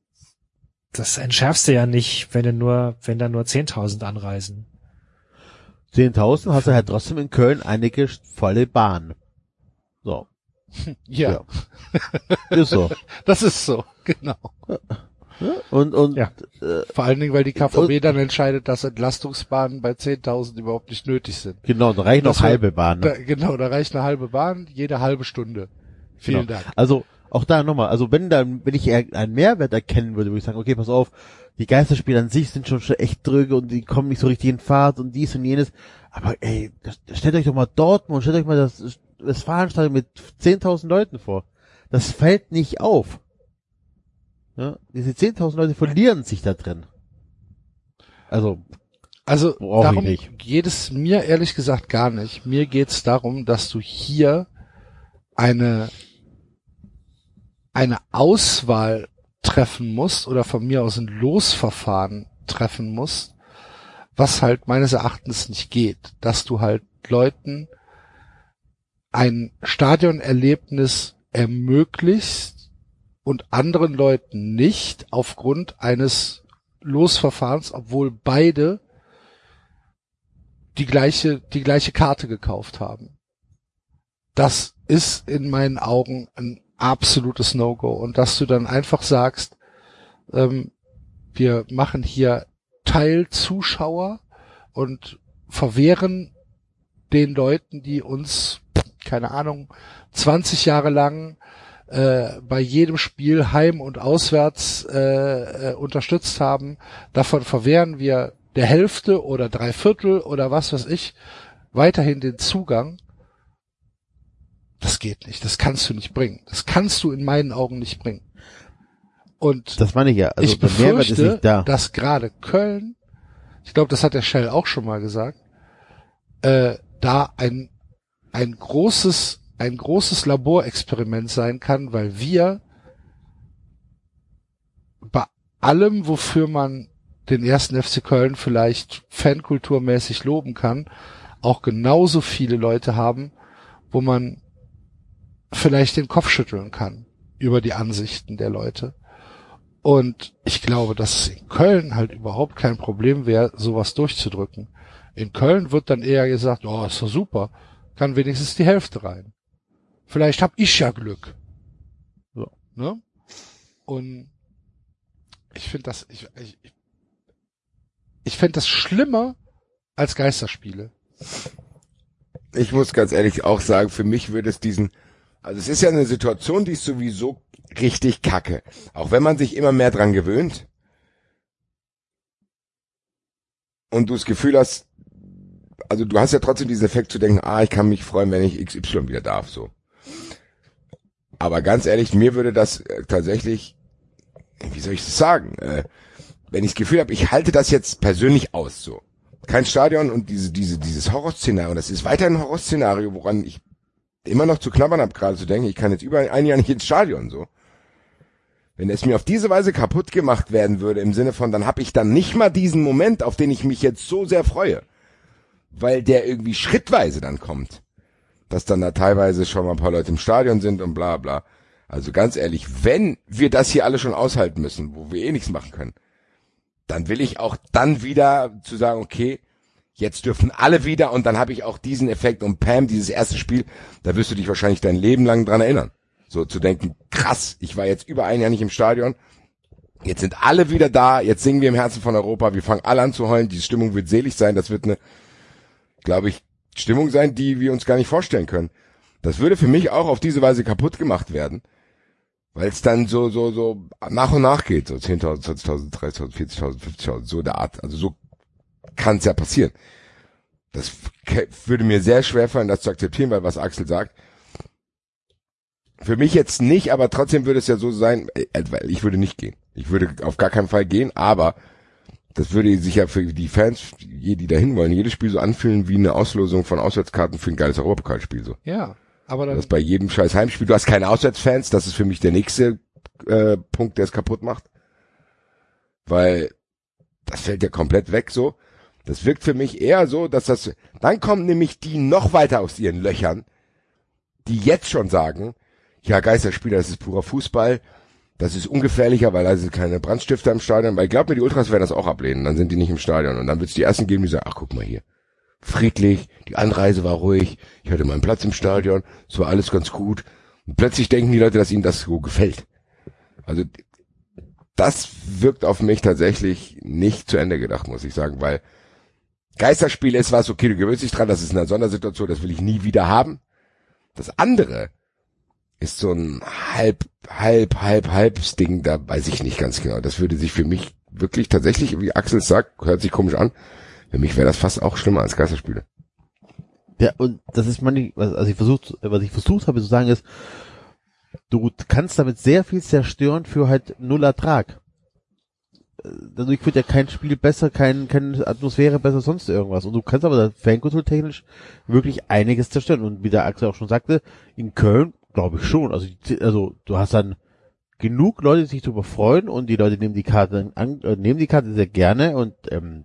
das entschärfst du ja nicht, wenn du nur, wenn da nur 10.000 anreisen. 10.000 hast du halt trotzdem in Köln einige volle Bahn. So, Ja, Ja. ist so. das ist so, genau. Und, und Ja. Vor allen Dingen, weil die KVB dann entscheidet, dass Entlastungsbahnen bei 10.000 überhaupt nicht nötig sind. genau, da reichen noch halbe Bahn. Da, genau, da reicht eine halbe Bahn, jede halbe Stunde. Vielen Genau. Dank. Also auch da nochmal, also wenn da, wenn ich eher einen Mehrwert erkennen würde, würde ich sagen, okay, pass auf, die Geisterspiele an sich sind schon, schon echt dröge und die kommen nicht so richtig in Fahrt und dies und jenes. Aber ey, das, stellt euch doch mal Dortmund, stellt euch mal das Westfalenstadion mit 10.000 Leuten vor. Das fällt nicht auf. Ja, diese 10.000 Leute verlieren sich da drin. Also, Also darum geht es mir ehrlich gesagt gar nicht. Mir geht es darum, dass du hier eine eine Auswahl treffen musst oder von mir aus ein Losverfahren treffen musst, was halt meines Erachtens nicht geht, dass du halt Leuten ein Stadionerlebnis ermöglicht und anderen Leuten nicht aufgrund eines Losverfahrens, obwohl beide die gleiche, die gleiche Karte gekauft haben. Das ist in meinen Augen ein absolutes No-Go. Und dass du dann einfach sagst, ähm, wir machen hier Teilzuschauer und verwehren den Leuten, die uns, keine Ahnung, 20 Jahre lang äh, bei jedem Spiel heim und auswärts äh, äh, unterstützt haben. Davon verwehren wir der Hälfte oder drei Viertel oder was weiß ich weiterhin den Zugang. Das geht nicht. Das kannst du nicht bringen. Das kannst du in meinen Augen nicht bringen. Und das meine ich ja. Also ich befürchte, da. dass gerade Köln, ich glaube, das hat der Shell auch schon mal gesagt, äh, da ein, ein großes, ein großes Laborexperiment sein kann, weil wir bei allem, wofür man den ersten FC Köln vielleicht fankulturmäßig loben kann, auch genauso viele Leute haben, wo man vielleicht den Kopf schütteln kann über die Ansichten der Leute. Und ich glaube, dass es in Köln halt überhaupt kein Problem wäre, sowas durchzudrücken. In Köln wird dann eher gesagt, oh, ist doch super, kann wenigstens die Hälfte rein. Vielleicht hab ich ja Glück. So. Ne? Und ich finde das, ich, ich, ich fände das schlimmer als Geisterspiele. Ich muss ganz ehrlich auch sagen, für mich würde es diesen, also es ist ja eine Situation, die ist sowieso richtig kacke. Auch wenn man sich immer mehr dran gewöhnt und du das Gefühl hast, also du hast ja trotzdem diesen Effekt zu denken, ah, ich kann mich freuen, wenn ich XY wieder darf, so. Aber ganz ehrlich, mir würde das äh, tatsächlich, wie soll ich das sagen, äh, wenn ich das Gefühl habe, ich halte das jetzt persönlich aus, so. Kein Stadion und diese, diese, dieses Horrorszenario, das ist weiterhin ein Horrorszenario, woran ich immer noch zu knabbern habe, gerade zu denken, ich kann jetzt über ein Jahr nicht ins Stadion, so. Wenn es mir auf diese Weise kaputt gemacht werden würde, im Sinne von, dann habe ich dann nicht mal diesen Moment, auf den ich mich jetzt so sehr freue, weil der irgendwie schrittweise dann kommt, dass dann da teilweise schon mal ein paar Leute im Stadion sind und bla bla. Also ganz ehrlich, wenn wir das hier alle schon aushalten müssen, wo wir eh nichts machen können, dann will ich auch dann wieder zu sagen, okay, jetzt dürfen alle wieder und dann habe ich auch diesen Effekt und Pam, dieses erste Spiel, da wirst du dich wahrscheinlich dein Leben lang dran erinnern. So zu denken, krass, ich war jetzt über ein Jahr nicht im Stadion, jetzt sind alle wieder da, jetzt singen wir im Herzen von Europa, wir fangen alle an zu heulen, die Stimmung wird selig sein, das wird eine, glaube ich, Stimmung sein, die wir uns gar nicht vorstellen können. Das würde für mich auch auf diese Weise kaputt gemacht werden, weil es dann so, so, so nach und nach geht, so 10.000, 20.000, 30.000, 40.000, 50.000, so der Art. Also so kann es ja passieren. Das würde mir sehr schwer fallen, das zu akzeptieren, weil was Axel sagt, für mich jetzt nicht, aber trotzdem würde es ja so sein, äh, ich würde nicht gehen. Ich würde auf gar keinen Fall gehen, aber das würde sich ja für die Fans, die dahin wollen, jedes Spiel so anfühlen wie eine Auslosung von Auswärtskarten für ein geiles Europapokalspiel so. Ja, aber dann Das ist bei jedem scheiß Heimspiel. Du hast keine Auswärtsfans, das ist für mich der nächste äh, Punkt, der es kaputt macht. Weil das fällt ja komplett weg so. Das wirkt für mich eher so, dass das, dann kommen nämlich die noch weiter aus ihren Löchern, die jetzt schon sagen, ja, Geisterspieler, das ist purer Fußball, das ist ungefährlicher, weil da sind keine Brandstifter im Stadion, weil glaub mir, die Ultras werden das auch ablehnen, dann sind die nicht im Stadion und dann wird es die ersten geben, die sagen, ach guck mal hier, friedlich, die Anreise war ruhig, ich hatte meinen Platz im Stadion, es war alles ganz gut und plötzlich denken die Leute, dass ihnen das so gefällt. Also das wirkt auf mich tatsächlich nicht zu Ende gedacht, muss ich sagen, weil Geisterspiel ist was, okay, du gewöhnst dich dran, das ist eine Sondersituation, das will ich nie wieder haben. Das andere ist so ein halb, halb, halb, halb Ding, da weiß ich nicht ganz genau. Das würde sich für mich wirklich tatsächlich, wie Axel sagt, hört sich komisch an. Für mich wäre das fast auch schlimmer als Geisterspiele. Ja, und das ist meine, also ich versucht, was ich versucht habe zu sagen ist, du kannst damit sehr viel zerstören für halt null Ertrag. Dadurch wird ja kein Spiel besser, kein, keine Atmosphäre besser, sonst irgendwas. Und du kannst aber fankulturtechnisch wirklich einiges zerstören. Und wie der Axel auch schon sagte, in Köln glaube ich schon. Also, also du hast dann genug Leute, die sich darüber freuen und die Leute nehmen die Karte an, äh, nehmen die Karte sehr gerne und ähm,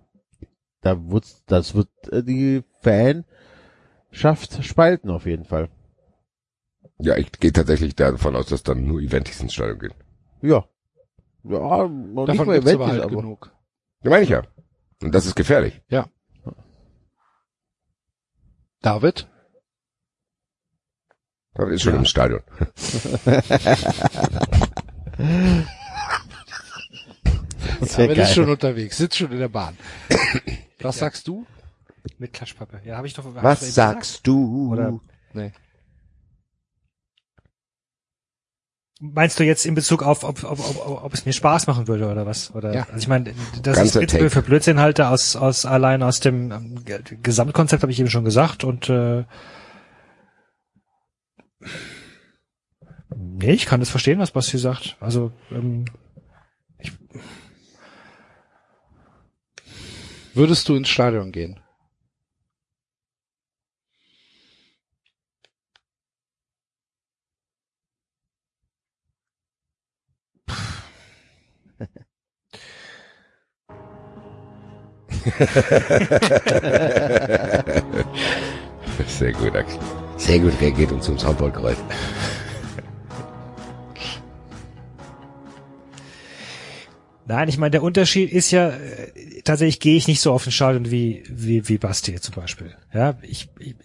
da wird's, das wird äh, die Fanschaft spalten auf jeden Fall. Ja, ich gehe tatsächlich davon aus, dass dann nur Eventis ins Stadion gehen. Ja. Ja, noch nicht davon mal gibt's aber Eventis, halt aber. genug. Ja, meine ich ja. Und das ist gefährlich. David? Das ist schon Ja. im Stadion. Das David geil. ist schon unterwegs, sitzt schon in der Bahn. Was sagst du? Mit Klatschpappe. Ja, habe ich doch. hab Was sagst du? Oder- Nee. Meinst du jetzt in Bezug auf, ob, ob, ob, ob es mir Spaß machen würde oder was? Oder Ja. also ich meine, dass Ganzer ich Take. für Blödsinn halte aus, aus allein aus dem ähm, Ge- Gesamtkonzept habe ich eben schon gesagt und äh, nee, ich kann das verstehen, was Basti sagt. Also ähm, Würdest du ins Stadion gehen? Sehr gut, Axel. Sehr gut reagiert und zum Soundboard gerollt. Nein, ich meine, der Unterschied ist ja, äh, tatsächlich gehe ich nicht so auf den Stadion wie, wie, wie Basti zum Beispiel. Ja, ich, ich,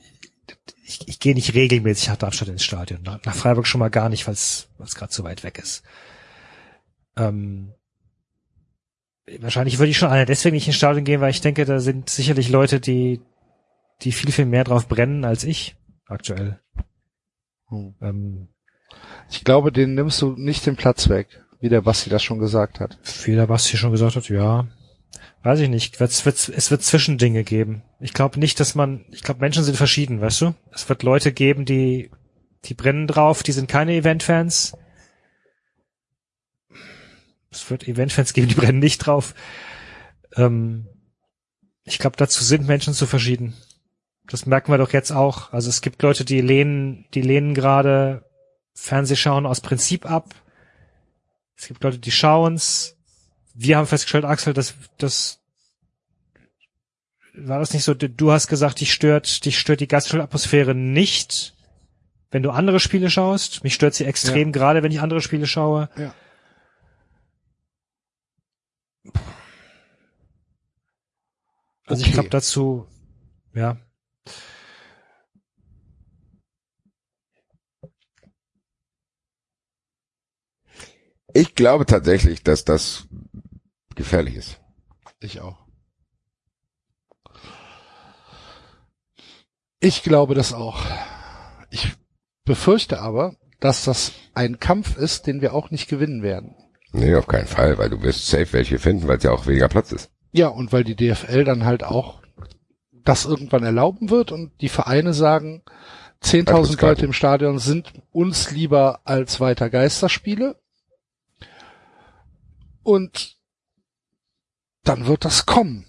ich, ich gehe nicht regelmäßig nach Darmstadt ins Stadion. Nach, Freiburg schon mal gar nicht, weil es gerade so weit weg ist. Ähm, wahrscheinlich würde ich schon alleine deswegen nicht ins Stadion gehen, weil ich denke, da sind sicherlich Leute, die, die viel, viel mehr drauf brennen als ich aktuell. Hm. Ähm, Ich glaube, den nimmst du nicht den Platz weg, wie der Basti das schon gesagt hat. Wie der Basti schon gesagt hat, ja. Weiß ich nicht. Es wird, es wird Zwischendinge geben. Ich glaube nicht, dass man, ich glaube, Menschen sind verschieden, weißt du? Es wird Leute geben, die, die brennen drauf, die sind keine Eventfans. Es wird Eventfans geben, die brennen nicht drauf. Ähm, ich glaube, dazu sind Menschen zu verschieden. Das merken wir doch jetzt auch. Also es gibt Leute, die lehnen, die lehnen gerade Fernsehschauen aus Prinzip ab. Es gibt Leute, die schauen's. Wir haben festgestellt, Axel, dass, dass war das nicht so, du hast gesagt, dich stört, dich stört die Gastspielatmosphäre nicht, wenn du andere Spiele schaust. Mich stört sie extrem, Ja. gerade wenn ich andere Spiele schaue. Ja. Also ich Okay. glaube dazu, ja. Ich glaube tatsächlich, dass das gefährlich ist. Ich auch. Ich glaube das auch. Ich befürchte aber, dass das ein Kampf ist, den wir auch nicht gewinnen werden. Nee, auf keinen Fall, weil du wirst safe welche finden, weil es ja auch weniger Platz ist. Ja, und weil die DFL dann halt auch das irgendwann erlauben wird und die Vereine sagen, 10.000 Eintrittskarte. Leute im Stadion sind uns lieber als weiter Geisterspiele. Und dann wird das kommen.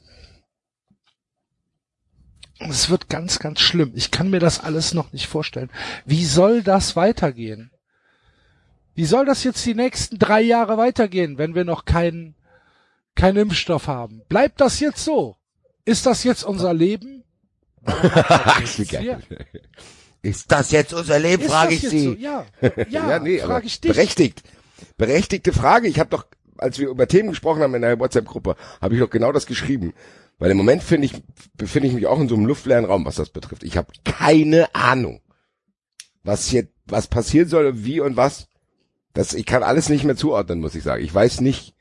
Es wird ganz, ganz schlimm. Ich kann mir das alles noch nicht vorstellen. Wie soll das weitergehen? Wie soll das jetzt die nächsten drei Jahre weitergehen, wenn wir noch keinen keinen Impfstoff haben? Bleibt das jetzt so? Ist das jetzt unser Leben? Ist das jetzt unser Leben, Ist frage ich Sie. So? Ja, ja, Ja, nee, aber frage ich dich. berechtigt. Berechtigte Frage. Ich habe doch, als wir über Themen gesprochen haben in der WhatsApp-Gruppe, habe ich doch genau das geschrieben. Weil im Moment finde ich, befinde ich mich auch in so einem luftleeren Raum, was das betrifft. Ich habe keine Ahnung, was hier, was passieren soll, wie und was. Das, ich kann alles nicht mehr zuordnen, muss ich sagen. Ich weiß nicht,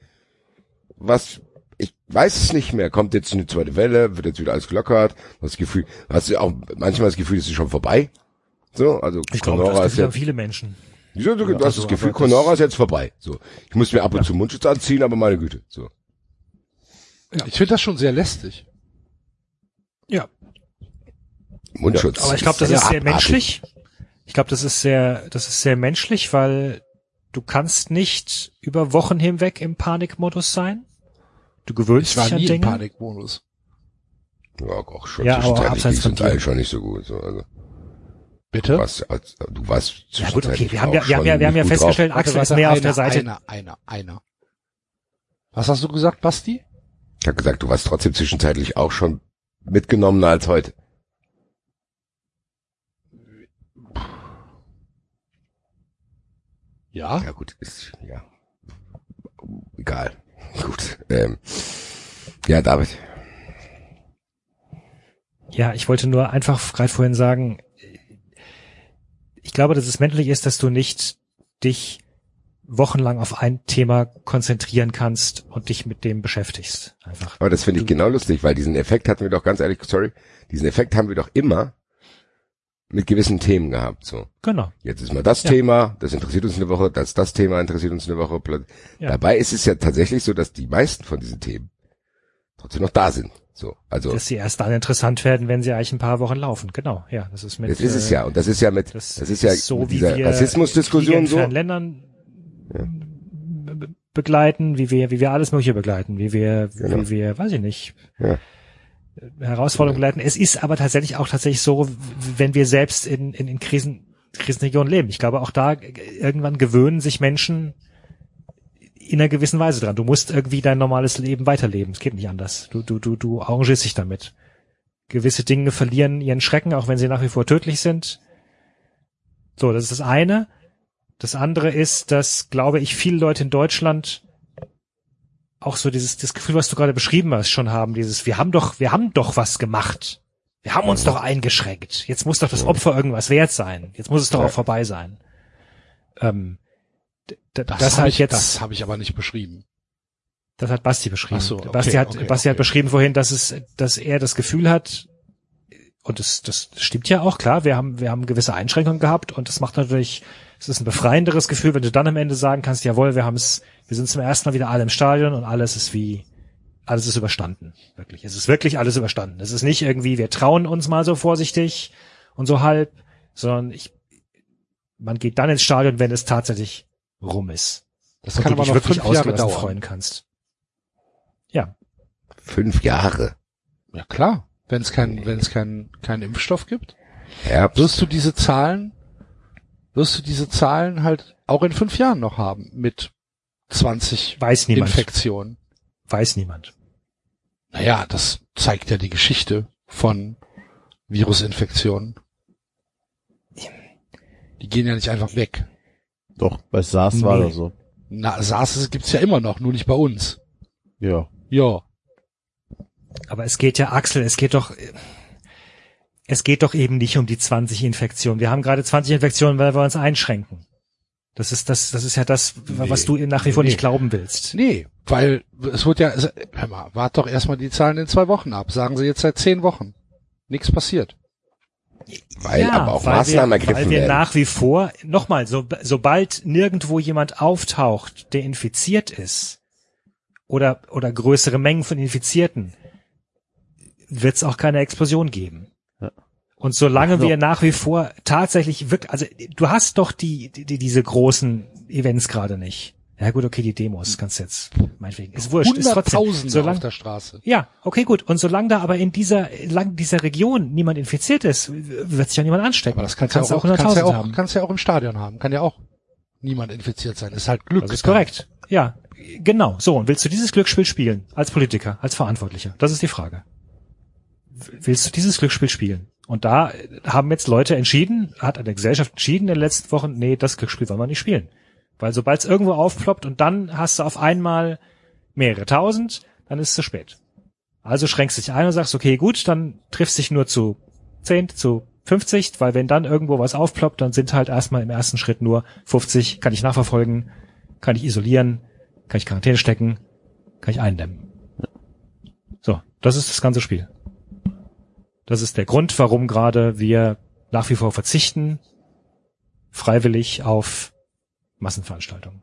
was, ich weiß es nicht mehr. Kommt jetzt eine zweite Welle, wird jetzt wieder alles gelockert. Du hast das Gefühl, hast du auch manchmal das Gefühl, es ist schon vorbei. So, also Ich glaube, das ist haben viele Menschen. Wieso, du, du hast also, das Gefühl, Conora ist jetzt vorbei. So. Ich muss mir ab und zu Mundschutz anziehen, aber meine Güte. So. Ich finde das schon sehr lästig. Ja. Mundschutz. Aber ich glaube, das ja ist sehr abartig. menschlich. Ich glaube, das ist sehr, das ist sehr menschlich, weil du kannst nicht über Wochen hinweg im Panikmodus sein. Du gewöhnst Ich war dich an nie im Dinge. Panikmodus. Ja, auch schon Ja, aber zwischenzeitlich abseits von allen schon nicht so gut. So. Also, du Bitte? warst, als- du warst Ja gut, okay, zwischenzeitlich wir haben ja, auch wir haben ja, wir haben ja festgestellt, Warte, Axel ist mehr auf einer, der Seite. Einer, einer, einer. Was hast du gesagt, Basti? Drauf. Ich habe gesagt, du warst trotzdem zwischenzeitlich auch schon mitgenommener als heute. Ja. Ja gut, ist ja egal. Gut. Ähm, ja, David. Ja, ich wollte nur einfach gerade vorhin sagen, ich glaube, dass es menschlich ist, dass du nicht dich wochenlang auf ein Thema konzentrieren kannst und dich mit dem beschäftigst. Einfach. Aber das finde ich genau lustig, weil diesen Effekt hatten wir doch ganz ehrlich, sorry, diesen Effekt haben wir doch immer mit gewissen Themen gehabt. So, Genau. jetzt ist mal das Ja. Thema, das interessiert uns eine Woche, das das Thema interessiert uns eine Woche. Ja. Dabei ist es ja tatsächlich so, dass die meisten von diesen Themen trotzdem noch da sind. So, also Dass sie erst dann interessant werden, wenn sie eigentlich ein paar Wochen laufen. Genau, ja, das ist mit. das ist es äh, ja und das ist ja mit Das, das, ist ja so, wie wir Rassismusdiskussion in so. Ländern be- begleiten, wie wir, wie wir alles Mögliche begleiten, wie wir, Genau. wie wir, weiß ich nicht, Ja. Herausforderungen begleiten. Es ist aber tatsächlich auch tatsächlich so, wenn wir selbst in, in, in Krisen, Krisenregionen leben. Ich glaube, auch da äh, irgendwann gewöhnen sich Menschen in einer gewissen Weise dran. Du musst irgendwie dein normales Leben weiterleben. Es geht nicht anders. Du, du, du, du arrangierst dich damit. Gewisse Dinge verlieren ihren Schrecken, auch wenn sie nach wie vor tödlich sind. So, das ist das eine. Das andere ist, dass, glaube ich, viele Leute in Deutschland auch so dieses das Gefühl, was du gerade beschrieben hast, schon haben, dieses, wir haben doch, wir haben doch was gemacht. Wir haben uns doch eingeschränkt. Jetzt muss doch das Opfer irgendwas wert sein. Jetzt muss es doch auch vorbei sein. Ähm, Das, das, habe ich, jetzt, das habe ich aber nicht beschrieben. das hat Basti beschrieben. Ach so, okay, Basti hat, okay, Basti hat okay. beschrieben vorhin, dass es, dass er das Gefühl hat, und das, das stimmt ja auch, klar, wir haben, wir haben gewisse Einschränkungen gehabt und das macht natürlich, es ist ein befreienderes Gefühl, wenn du dann am Ende sagen kannst, jawohl, wir haben es, wir sind zum ersten Mal wieder alle im Stadion und alles ist wie, alles ist überstanden. Wirklich. Es ist wirklich alles überstanden. Es ist nicht irgendwie, wir trauen uns mal so vorsichtig und so halb, sondern ich, man geht dann ins Stadion, wenn es tatsächlich rum ist. Das Und kann du dich noch wirklich fünf Jahre ausgelassen freuen kannst. Ja. Fünf Jahre. Ja klar. Wenn es keinen, wenn es keinen, keinen Impfstoff gibt, Herbst. wirst du diese Zahlen, wirst du diese Zahlen halt auch in fünf Jahren noch haben mit 20 Weiß niemand. Infektionen. Weiß niemand. Naja, das zeigt ja die Geschichte von Virusinfektionen. Die gehen ja nicht einfach weg. Doch, bei SARS war Nee. das so. Na, SARS gibt's ja immer noch, nur nicht bei uns. Ja. Ja. Aber es geht ja, Axel, es geht doch, es geht doch eben nicht um die 20 Infektionen. Wir haben gerade 20 Infektionen, weil wir uns einschränken. Das ist das, das ist ja das, was Nee. du nach wie vor Nee. nicht glauben willst. Nee, weil es wird ja, hör mal, wart doch erstmal die Zahlen in zwei Wochen ab. Sagen sie jetzt seit zehn Wochen. Nichts passiert. Weil aber auch weil Maßnahmen wir, ergriffen Weil wir werden. nach wie vor, nochmal, so, sobald nirgendwo jemand auftaucht, der infiziert ist, oder, oder größere Mengen von Infizierten, wird es auch keine Explosion geben. Und solange so. wir nach wie vor tatsächlich wirklich, also du hast doch die, die diese großen Events gerade nicht. Ja gut, okay, die Demos kannst jetzt, meinetwegen, ist wurscht, ist trotzdem. Solange, auf der Straße. ja, okay, gut. Und solange da aber in dieser, lang dieser Region niemand infiziert ist, wird sich ja niemand anstecken. Aber das kannst, du ja auch, kannst, ja auch, kannst ja auch im Stadion haben. Kann ja auch niemand infiziert sein. Ist halt Glück. Das ist korrekt. Ja, genau. So, und willst du dieses Glücksspiel spielen? Als Politiker, als Verantwortlicher? Das ist die Frage. Willst du dieses Glücksspiel spielen? Und da haben jetzt Leute entschieden, hat eine Gesellschaft entschieden in den letzten Wochen, nee, das Glücksspiel wollen wir nicht spielen. Weil sobald es irgendwo aufploppt und dann hast du auf einmal mehrere tausend, dann ist es zu spät. Also schränkst dich ein und sagst, okay, gut, dann triffst dich nur zu 10, zu 50, weil wenn dann irgendwo was aufploppt, dann sind halt erstmal im ersten Schritt nur 50, kann ich nachverfolgen, kann ich isolieren, kann ich Quarantäne stecken, kann ich eindämmen. So, das ist das ganze Spiel. Das ist der Grund, warum gerade wir nach wie vor verzichten, freiwillig auf Massenveranstaltungen.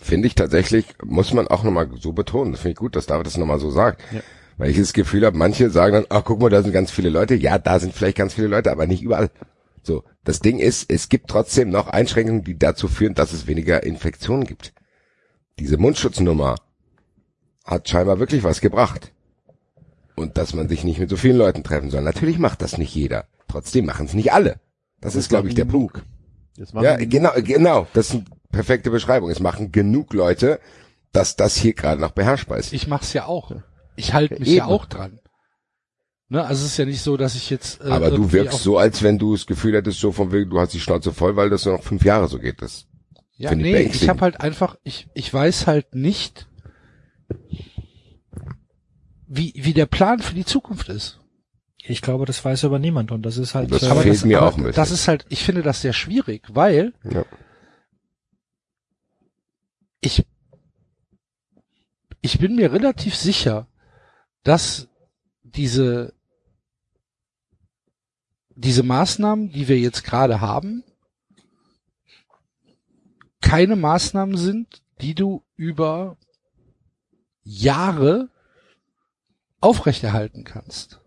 Finde ich tatsächlich, muss man auch nochmal so betonen. Das finde ich gut, dass David das nochmal so sagt. Ja. Weil ich das Gefühl habe, manche sagen dann, ach guck mal, da sind ganz viele Leute. Ja, da sind vielleicht ganz viele Leute, aber nicht überall. So, das Ding ist, es gibt trotzdem noch Einschränkungen, die dazu führen, dass es weniger Infektionen gibt. Diese Mundschutznummer hat scheinbar wirklich was gebracht. Und dass man sich nicht mit so vielen Leuten treffen soll. Natürlich macht das nicht jeder. Trotzdem machen es nicht alle. Das, ist, glaube ich, der Punkt. Das Ja, genau, genau. Das ist eine perfekte Beschreibung. Es machen genug Leute, dass das hier gerade noch beherrschbar ist. Ich mach's ja auch. Ich halte mich Eben. ja auch dran. Ne, also es ist ja nicht so, dass ich jetzt. Äh, Aber du wirkst so, als wenn du das Gefühl hättest, so von wegen, du hast die Schnauze voll, weil das nur noch fünf Jahre so geht. Das Ja, nee, ich habe halt einfach, ich, ich weiß halt nicht, wie, wie der Plan für die Zukunft ist. Ich glaube, das weiß aber niemand und das ist halt. Das äh, Aber fehlt das, mir aber auch ein bisschen. das ist halt, ich finde das sehr schwierig, weil Ja. ich, ich bin mir relativ sicher, dass diese, diese Maßnahmen, die wir jetzt gerade haben, keine Maßnahmen sind, die du über Jahre aufrechterhalten kannst.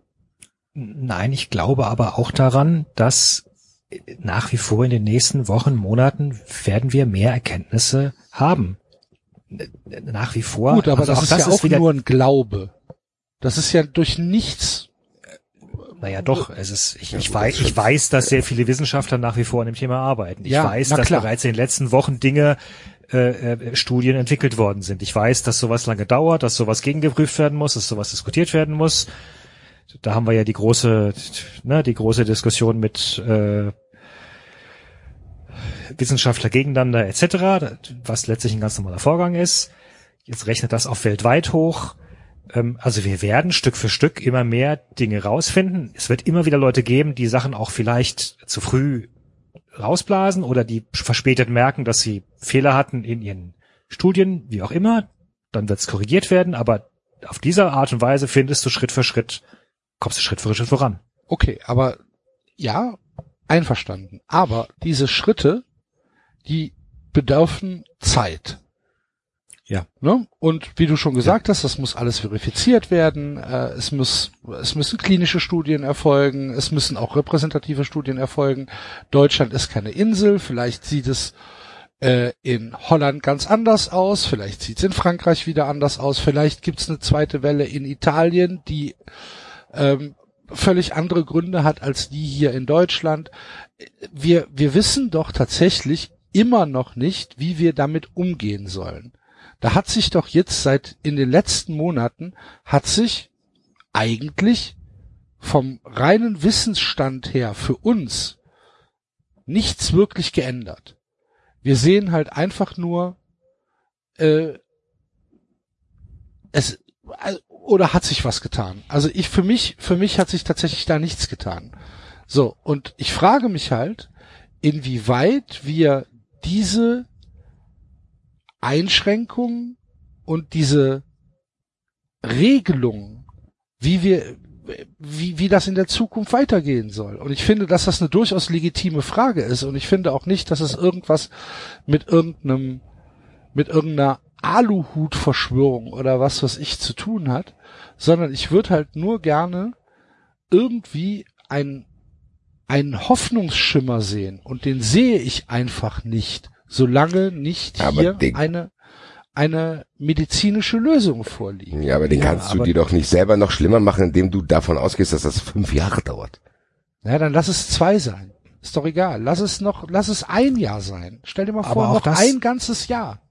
Nein, ich glaube aber auch daran, dass nach wie vor in den nächsten Wochen, Monaten werden wir mehr Erkenntnisse haben. Nach wie vor. Gut, aber also das ist ja auch nur ein Glaube. Das ist ja durch nichts. Naja, doch, es ist, ich, ich weiß, das ich weiß, dass sehr viele Wissenschaftler nach wie vor an dem Thema arbeiten. Ich Ja, weiß, dass klar. bereits in den letzten Wochen Dinge, äh, äh, Studien entwickelt worden sind. Ich weiß, dass sowas lange dauert, dass sowas gegengeprüft werden muss, dass sowas diskutiert werden muss. Da haben wir ja die große, ne, die große Diskussion mit äh, Wissenschaftler gegeneinander etc., was letztlich ein ganz normaler Vorgang ist. Jetzt rechnet das auf weltweit hoch. Ähm, also wir werden Stück für Stück immer mehr Dinge rausfinden. Es wird immer wieder Leute geben, die Sachen auch vielleicht zu früh rausblasen oder die verspätet merken, dass sie Fehler hatten in ihren Studien, wie auch immer. Dann wird es korrigiert werden, aber auf diese Art und Weise findest du Schritt für Schritt, kommst du Schritt für Schritt voran. Okay, aber ja, einverstanden. Aber diese Schritte, die bedürfen Zeit. Ja. Ne? Und wie du schon gesagt hast, das muss alles verifiziert werden. Äh, es muss, es müssen klinische Studien erfolgen. Es müssen auch repräsentative Studien erfolgen. Deutschland ist keine Insel. Vielleicht sieht es äh, in Holland ganz anders aus. Vielleicht sieht es in Frankreich wieder anders aus. Vielleicht gibt es eine zweite Welle in Italien, die ähm, völlig andere Gründe hat als die hier in Deutschland. Wir, wir wissen doch tatsächlich immer noch nicht, wie wir damit umgehen sollen. Da hat sich doch jetzt seit in den letzten Monaten hat sich eigentlich vom reinen Wissensstand her für uns nichts wirklich geändert. Wir sehen halt einfach nur, äh, es äh, oder hat sich was getan. Also ich für mich für mich hat sich tatsächlich da nichts getan. So und ich frage mich halt, inwieweit wir diese Einschränkungen und diese Regelungen, wie wir, wie, wie das in der Zukunft weitergehen soll. Und ich finde, dass das eine durchaus legitime Frage ist. Und ich finde auch nicht, dass es irgendwas mit irgendeinem, mit irgendeiner Aluhut-Verschwörung oder was, was ich zu tun hat, sondern ich würde halt nur gerne irgendwie ein, einen Hoffnungsschimmer sehen. Und den sehe ich einfach nicht solange nicht Aber hier den- eine eine medizinische Lösung vorliegt. Ja, aber den Ja, kannst du dir doch nicht selber noch schlimmer machen, indem du davon ausgehst, dass das fünf Jahre dauert. Ja, dann lass es zwei sein. Ist doch egal. Lass es noch, lass es ein Jahr sein. Stell dir mal Aber vor, auch noch das- ein ganzes Jahr.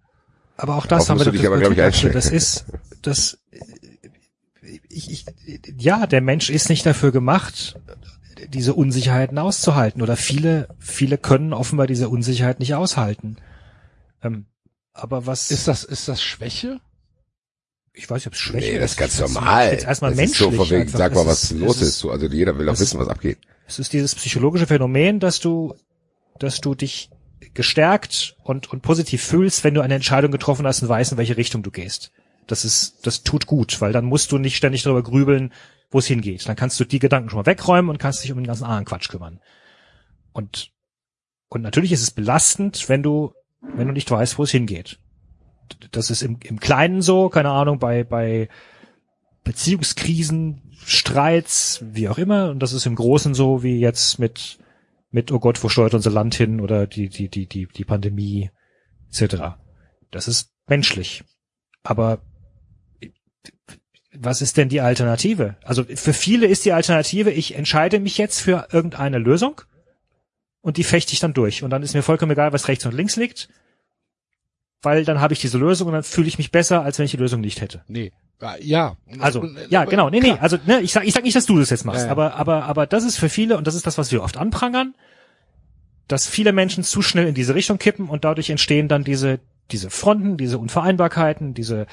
Aber auch das Darauf haben wir doch dich aber, ich, einstellen. Das ist, das, ich, ich, ja, der Mensch ist nicht dafür gemacht, diese Unsicherheiten auszuhalten. Oder viele, viele können offenbar diese Unsicherheit nicht aushalten. Ähm, aber was, Ist das, ist das Schwäche? ich weiß nicht, ob es Schwäche Nee, das ist ist. ganz Das normal. Jetzt erstmal das menschlich. ist so von wegen, sag mal, was ist- los es ist. So, also jeder will es wissen, ist- was abgeht. Es ist dieses psychologische Phänomen, dass du, dass du dich gestärkt und, und positiv fühlst, wenn du eine Entscheidung getroffen hast und weißt, in welche Richtung du gehst. Das ist, das tut gut, weil dann musst du nicht ständig darüber grübeln, wo es hingeht. Dann kannst du die Gedanken schon mal wegräumen und kannst dich um den ganzen anderen Quatsch kümmern. Und, und natürlich ist es belastend, wenn du, wenn du nicht weißt, wo es hingeht. Das ist im, im Kleinen so, keine Ahnung, bei, bei Beziehungskrisen, Streits, wie auch immer. Und das ist im Großen so, wie jetzt mit, mit, oh Gott, wo steuert unser Land hin oder die, die, die, die, die Pandemie, etc. Das ist menschlich. Aber was ist denn die Alternative? Also für viele ist die Alternative, ich entscheide mich jetzt für irgendeine Lösung und die fechte ich dann durch. Und dann ist mir vollkommen egal, was rechts und links liegt, weil dann habe ich diese Lösung und dann fühle ich mich besser, als wenn ich die Lösung nicht hätte. Nee. Ja. Also, Und- ja, genau, nee, nee, also, ne, ich sag, ich sag nicht, dass du das jetzt machst, Ja, ja. aber, aber, aber das ist für viele, und das ist das, was wir oft anprangern, dass viele Menschen zu schnell in diese Richtung kippen und dadurch entstehen dann diese, diese Fronten, diese Unvereinbarkeiten, diese,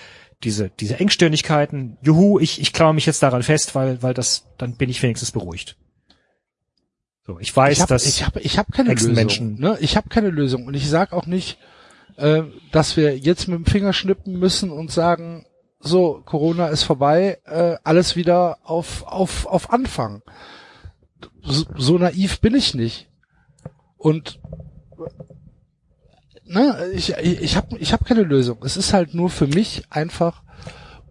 diese, diese Engstirnigkeiten. Juhu, ich, ich klaue mich jetzt daran fest, weil, weil das, dann bin ich wenigstens beruhigt. So, ich weiß, ich habe dass, ich hab, ich hab keine Lösung. Hexenmenschen- Ne? Ich habe keine Lösung und ich sag auch nicht, äh, dass wir jetzt mit dem Finger schnippen müssen und sagen, so Corona ist vorbei, äh, alles wieder auf auf auf Anfang. So, so naiv bin ich nicht. Und ne, ich ich, habe ich hab keine Lösung. Es ist halt nur für mich einfach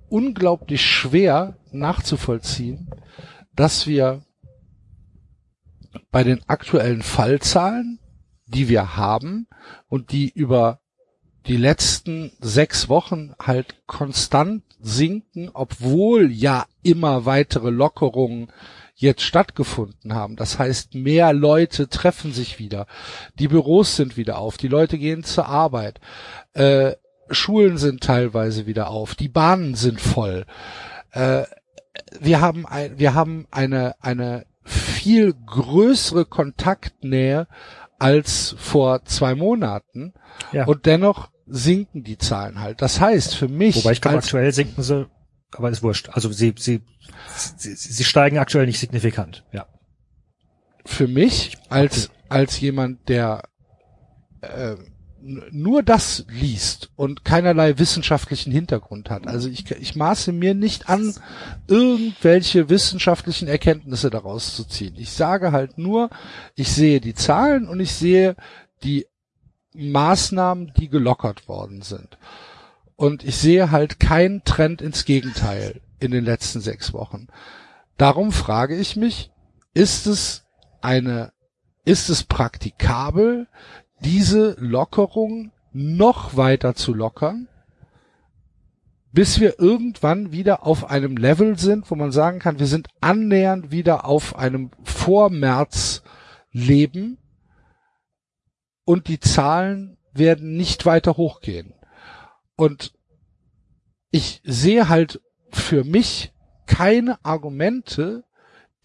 unglaublich schwer nachzuvollziehen, dass wir bei den aktuellen Fallzahlen, die wir haben und die über die letzten sechs Wochen halt konstant sinken, obwohl ja immer weitere Lockerungen jetzt stattgefunden haben. Das heißt, mehr Leute treffen sich wieder. Die Büros sind wieder auf. Die Leute gehen zur Arbeit. Äh, Schulen sind teilweise wieder auf. Die Bahnen sind voll. Äh, wir haben ein, wir haben eine, eine viel größere Kontaktnähe als vor zwei Monaten. ja. Und dennoch sinken die Zahlen halt. Das heißt, für mich wobei ich glaube, aktuell sinken sie, aber ist wurscht. Also sie, sie, sie, sie steigen aktuell nicht signifikant, ja. für mich als, als jemand, der äh, nur das liest und keinerlei wissenschaftlichen Hintergrund hat. Also ich, ich maße mir nicht an, irgendwelche wissenschaftlichen Erkenntnisse daraus zu ziehen. Ich sage halt nur, ich sehe die Zahlen und ich sehe die Maßnahmen, die gelockert worden sind. Und ich sehe halt keinen Trend ins Gegenteil in den letzten sechs Wochen. Darum frage ich mich, ist es eine, ist es praktikabel, diese Lockerung noch weiter zu lockern, bis wir irgendwann wieder auf einem Level sind, wo man sagen kann, wir sind annähernd wieder auf einem Vor-März-Leben und die Zahlen werden nicht weiter hochgehen. Und ich sehe halt für mich keine Argumente,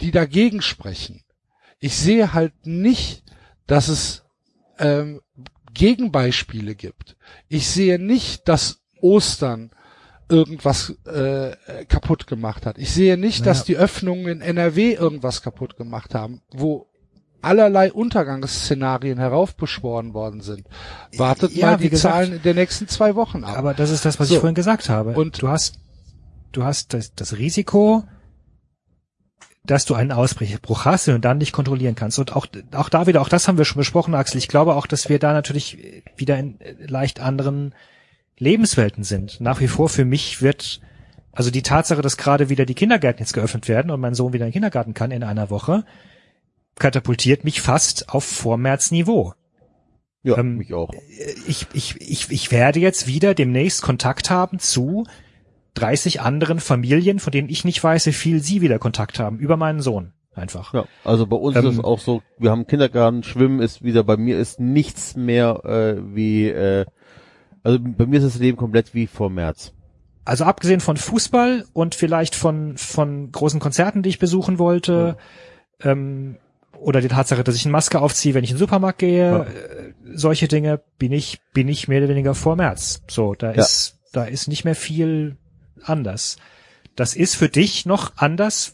die dagegen sprechen. Ich sehe halt nicht, dass es ähm, Gegenbeispiele gibt. Ich sehe nicht, dass Ostern irgendwas äh, kaputt gemacht hat. Ich sehe nicht, Naja. dass die Öffnungen in NRW irgendwas kaputt gemacht haben, wo allerlei Untergangsszenarien heraufbeschworen worden sind. Wartet Ja, mal die gesagt. Zahlen in den nächsten zwei Wochen ab. Aber das ist das, was So. ich vorhin gesagt habe. Und- du hast, du hast das, das Risiko, dass du einen Ausbruch hast und dann nicht kontrollieren kannst. Und auch, auch da wieder, auch das haben wir schon besprochen, Axel. Ich glaube auch, dass wir da natürlich wieder in leicht anderen Lebenswelten sind. Nach wie vor für mich wird, also die Tatsache, dass gerade wieder die Kindergärten jetzt geöffnet werden und mein Sohn wieder in den Kindergarten kann in einer Woche, katapultiert mich fast auf Vormärz-Niveau Ja, Ähm, mich auch. ich, ich, ich, ich werde jetzt wieder demnächst Kontakt haben zu 30 anderen Familien, von denen ich nicht weiß, wie viel sie wieder Kontakt haben, über meinen Sohn. Einfach. Ja, also bei uns Ähm, ist es auch so, wir haben Kindergarten, Schwimmen ist wieder, bei mir ist nichts mehr äh, wie, äh, also bei mir ist das Leben komplett wie vor März. Also abgesehen von Fußball und vielleicht von, von großen Konzerten, die ich besuchen wollte, ähm, oder die Tatsache, dass ich eine Maske aufziehe, wenn ich in den Supermarkt gehe, Ja. äh, solche Dinge bin ich, bin ich mehr oder weniger vor März. So, da Ja. ist, da ist nicht mehr viel anders. Das ist für dich noch anders,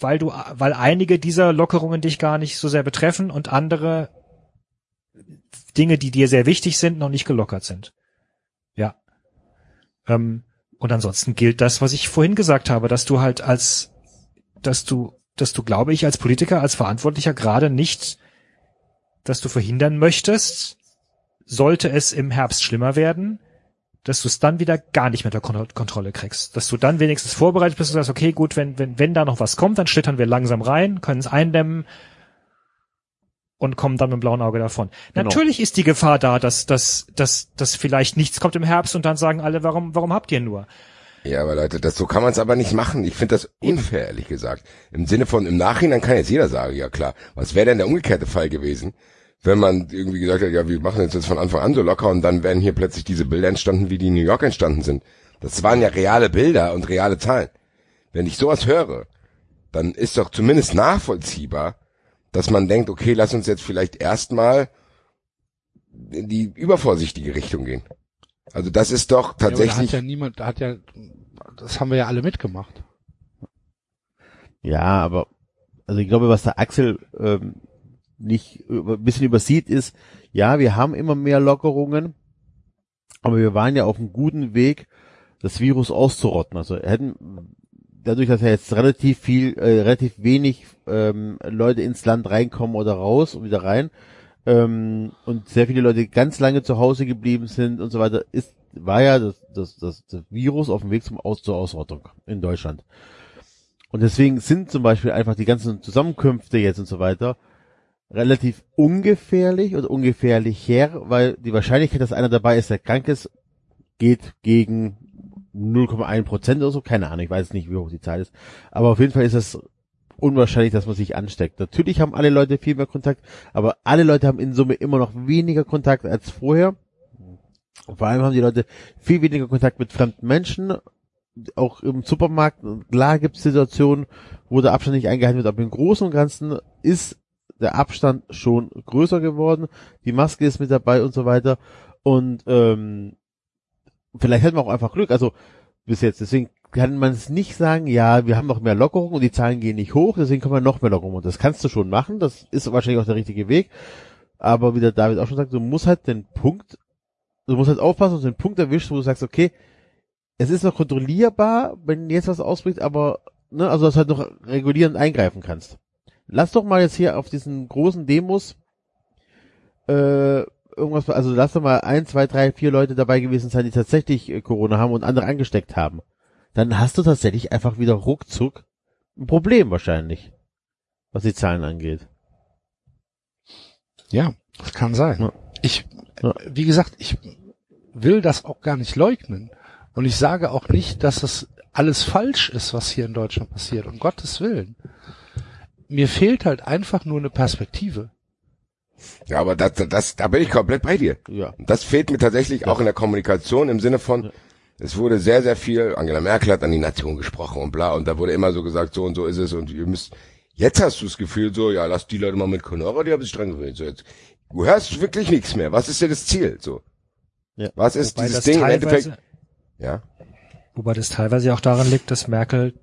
weil du, weil einige dieser Lockerungen dich gar nicht so sehr betreffen und andere Dinge, die dir sehr wichtig sind, noch nicht gelockert sind. Ja. Ähm, und ansonsten gilt das, was ich vorhin gesagt habe, dass du halt als, dass du, dass du, glaube ich, als Politiker, als Verantwortlicher gerade nicht, dass du verhindern möchtest, sollte es im Herbst schlimmer werden, dass du es dann wieder gar nicht mit der Kon Kontrolle kriegst. Dass du dann wenigstens vorbereitet bist und sagst, okay, gut, wenn, wenn, wenn da noch was kommt, dann schlittern wir langsam rein, können es eindämmen und kommen dann mit dem blauen Auge davon. Genau. Natürlich ist die Gefahr da, dass, dass, dass, dass vielleicht nichts kommt im Herbst und dann sagen alle, warum, warum habt ihr nur? Ja, aber Leute, das so kann man es aber nicht machen. Ich finde das unfair, ehrlich gesagt. Im Sinne von im Nachhinein kann jetzt jeder sagen, ja klar, was wäre denn der umgekehrte Fall gewesen, wenn man irgendwie gesagt hat, ja, wir machen jetzt das von Anfang an so locker und dann wären hier plötzlich diese Bilder entstanden, wie die in New York entstanden sind. Das waren ja reale Bilder und reale Zahlen. Wenn ich sowas höre, dann ist doch zumindest nachvollziehbar, dass man denkt, okay, lass uns jetzt vielleicht erstmal in die übervorsichtige Richtung gehen. Also das ist doch Ja, aber da tatsächlich hat ja niemand, da hat ja, das haben wir ja alle mitgemacht. Ja, aber also ich glaube, was der Axel ähm, nicht ein bisschen übersieht, ist, ja, wir haben immer mehr Lockerungen, aber wir waren ja auf einem guten Weg, das Virus auszurotten. Also hätten dadurch, dass ja jetzt relativ viel, äh, relativ wenig ähm, Leute ins Land reinkommen oder raus und wieder rein ähm, und sehr viele Leute ganz lange zu Hause geblieben sind und so weiter, ist war ja das, das, das, das Virus auf dem Weg zum Aus zur Ausrottung in Deutschland. Und deswegen sind zum Beispiel einfach die ganzen Zusammenkünfte jetzt und so weiter relativ ungefährlich oder ungefährlicher, weil die Wahrscheinlichkeit, dass einer dabei ist, der krank ist, geht gegen 0,1 Prozent oder so. Keine Ahnung, ich weiß nicht, wie hoch die Zahl ist. Aber auf jeden Fall ist es unwahrscheinlich, dass man sich ansteckt. Natürlich haben alle Leute viel mehr Kontakt, aber alle Leute haben in Summe immer noch weniger Kontakt als vorher. Und vor allem haben die Leute viel weniger Kontakt mit fremden Menschen, auch im Supermarkt, klar gibt es Situationen, wo der Abstand nicht eingehalten wird, aber im Großen und Ganzen ist der Abstand schon größer geworden, die Maske ist mit dabei und so weiter. Und ähm, vielleicht hätten wir auch einfach Glück, also bis jetzt, deswegen kann man es nicht sagen, ja, wir haben noch mehr Lockerungen und die Zahlen gehen nicht hoch, deswegen können wir noch mehr Lockerungen. Und das kannst du schon machen, das ist wahrscheinlich auch der richtige Weg. Aber wie der David auch schon sagt, du musst halt den Punkt, du musst halt aufpassen, du den Punkt erwischst, wo du sagst, okay, es ist noch kontrollierbar, wenn jetzt was ausbricht, aber, ne, also dass du halt noch regulierend eingreifen kannst. Lass doch mal jetzt hier auf diesen großen Demos, äh, irgendwas, also lass doch mal ein, zwei, drei, vier Leute dabei gewesen sein, die tatsächlich äh, Corona haben und andere angesteckt haben. Dann hast du tatsächlich einfach wieder ruckzuck ein Problem wahrscheinlich, was die Zahlen angeht. Ja, das kann sein. Ja. Ich, Ja. wie gesagt, ich will das auch gar nicht leugnen. Und ich sage auch nicht, dass das alles falsch ist, was hier in Deutschland passiert, um Gottes Willen. Mir fehlt halt einfach nur eine Perspektive. Ja, aber das, das, da bin ich komplett bei dir. Ja. Das fehlt mir tatsächlich auch in der Kommunikation im Sinne von, es wurde sehr, sehr viel, Angela Merkel hat an die Nation gesprochen und bla, und da wurde immer so gesagt, so und so ist es und ihr müsst, jetzt hast du das Gefühl so, ja, lass die Leute mal mit Conora, die haben sich dran gewöhnt, so jetzt, du hörst wirklich nichts mehr, was ist denn das Ziel, so? Ja. Was ist Wobei dieses Ding im Endeffekt? Ja, Wobei das teilweise auch daran liegt, dass Merkel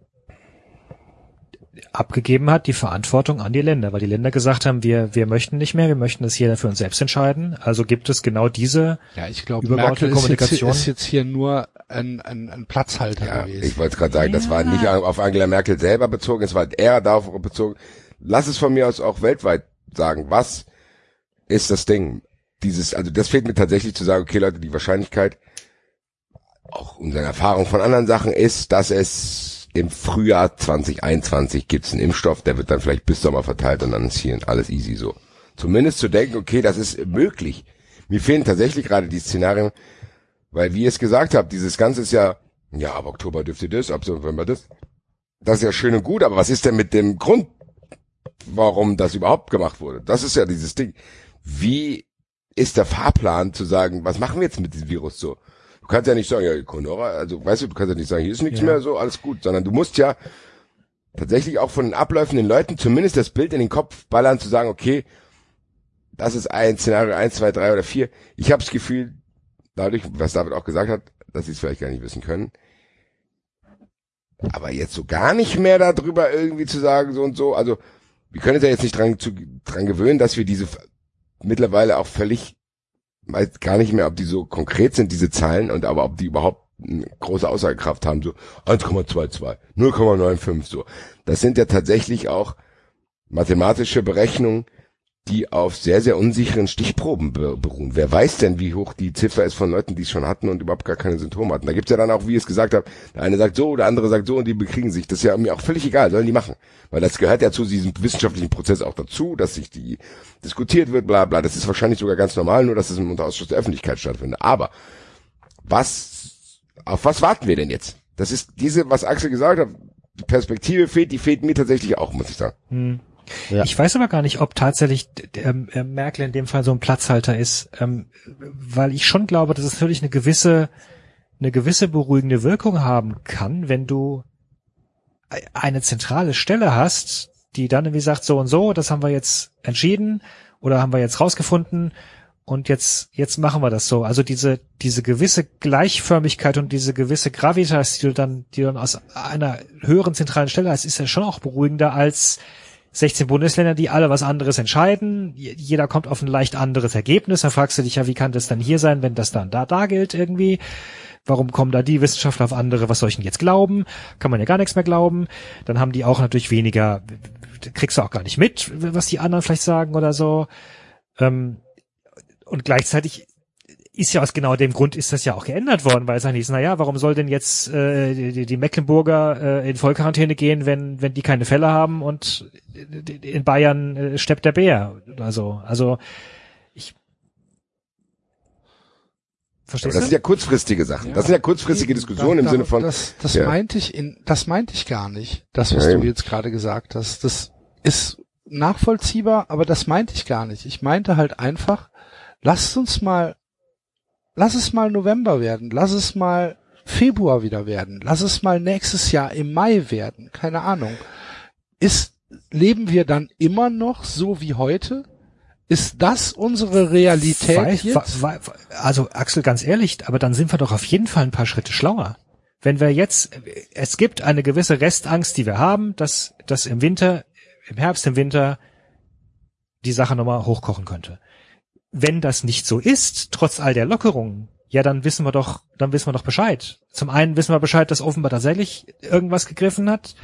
abgegeben hat, die Verantwortung an die Länder, weil die Länder gesagt haben, wir, wir möchten nicht mehr, wir möchten das jeder für uns selbst entscheiden. Also gibt es genau diese, Ja, ich glaube, Übergeordnete Merkel ist jetzt, Kommunikation. ist jetzt hier nur ein, ein, ein Platzhalter ja, gewesen. ich wollte gerade sagen, das war nicht auf Angela Merkel selber bezogen, es war eher darauf bezogen, lass es von mir aus auch weltweit sagen, was ist das Ding? Dieses, also das fehlt mir tatsächlich zu sagen, okay Leute, die Wahrscheinlichkeit, auch unsere Erfahrung von anderen Sachen ist, dass es im Frühjahr 2021 gibt's einen Impfstoff, der wird dann vielleicht bis Sommer verteilt und dann ist hier alles easy so. Zumindest zu denken, okay, das ist möglich. Mir fehlen tatsächlich gerade die Szenarien, weil wie ihr es gesagt habt, dieses Ganze ist ja, ja, ab Oktober dürfte das, ab November das. Das ist ja schön und gut, aber was ist denn mit dem Grund, warum das überhaupt gemacht wurde? Das ist ja dieses Ding. Wie ist der Fahrplan zu sagen, was machen wir jetzt mit diesem Virus so? Du kannst ja nicht sagen, ja, Conora, also weißt du, du kannst ja nicht sagen, hier ist nichts Ja. mehr, so, alles gut, sondern du musst ja tatsächlich auch von den Abläufen den Leuten zumindest das Bild in den Kopf ballern, zu sagen, okay, das ist ein Szenario, eins, zwei, drei oder vier. Ich habe das Gefühl, dadurch, was David auch gesagt hat, dass sie es vielleicht gar nicht wissen können. Aber jetzt so gar nicht mehr darüber irgendwie zu sagen, so und so, also wir können uns ja jetzt nicht dran, zu, dran gewöhnen, dass wir diese mittlerweile auch völlig, weiß gar nicht mehr, ob die so konkret sind, diese Zahlen, und aber ob die überhaupt eine große Aussagekraft haben, so 1,22, 0,95, so. Das sind ja tatsächlich auch mathematische Berechnungen, die auf sehr, sehr unsicheren Stichproben be beruhen. Wer weiß denn, wie hoch die Ziffer ist von Leuten, die es schon hatten und überhaupt gar keine Symptome hatten. Da gibt's ja dann auch, wie ich es gesagt habe, der eine sagt so, der andere sagt so und die bekriegen sich. Das ist ja mir auch völlig egal, sollen die machen. Weil das gehört ja zu diesem wissenschaftlichen Prozess auch dazu, dass sich die diskutiert wird, bla bla. Das ist wahrscheinlich sogar ganz normal, nur dass es im Unterausschuss der Öffentlichkeit stattfindet. Aber was, auf was warten wir denn jetzt? Das ist diese, was Axel gesagt hat, die Perspektive fehlt, die fehlt mir tatsächlich auch, muss ich sagen. hm. Ja. Ich weiß aber gar nicht, ob tatsächlich ähm, äh, Merkel in dem Fall so ein Platzhalter ist, ähm, weil ich schon glaube, dass es natürlich eine gewisse, eine gewisse beruhigende Wirkung haben kann, wenn du eine zentrale Stelle hast, die dann irgendwie sagt, so und so, das haben wir jetzt entschieden oder haben wir jetzt rausgefunden und jetzt, jetzt machen wir das so. Also diese, diese gewisse Gleichförmigkeit und diese gewisse Gravitas, die du dann, die du dann aus einer höheren zentralen Stelle hast, ist ja schon auch beruhigender als 16 Bundesländer, die alle was anderes entscheiden. Jeder kommt auf ein leicht anderes Ergebnis. Dann fragst du dich ja, wie kann das dann hier sein, wenn das dann da, da gilt irgendwie? Warum kommen da die Wissenschaftler auf andere? Was soll ich denn jetzt glauben? Kann man ja gar nichts mehr glauben. Dann haben die auch natürlich weniger, kriegst du auch gar nicht mit, was die anderen vielleicht sagen oder so. Ähm, und gleichzeitig ist ja aus genau dem Grund ist das ja auch geändert worden, weil es eigentlich ist, naja, warum soll denn jetzt äh, die, die Mecklenburger äh, in Vollquarantäne gehen, wenn, wenn die keine Fälle haben und in Bayern äh, steppt der Bär oder so. Also ich Aber verstehst das du? sind ja kurzfristige Sachen. Das sind ja kurzfristige Eben, Diskussionen da- im Sinne von, Das, das Ja. meinte ich in, das meinte ich gar nicht. Das, was Ja, du jetzt gerade gesagt hast, das ist nachvollziehbar, aber das meinte ich gar nicht. Ich meinte halt einfach, lasst uns mal, lass es mal November werden, lass es mal Februar wieder werden, lass es mal nächstes Jahr im Mai werden, keine Ahnung. Ist, leben wir dann immer noch so wie heute? Ist das unsere Realität Weil- jetzt? weil- also Axel, ganz ehrlich, aber dann sind wir doch auf jeden Fall ein paar Schritte schlauer. Wenn wir jetzt, es gibt eine gewisse Restangst, die wir haben, dass, dass im Winter, im Herbst, im Winter die Sache nochmal hochkochen könnte. Wenn das nicht so ist, trotz all der Lockerungen, ja, dann wissen wir doch, dann wissen wir doch Bescheid. Zum einen wissen wir Bescheid, dass offenbar tatsächlich irgendwas gegriffen hat.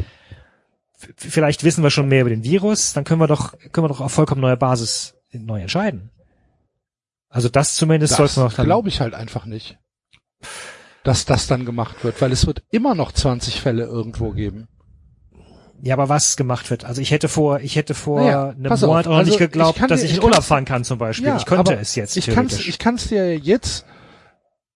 Vielleicht wissen wir schon mehr über den Virus, dann können wir doch, können wir doch auf vollkommen neuer Basis neu entscheiden. Also das zumindest Das sollten wir auch dann. glaube ich halt einfach nicht, dass das dann gemacht wird, weil es wird immer noch 20 Fälle irgendwo geben. Ja, aber was gemacht wird. Also ich hätte vor, ich hätte vor Naja, einem pass auf, Monat auch noch also nicht geglaubt, ich kann dass dir- ich ich in Urlaub kann's- fahren kann zum Beispiel. ich könnte es jetzt Ich kann es theoretisch. ich kann's dir jetzt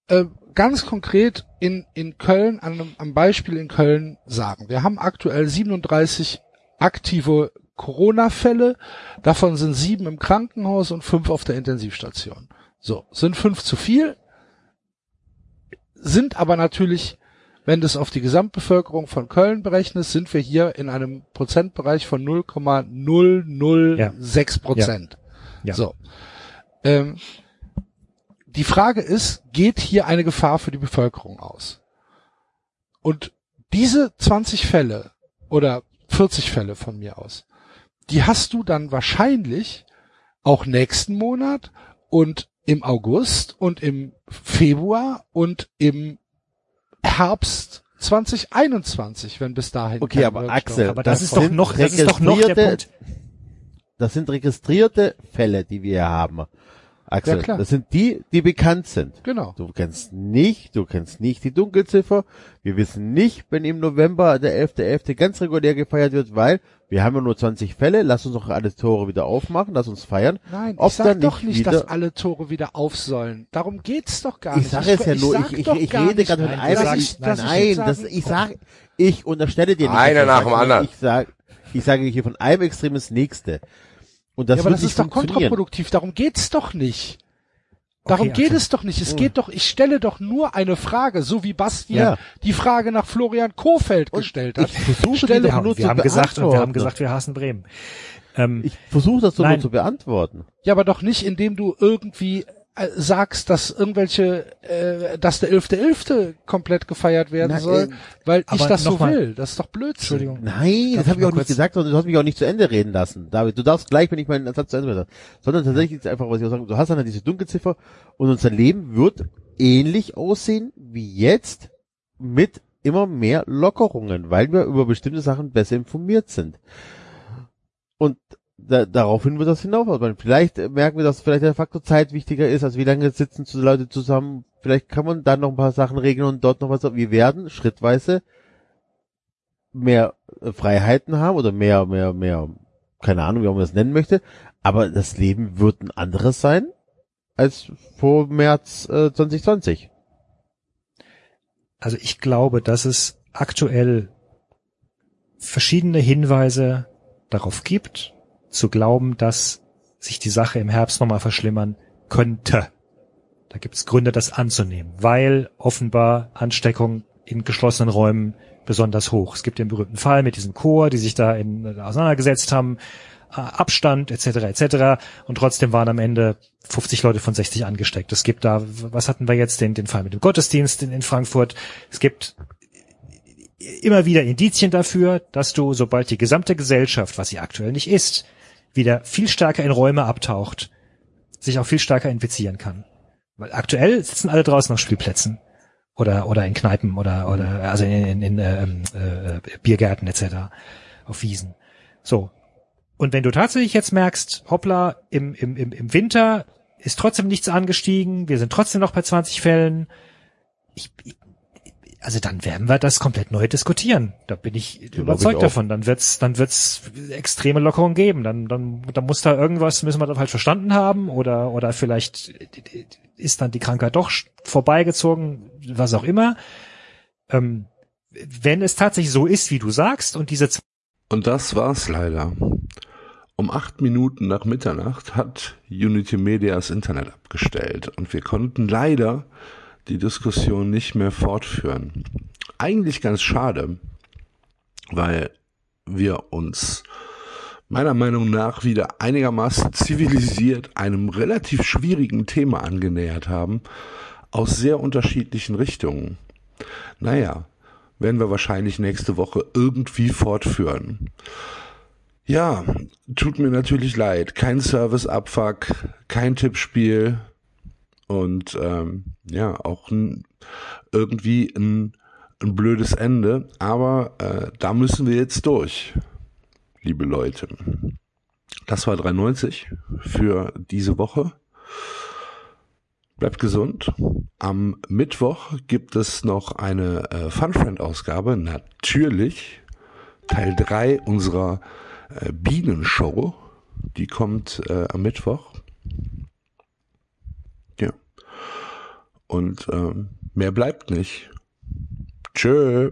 äh, ganz konkret in, in Köln, an einem, am Beispiel in Köln sagen. Wir haben aktuell 37 aktive Corona-Fälle, davon sind sieben im Krankenhaus und fünf auf der Intensivstation. So, sind fünf zu viel, sind aber natürlich, wenn du es auf die Gesamtbevölkerung von Köln berechnest, sind wir hier in einem Prozentbereich von 0,006 Prozent. Ja. So. Ähm, die Frage ist, geht hier eine Gefahr für die Bevölkerung aus? Und diese 20 Fälle oder 40 Fälle von mir aus, die hast du dann wahrscheinlich auch nächsten Monat und im August und im Februar und im Herbst 2021, wenn bis dahin. Okay, aber Wirkstoff- Axel, Aber das, Das ist doch noch, das ist doch noch der Punkt. Das sind registrierte Fälle, die wir haben. Axel, Ja, klar. das sind die, die bekannt sind. Genau. Du kennst nicht, du kennst nicht die Dunkelziffer. Wir wissen nicht, wenn im November der 11.11. ganz regulär gefeiert wird, weil wir haben ja nur 20 Fälle. Lass uns doch alle Tore wieder aufmachen, lass uns feiern. Nein, Ob ich sag dann doch nicht nicht, wieder- dass alle Tore wieder auf sollen. Darum geht's doch gar Ich nicht. sage es ja nur, sag ich, ich, doch ich gar rede nicht, gerade mit Nein, einem, sagst- ich, ich nein, jetzt das, ich sag, ich unterstelle dir nicht. Einer ich nach sage dem anderen. Ich sage, ich sage hier von einem Extrem ins nächste. Und das ja, aber das ist doch kontraproduktiv. Darum geht's doch nicht. Darum Okay, geht Axel. es doch nicht. Es geht doch, ich stelle doch nur eine Frage, so wie Bastian Ja. die Frage nach Florian Kofeld gestellt hat. ich versuche Stelle- Ja, nur wir zu haben gesagt, und wir haben gesagt, wir hassen Bremen. Ähm, Ich versuche das doch nur zu beantworten. Ja, aber doch nicht, indem du irgendwie sagst, dass irgendwelche, äh, dass der 11.11. komplett gefeiert werden Na, soll, äh, weil ich das so mal- will. Das ist doch Blödsinn. Entschuldigung. Nein, Darf das habe ich auch nicht gesagt, sondern du hast mich auch nicht zu Ende reden lassen. David, du darfst gleich, wenn ich meinen Satz zu Ende rede. Sondern tatsächlich ist einfach, was ich auch sagen, du hast dann diese Dunkelziffer und unser Leben wird ähnlich aussehen wie jetzt mit immer mehr Lockerungen, weil wir über bestimmte Sachen besser informiert sind. Und da, daraufhin wird das hinaufarbeiten. Vielleicht merken wir, dass vielleicht der Faktor Zeit wichtiger ist, als wie lange sitzen zu Leute zusammen. Vielleicht kann man dann noch ein paar Sachen regeln und dort noch was. Wir werden schrittweise mehr äh, Freiheiten haben oder mehr, mehr, mehr, keine Ahnung, wie man das nennen möchte. Aber das Leben wird ein anderes sein als vor März äh, 2020. Also ich glaube, dass es aktuell verschiedene Hinweise darauf gibt, zu glauben, dass sich die Sache im Herbst nochmal verschlimmern könnte. Da gibt es Gründe, das anzunehmen, weil offenbar Ansteckung in geschlossenen Räumen besonders hoch. Es gibt den berühmten Fall mit diesem Chor, die sich da in, auseinandergesetzt haben, äh, Abstand etc. etc. Und trotzdem waren am Ende 50 Leute von 60 angesteckt. Es gibt da, was hatten wir jetzt, den, den Fall mit dem Gottesdienst in, in Frankfurt. Es gibt immer wieder Indizien dafür, dass du, sobald die gesamte Gesellschaft, was sie aktuell nicht ist, wieder viel stärker in Räume abtaucht, sich auch viel stärker infizieren kann. Weil aktuell sitzen alle draußen auf Spielplätzen oder oder in Kneipen oder oder also in, in, in ähm, äh, Biergärten etc. auf Wiesen. So. Und wenn du tatsächlich jetzt merkst, hoppla, im, im, im, im Winter ist trotzdem nichts angestiegen, wir sind trotzdem noch bei 20 Fällen, ich, ich also dann werden wir das komplett neu diskutieren. Da bin ich ich überzeugt auch. davon. Dann wird's, dann wird's extreme Lockerungen geben. Dann, dann, dann muss da irgendwas, müssen wir da falsch verstanden haben oder, oder vielleicht ist dann die Krankheit doch vorbeigezogen, was auch immer. Ähm, wenn es tatsächlich so ist, wie du sagst und diese Und das war's leider. Um acht Minuten nach Mitternacht hat Unity Media das Internet abgestellt und wir konnten leider die Diskussion nicht mehr fortführen. Eigentlich ganz schade, weil wir uns meiner Meinung nach wieder einigermaßen zivilisiert einem relativ schwierigen Thema angenähert haben, aus sehr unterschiedlichen Richtungen. Naja, werden wir wahrscheinlich nächste Woche irgendwie fortführen. Ja, tut mir natürlich leid. Kein Service-Abfuck, kein Tippspiel und ähm, ja, auch ein, irgendwie ein, ein blödes Ende. Aber äh, da müssen wir jetzt durch, liebe Leute. Das war 3,90 für diese Woche. Bleibt gesund. Am Mittwoch gibt es noch eine äh, Funfriend-Ausgabe. Natürlich Teil 3 unserer äh, Bienenshow. Die kommt äh, am Mittwoch. Ja. Und ähm, mehr bleibt nicht. Tschö.